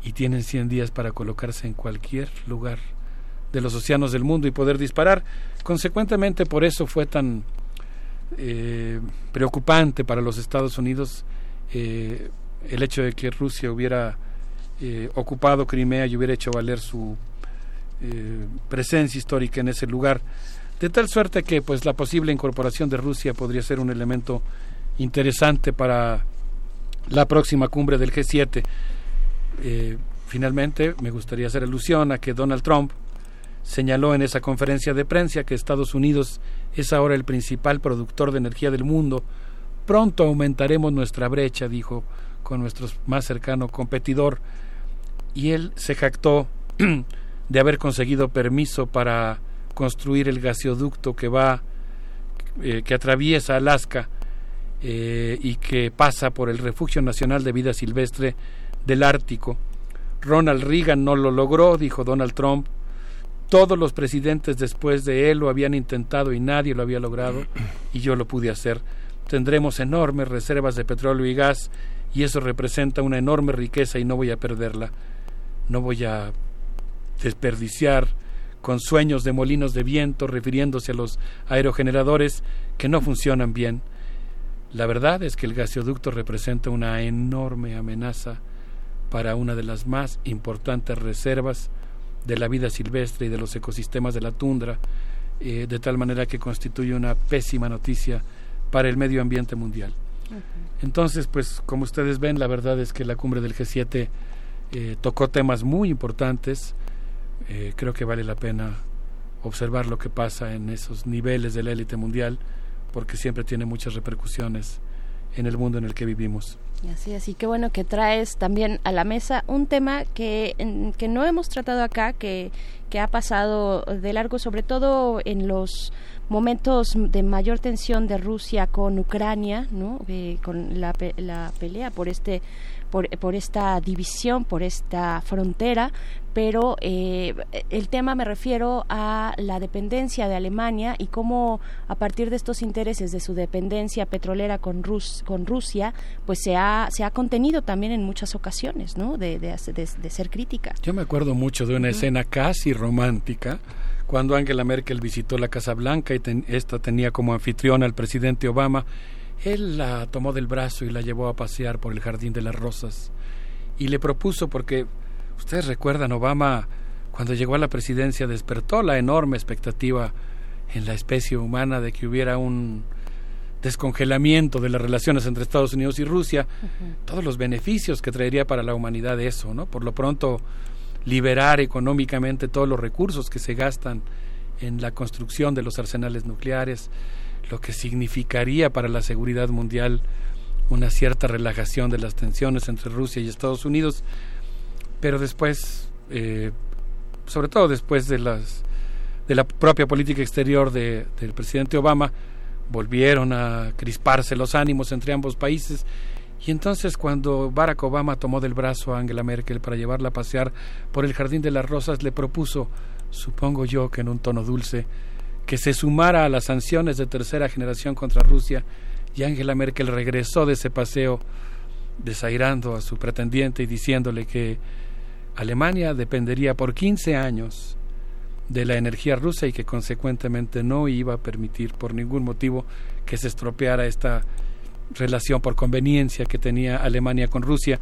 y tienen 100 días para colocarse en cualquier lugar de los océanos del mundo y poder disparar. Consecuentemente, por eso fue tan eh, preocupante para los Estados Unidos eh, el hecho de que Rusia hubiera eh, ocupado Crimea y hubiera hecho valer su presencia histórica en ese lugar, de tal suerte que pues la posible incorporación de Rusia podría ser un elemento interesante para la próxima cumbre del G7. finalmente, me gustaría hacer alusión a que Donald Trump señaló en esa conferencia de prensa que Estados Unidos es ahora el principal productor de energía del mundo. Pronto aumentaremos nuestra brecha, dijo, con nuestro más cercano competidor. Y él se jactó de haber conseguido permiso para construir el gasoducto que va, eh, que atraviesa Alaska eh, y que pasa por el Refugio Nacional de Vida Silvestre del Ártico. Ronald Reagan no lo logró, dijo Donald Trump, todos los presidentes después de él lo habían intentado y nadie lo había logrado y yo lo pude hacer. Tendremos enormes reservas de petróleo y gas y eso representa una enorme riqueza y no voy a perderla. No voy a desperdiciar con sueños de molinos de viento refiriéndose a los aerogeneradores que no funcionan bien. La verdad es que el gasoducto representa una enorme amenaza para una de las más importantes reservas de la vida silvestre y de los ecosistemas de la tundra, eh, de tal manera que constituye una pésima noticia para el medio ambiente mundial. Entonces, pues como ustedes ven, la verdad es que la cumbre del G7 eh, tocó temas muy importantes, Eh, creo que vale la pena observar lo que pasa en esos niveles de la élite mundial, porque siempre tiene muchas repercusiones en el mundo en el que vivimos. Así es, qué bueno que traes también a la mesa un tema que, que no hemos tratado acá, que, que ha pasado de largo, sobre todo en los momentos de mayor tensión de Rusia con Ucrania, ¿no? Eh, con la, la pelea por este por, por, esta división, por esta frontera, pero eh, el tema me refiero a la dependencia de Alemania y cómo a partir de estos intereses de su dependencia petrolera con, Rus con Rusia, pues se ha, se ha contenido también en muchas ocasiones, ¿no? De, de, de, ser crítica. Yo me acuerdo mucho de una escena casi romántica cuando Angela Merkel visitó la Casa Blanca y esta tenía como anfitrión al presidente Obama. Él la tomó del brazo y la llevó a pasear por el Jardín de las Rosas y le propuso porque Ustedes recuerdan, Obama, cuando llegó a la presidencia, despertó la enorme expectativa en la especie humana de que hubiera un descongelamiento de las relaciones entre Estados Unidos y Rusia, todos los beneficios que traería para la humanidad eso, ¿no? Por lo pronto, liberar económicamente todos los recursos que se gastan en la construcción de los arsenales nucleares, lo que significaría para la seguridad mundial una cierta relajación de las tensiones entre Rusia y Estados Unidos pero después, eh, sobre todo después de las de la propia política exterior de, del presidente Obama, volvieron a crisparse los ánimos entre ambos países. Y entonces cuando Barack Obama tomó del brazo a Angela Merkel para llevarla a pasear por el Jardín de las Rosas, le propuso, supongo yo que en un tono dulce, que se sumara a las sanciones de tercera generación contra Rusia, y Angela Merkel regresó de ese paseo desairando a su pretendiente y diciéndole que Alemania dependería por 15 años de la energía rusa y que consecuentemente no iba a permitir por ningún motivo que se estropeara esta relación por conveniencia que tenía Alemania con Rusia.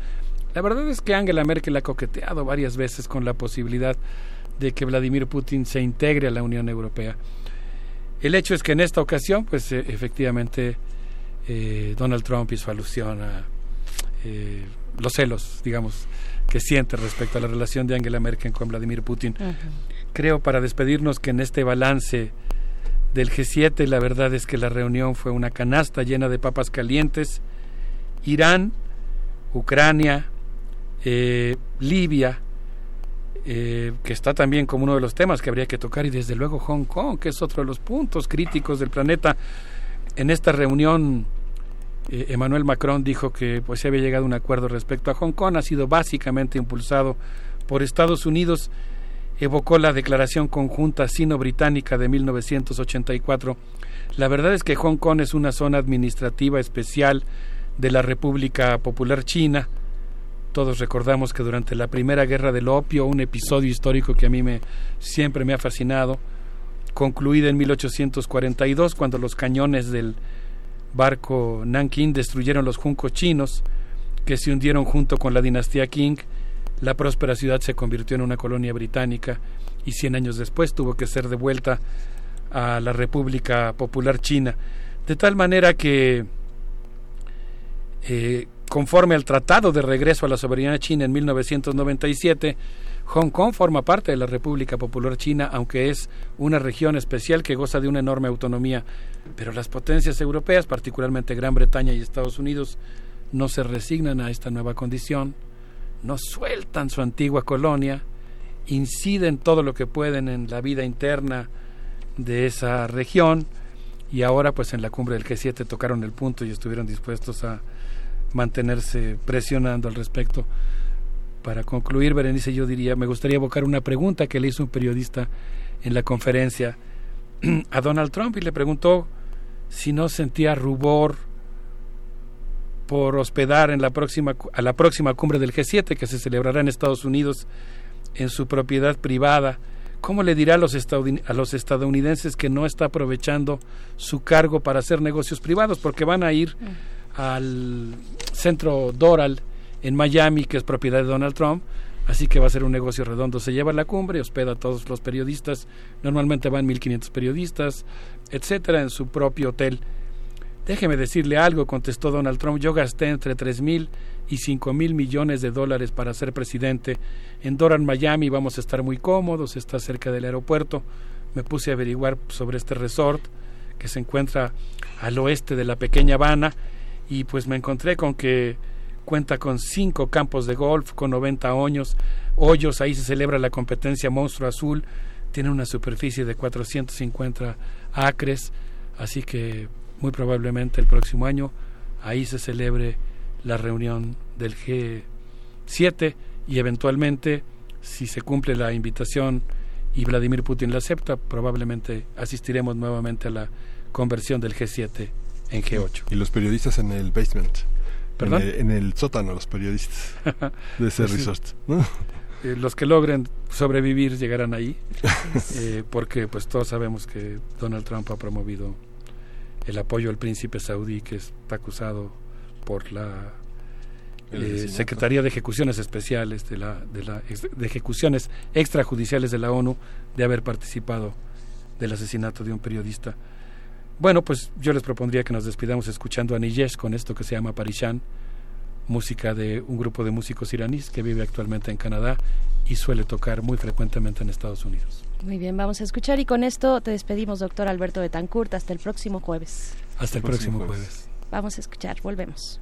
La verdad es que Angela Merkel ha coqueteado varias veces con la posibilidad de que Vladimir Putin se integre a la Unión Europea. El hecho es que en esta ocasión, pues eh, efectivamente, eh, Donald Trump hizo alusión a eh, los celos, digamos, que siente respecto a la relación de Angela Merkel con Vladimir Putin. Creo para despedirnos que en este balance del G7 la verdad es que la reunión fue una canasta llena de papas calientes. Irán, Ucrania, eh, Libia, eh, que está también como uno de los temas que habría que tocar, y desde luego Hong Kong, que es otro de los puntos críticos del planeta. En esta reunión eh, Emmanuel Macron dijo que pues se había llegado a un acuerdo respecto a Hong Kong, ha sido básicamente impulsado por Estados Unidos, evocó la declaración conjunta sino-británica de 1984. La verdad es que Hong Kong es una zona administrativa especial de la República Popular China. Todos recordamos que durante la Primera Guerra del Opio, un episodio histórico que a mí me siempre me ha fascinado, concluida en 1842 cuando los cañones del barco Nanking destruyeron los juncos chinos que se hundieron junto con la dinastía Qing. La próspera ciudad se convirtió en una colonia británica y cien años después tuvo que ser devuelta a la República Popular China. De tal manera que, eh, conforme al Tratado de Regreso a la Soberanía China en 1997, Hong Kong forma parte de la República Popular China, aunque es una región especial que goza de una enorme autonomía. Pero las potencias europeas, particularmente Gran Bretaña y Estados Unidos, no se resignan a esta nueva condición, no sueltan su antigua colonia, inciden todo lo que pueden en la vida interna de esa región y ahora pues en la cumbre del G7 tocaron el punto y estuvieron dispuestos a mantenerse presionando al respecto. Para concluir, Berenice, yo diría, me gustaría evocar una pregunta que le hizo un periodista en la conferencia a Donald Trump y le preguntó si no sentía rubor por hospedar en la próxima, a la próxima cumbre del G7 que se celebrará en Estados Unidos en su propiedad privada. ¿Cómo le dirá a los, a los estadounidenses que no está aprovechando su cargo para hacer negocios privados? Porque van a ir mm. Al centro Doral en Miami, que es propiedad de Donald Trump, así que va a ser un negocio redondo. Se lleva la cumbre, hospeda a todos los periodistas, normalmente van 1.500 periodistas, etcétera, en su propio hotel. Déjeme decirle algo, contestó Donald Trump, yo gasté entre tres mil y cinco mil millones de dólares para ser presidente. En Doran, Miami vamos a estar muy cómodos, está cerca del aeropuerto. Me puse a averiguar sobre este resort que se encuentra al oeste de la pequeña Habana y pues me encontré con que cuenta con cinco campos de golf, con 90 hoyos, hoyos, ahí se celebra la competencia Monstruo Azul, tiene una superficie de 450 acres, así que muy probablemente el próximo año ahí se celebre la reunión del G7 y eventualmente, si se cumple la invitación y Vladimir Putin la acepta, probablemente asistiremos nuevamente a la conversión del G7 en G8. Y los periodistas en el basement. ¿Perdón? En el, sótano, los periodistas de ese resort. Eh, los que logren sobrevivir llegarán ahí, eh, porque pues todos sabemos que Donald Trump ha promovido el apoyo al príncipe saudí que está acusado por la eh, Secretaría de Ejecuciones Especiales de la, de la de ejecuciones extrajudiciales de la ONU de haber participado del asesinato de un periodista. Bueno, pues yo les propondría que nos despidamos escuchando a Nijesh con esto que se llama Parishan, música de un grupo de músicos iraníes que vive actualmente en Canadá y suele tocar muy frecuentemente en Estados Unidos. Muy bien, vamos a escuchar y con esto te despedimos, doctor Alberto de Betancourt. Hasta el próximo jueves. Hasta el, próximo, jueves. jueves. Vamos a escuchar, volvemos.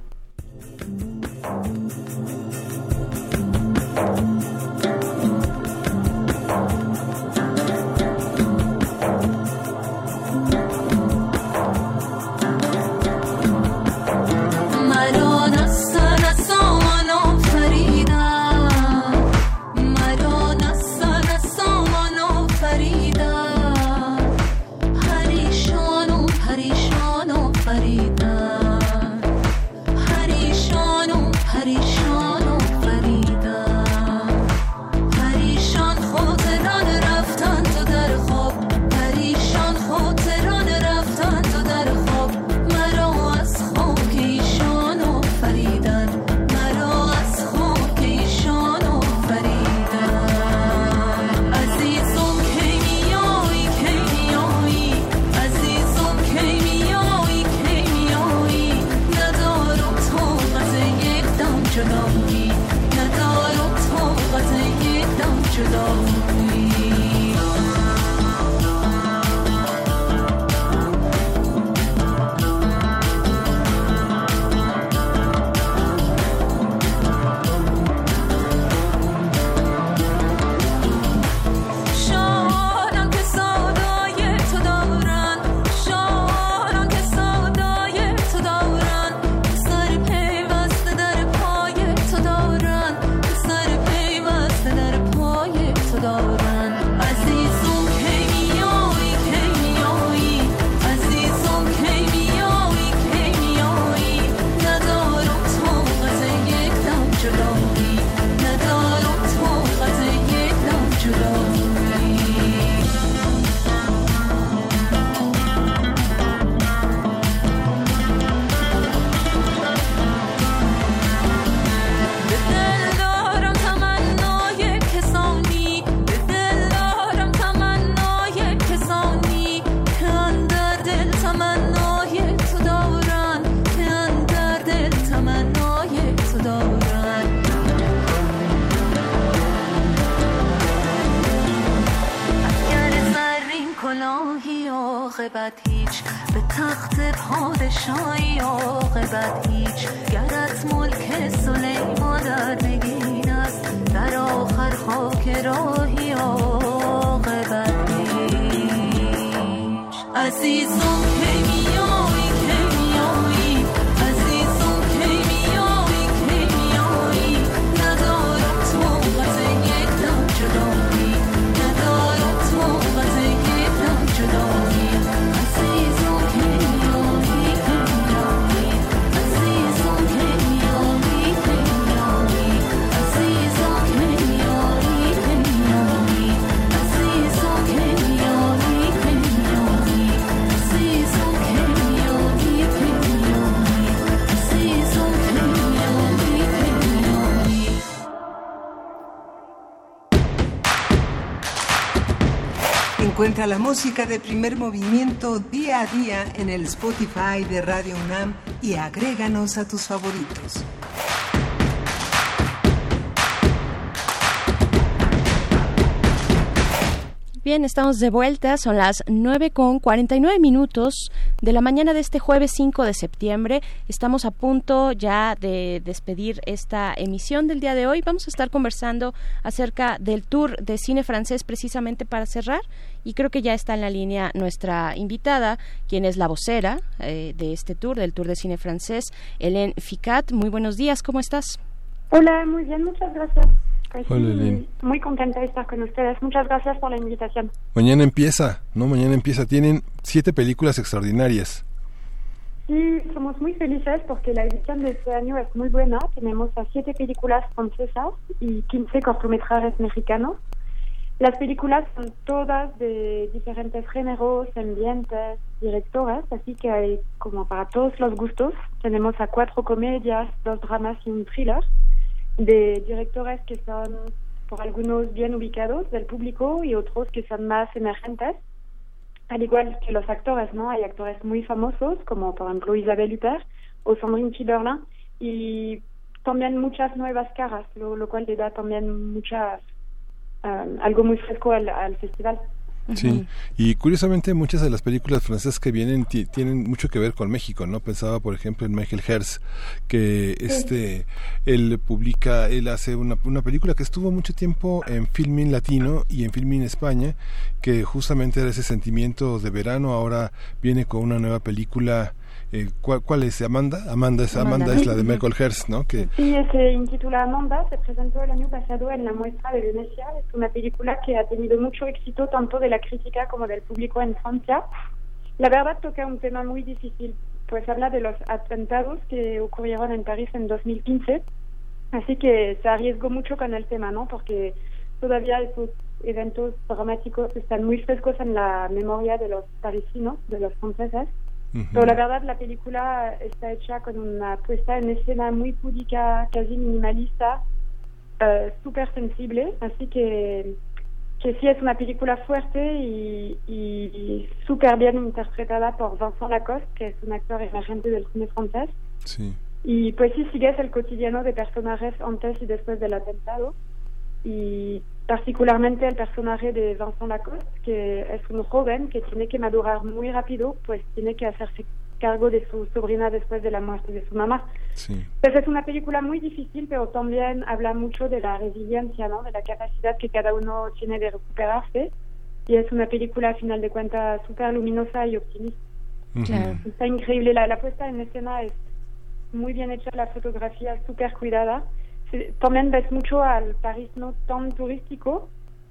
عاقبت هیچ. به تخت پادشاهی عاقبت هیچ. گرت ملک سلیمان در نگین است. در آخر خاک راهی عاقبت هیچ. عزیزم Encuentra la música de primer movimiento día a día en el Spotify de Radio UNAM y agréganos a tus favoritos. Bien, estamos de vuelta, son las 9 con 49 minutos de la mañana de este jueves 5 de septiembre. Estamos a punto ya de despedir esta emisión del día de hoy. Vamos a estar conversando acerca del tour de cine francés precisamente para cerrar y creo que ya está en la línea nuestra invitada, quien es la vocera eh, de este tour, del tour de cine francés, Hélène Ficat. Muy buenos días, ¿cómo estás? Hola, muy bien, muchas gracias. Pues Hola, sí, muy contenta de estar con ustedes. Muchas gracias por la invitación. Mañana empieza, ¿no? Mañana empieza. Tienen siete películas extraordinarias. Sí, somos muy felices porque la edición de este año es muy buena. Tenemos a siete películas francesas y 15 cortometrajes mexicanos. Las películas son todas de diferentes géneros, ambientes, directores, así que hay como para todos los gustos. Tenemos a cuatro comedias, dos dramas y un thriller de directores que son por algunos bien ubicados del público y otros que son más emergentes. Al igual que los actores, ¿no? Hay actores muy famosos como por ejemplo Isabelle Huppert o Sandrine Kiberlin y también muchas nuevas caras, lo, lo cual le da también muchas um, algo muy fresco al, al festival. Sí, y curiosamente muchas de las películas francesas que vienen ti- tienen mucho que ver con México, ¿no? Pensaba, por ejemplo, en Michael Herz, que este, él publica, él hace una, una película que estuvo mucho tiempo en Filmin Latino y en Filmin España, que justamente era ese sentimiento de verano, ahora viene con una nueva película. Eh, ¿cuál, cuál es? ¿Amanda? Amanda es, Amanda. Amanda. es la de Michael Herz, ¿no? Que, Sí, se intitula Amanda, se presentó el año pasado en la muestra de Venecia. Es una película que ha tenido mucho éxito tanto de la crítica como del público en Francia. La verdad toca un tema muy difícil, pues habla de los atentados que ocurrieron en París en 2015. Así que se arriesgó mucho con el tema, ¿no? Porque todavía esos eventos dramáticos están muy frescos en la memoria de los parisinos, de los franceses. Pero la verdad, la película está hecha con una puesta en escena muy púdica, casi minimalista, eh, súper sensible. Así que, que sí es una película fuerte y, y súper bien interpretada por Vincent Lacoste, que es un actor emergente del cine francés. sí. Y pues sí, sigues el cotidiano de personajes antes y después del atentado. Y particularmente el personaje de Vincent Lacoste, que es un joven que tiene que madurar muy rápido, pues tiene que hacerse cargo de su sobrina después de la muerte de su mamá. Sí. Pues es una película muy difícil, pero también habla mucho de la resiliencia, ¿no? De la capacidad que cada uno tiene de recuperarse. Y es una película, a final de cuentas, súper luminosa y optimista. Claro. Está increíble. La, la puesta en escena es muy bien hecha, la fotografía es súper cuidada. También ves mucho al París no tan turístico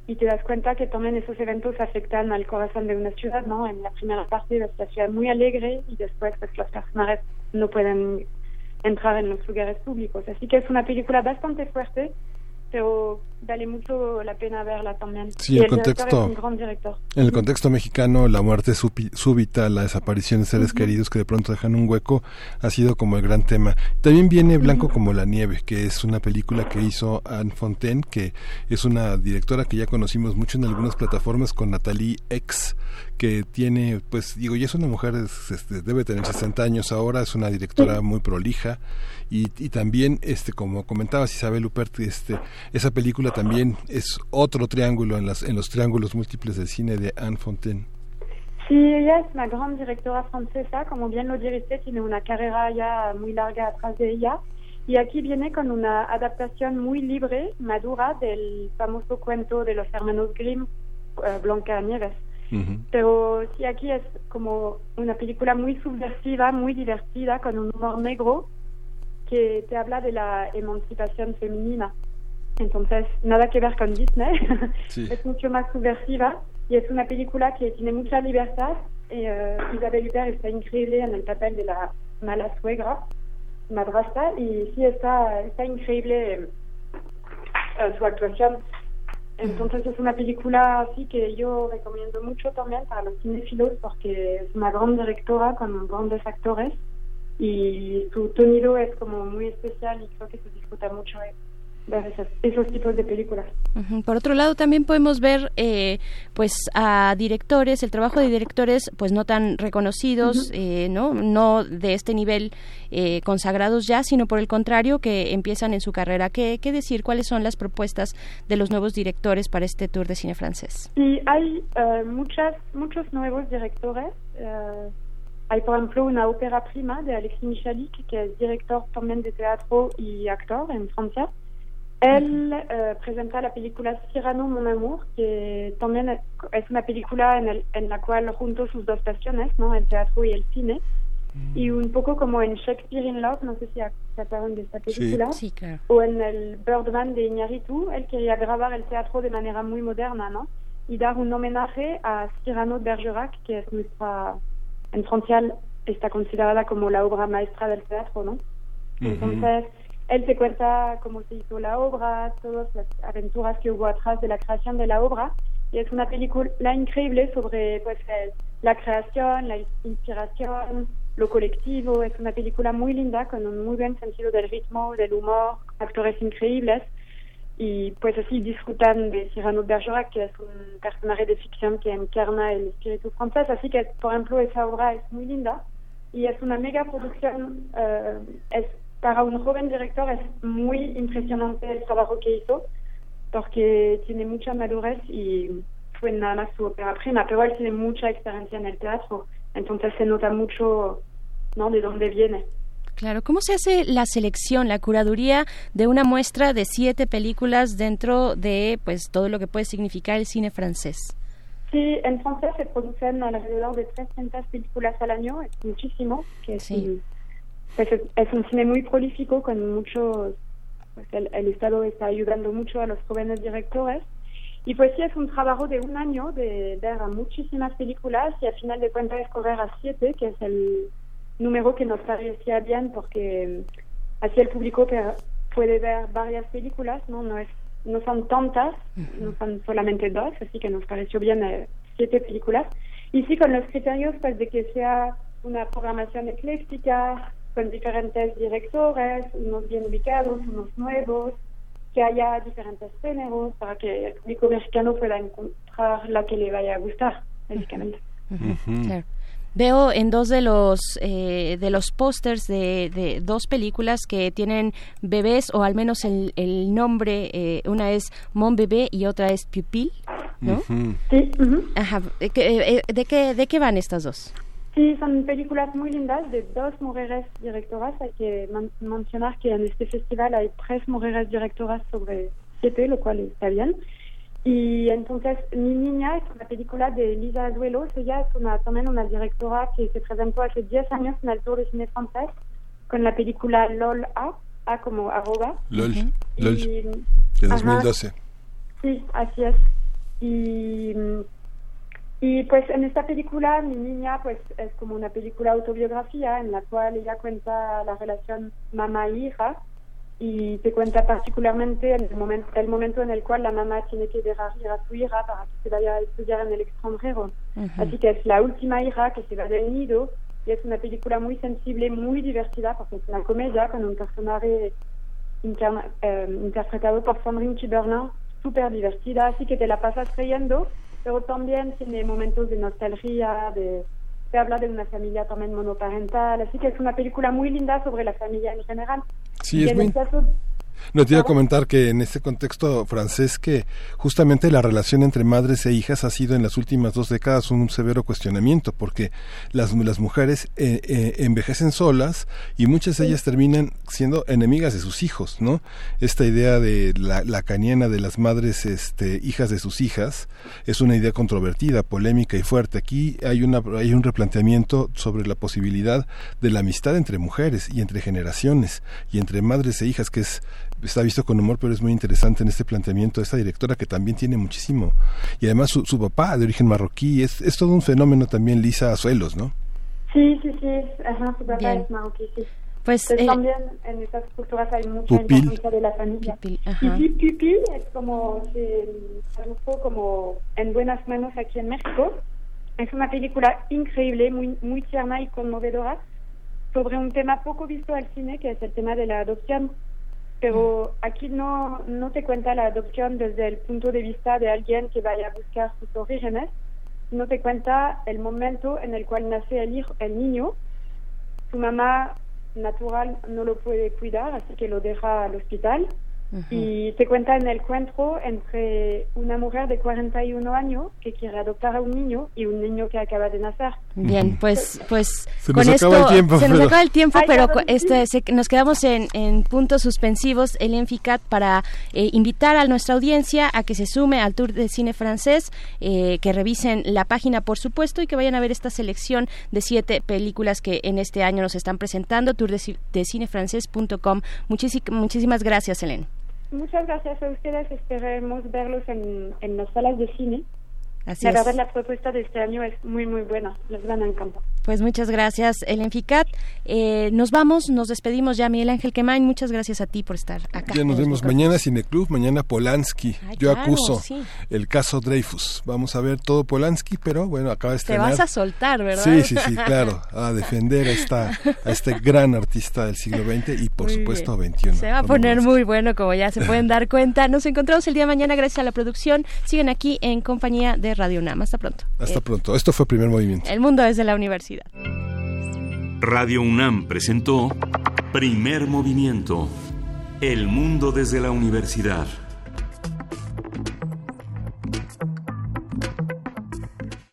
y te das cuenta que también esos eventos afectan al corazón de una ciudad, ¿no? En la primera parte ves la ciudad muy alegre y después pues los personajes no pueden entrar en los lugares públicos. Así que es una película bastante fuerte, pero vale mucho la pena verla también. Sí, el contexto- es un gran director. En el contexto mexicano, la muerte súbita, la desaparición de seres queridos que de pronto dejan un hueco, ha sido como el gran tema. También viene Blanco como la nieve, que es una película que hizo Anne Fontaine, que es una directora que ya conocimos mucho en algunas plataformas con Natalie X, que tiene, pues digo, ya es una mujer, es- este, debe tener 60 años ahora, es una directora muy prolija y, y también, este, como comentabas Isabel Huppert, este, esa película también es otro triángulo en, las, en los triángulos múltiples del cine de Anne Fontaine. Sí, ella es una gran directora francesa, como bien lo dijiste, tiene una carrera ya muy larga atrás de ella. Y aquí viene con una adaptación muy libre, madura, del famoso cuento de los hermanos Grimm, eh, Blanca Nieves. Pero sí, aquí es como una película muy subversiva, muy divertida, con un humor negro que te habla de la emancipación femenina. Entonces, nada que ver con Disney. Sí. es mucho más subversiva y es una película que tiene mucha libertad. Y, eh, Isabel Huppert está increíble en el papel de la mala suegra, madrastra, y sí está, está increíble eh, su actuación. Entonces es una película así que yo recomiendo mucho también para los cinéfilos porque es una gran directora con grandes actores y su sonido es como muy especial y creo que se disfruta mucho. eh. Esos, tipos de películas. Por otro lado, también podemos ver eh, pues a directores, el trabajo de directores pues no tan reconocidos, eh, ¿no? no de este nivel eh, consagrados ya, sino por el contrario, que empiezan en su carrera. ¿Qué, ¿Qué decir? ¿Cuáles son las propuestas de los nuevos directores para este tour de cine francés? Sí, hay muchas, muchos nuevos directores. Hay, por ejemplo, una ópera prima de Alexis Michalik, que es director también de teatro y actor en Francia. Él eh, presenta la película Cyrano, mon amour, que también es una película en, el, en la cual junto sus dos pasiones, ¿no? el teatro y el cine. Mm. Y un poco como en Shakespeare in Love, no sé si se acuerdan de esta película, sí. claro. o en el Birdman de Iñárritu, él quería grabar el teatro de manera muy moderna, ¿no? Y dar un homenaje a Cyrano de Bergerac, que es nuestra en Francia está considerada como la obra maestra del teatro, ¿no? Entonces, él se cuenta cómo se hizo la obra, todas las aventuras que hubo atrás de la creación de la obra, y es una película increíble sobre pues, la creación, la inspiración, lo colectivo, es una película muy linda, con un muy buen sentido del ritmo, del humor, actores increíbles, y pues así disfrutan de Cyrano Bergerac, que es un personaje de ficción que encarna el espíritu francés, así que por ejemplo esa obra es muy linda, y es una mega producción. Eh, es, para un joven director es muy impresionante el trabajo que hizo, porque tiene mucha madurez y fue nada más su ópera prima, pero él tiene mucha experiencia en el teatro, entonces se nota mucho ¿no? de dónde viene. Claro, ¿cómo se hace la selección, la curaduría de una muestra de siete películas dentro de pues todo lo que puede significar el cine francés? Sí, en Francia se producen alrededor de 300 películas al año, es muchísimo, que sí. Es, un cine muy prolífico con muchos, pues el, Estado está ayudando mucho a los jóvenes directores. Y pues sí, es un trabajo de un año de ver a muchísimas películas y al final de cuentas escoger a siete, que es el número que nos parecía bien porque así el público puede ver varias películas, ¿no? No es no son tantas, no son solamente dos, así que nos pareció bien eh, siete películas. Y sí, con los criterios pues, de que sea una programación ecléctica, con diferentes directores, unos bien ubicados, unos nuevos, que haya diferentes géneros para que el público mexicano pueda encontrar la que le vaya a gustar, básicamente. Veo en dos de los eh, de los pósters de, de, dos películas que tienen bebés o al menos el, el nombre eh, una es Mon Bebé y otra es Pupil, ¿no? Sí. Ajá. Eh, eh, ¿De qué de qué van estas dos? Sí, son películas muy lindas de dos mujeres directoras. Hay que mencionar que en este festival hay tres mujeres directoras sobre siete, lo cual está bien. Y entonces, Mi Niña es una película de Lisa Azuelos. Ella es una, también una directora que se presentó hace 10 años en el Tour de Cine Francés con la película LOL A, A como arroba. LOL, LOL, de 2012. Sí, así es. Y, y pues en esta película, Mi Niña, pues es como una película autobiografía en la cual ella cuenta la relación mamá-hija y te cuenta particularmente el momento, el momento en el cual la mamá tiene que dejar ir a su hija para que se vaya a estudiar en el extranjero. Así que es la última hija que se va del nido y es una película muy sensible, muy divertida porque es una comedia con un personaje eh, interpretado por Sandrine Kiberlin súper divertida, así que te la pasas creyendo, pero también tiene momentos de nostalgia, de se habla de una familia también monoparental, así que es una película muy linda sobre la familia en general. Sí, es muy... No, te iba a comentar que en este contexto francés que justamente la relación entre madres e hijas ha sido en las últimas dos décadas un severo cuestionamiento porque las, las mujeres eh, eh, envejecen solas y muchas de ellas terminan siendo enemigas de sus hijos, ¿no? Esta idea de la, la caniana de las madres este, hijas de sus hijas es una idea controvertida, polémica y fuerte. Aquí hay, una, hay un replanteamiento sobre la posibilidad de la amistad entre mujeres y entre generaciones y entre madres e hijas que es está visto con humor, pero es muy interesante en este planteamiento de esta directora que también tiene muchísimo. Y además su, su papá de origen marroquí, es, es todo un fenómeno también, Lisa Azuelos, ¿no? Sí, sí, sí, Ajá, su papá es marroquí, sí. Pues eh, también en estas culturas hay mucha influencia de la familia. Pupil, y Pupil es como se tradujo como en buenas manos aquí en México. Es una película increíble, muy muy tierna y conmovedora sobre un tema poco visto al cine, que es el tema de la adopción pero aquí no, no te cuenta la adopción desde el punto de vista de alguien que vaya a buscar sus orígenes, no te cuenta el momento en el cual nace el, hijo, el niño. Su mamá natural no lo puede cuidar, así que lo deja al hospital. Y te cuenta en el encuentro entre una mujer de 41 años que quiere adoptar a un niño y un niño que acaba de nacer. Bien, pues, pues Se con nos esto acaba el tiempo, se nos pero- acaba el tiempo, Ay, pero este, se- nos quedamos en, en puntos suspensivos, el Enficat, para eh, invitar a nuestra audiencia a que se sume al Tour de Cine Francés, eh, que revisen la página, por supuesto, y que vayan a ver esta selección de siete películas que en este año nos están presentando, tourdecineFrancés.com. Muchísi- muchísimas gracias, Helen. Muchas gracias a ustedes. Esperemos verlos en, en las salas de cine. Así la es. verdad, la propuesta de este año es muy, muy buena. Les van a encantar. Pues muchas gracias, Ellen Ficat. Eh, nos vamos, nos despedimos ya, Miguel Ángel Quemain. Muchas gracias a ti por estar acá. Ya nos vemos mañana Cineclub, mañana Polanski. Ay, Yo claro, acuso sí. el caso Dreyfus. Vamos a ver todo Polanski, pero bueno, acaba de Te estrenar. vas a soltar, ¿verdad? Sí, sí, sí, claro, a defender a, esta, a este gran artista del siglo XX y por Muy supuesto bien. XXI. Se va a poner muy bueno, como ya se pueden dar cuenta. Nos encontramos el día de mañana gracias a la producción. Siguen aquí en compañía de Radio UNAM. Hasta pronto. Hasta Eh, pronto. Esto fue Primer Movimiento. El mundo es de la universidad. Radio UNAM presentó Primer Movimiento. El mundo desde la universidad.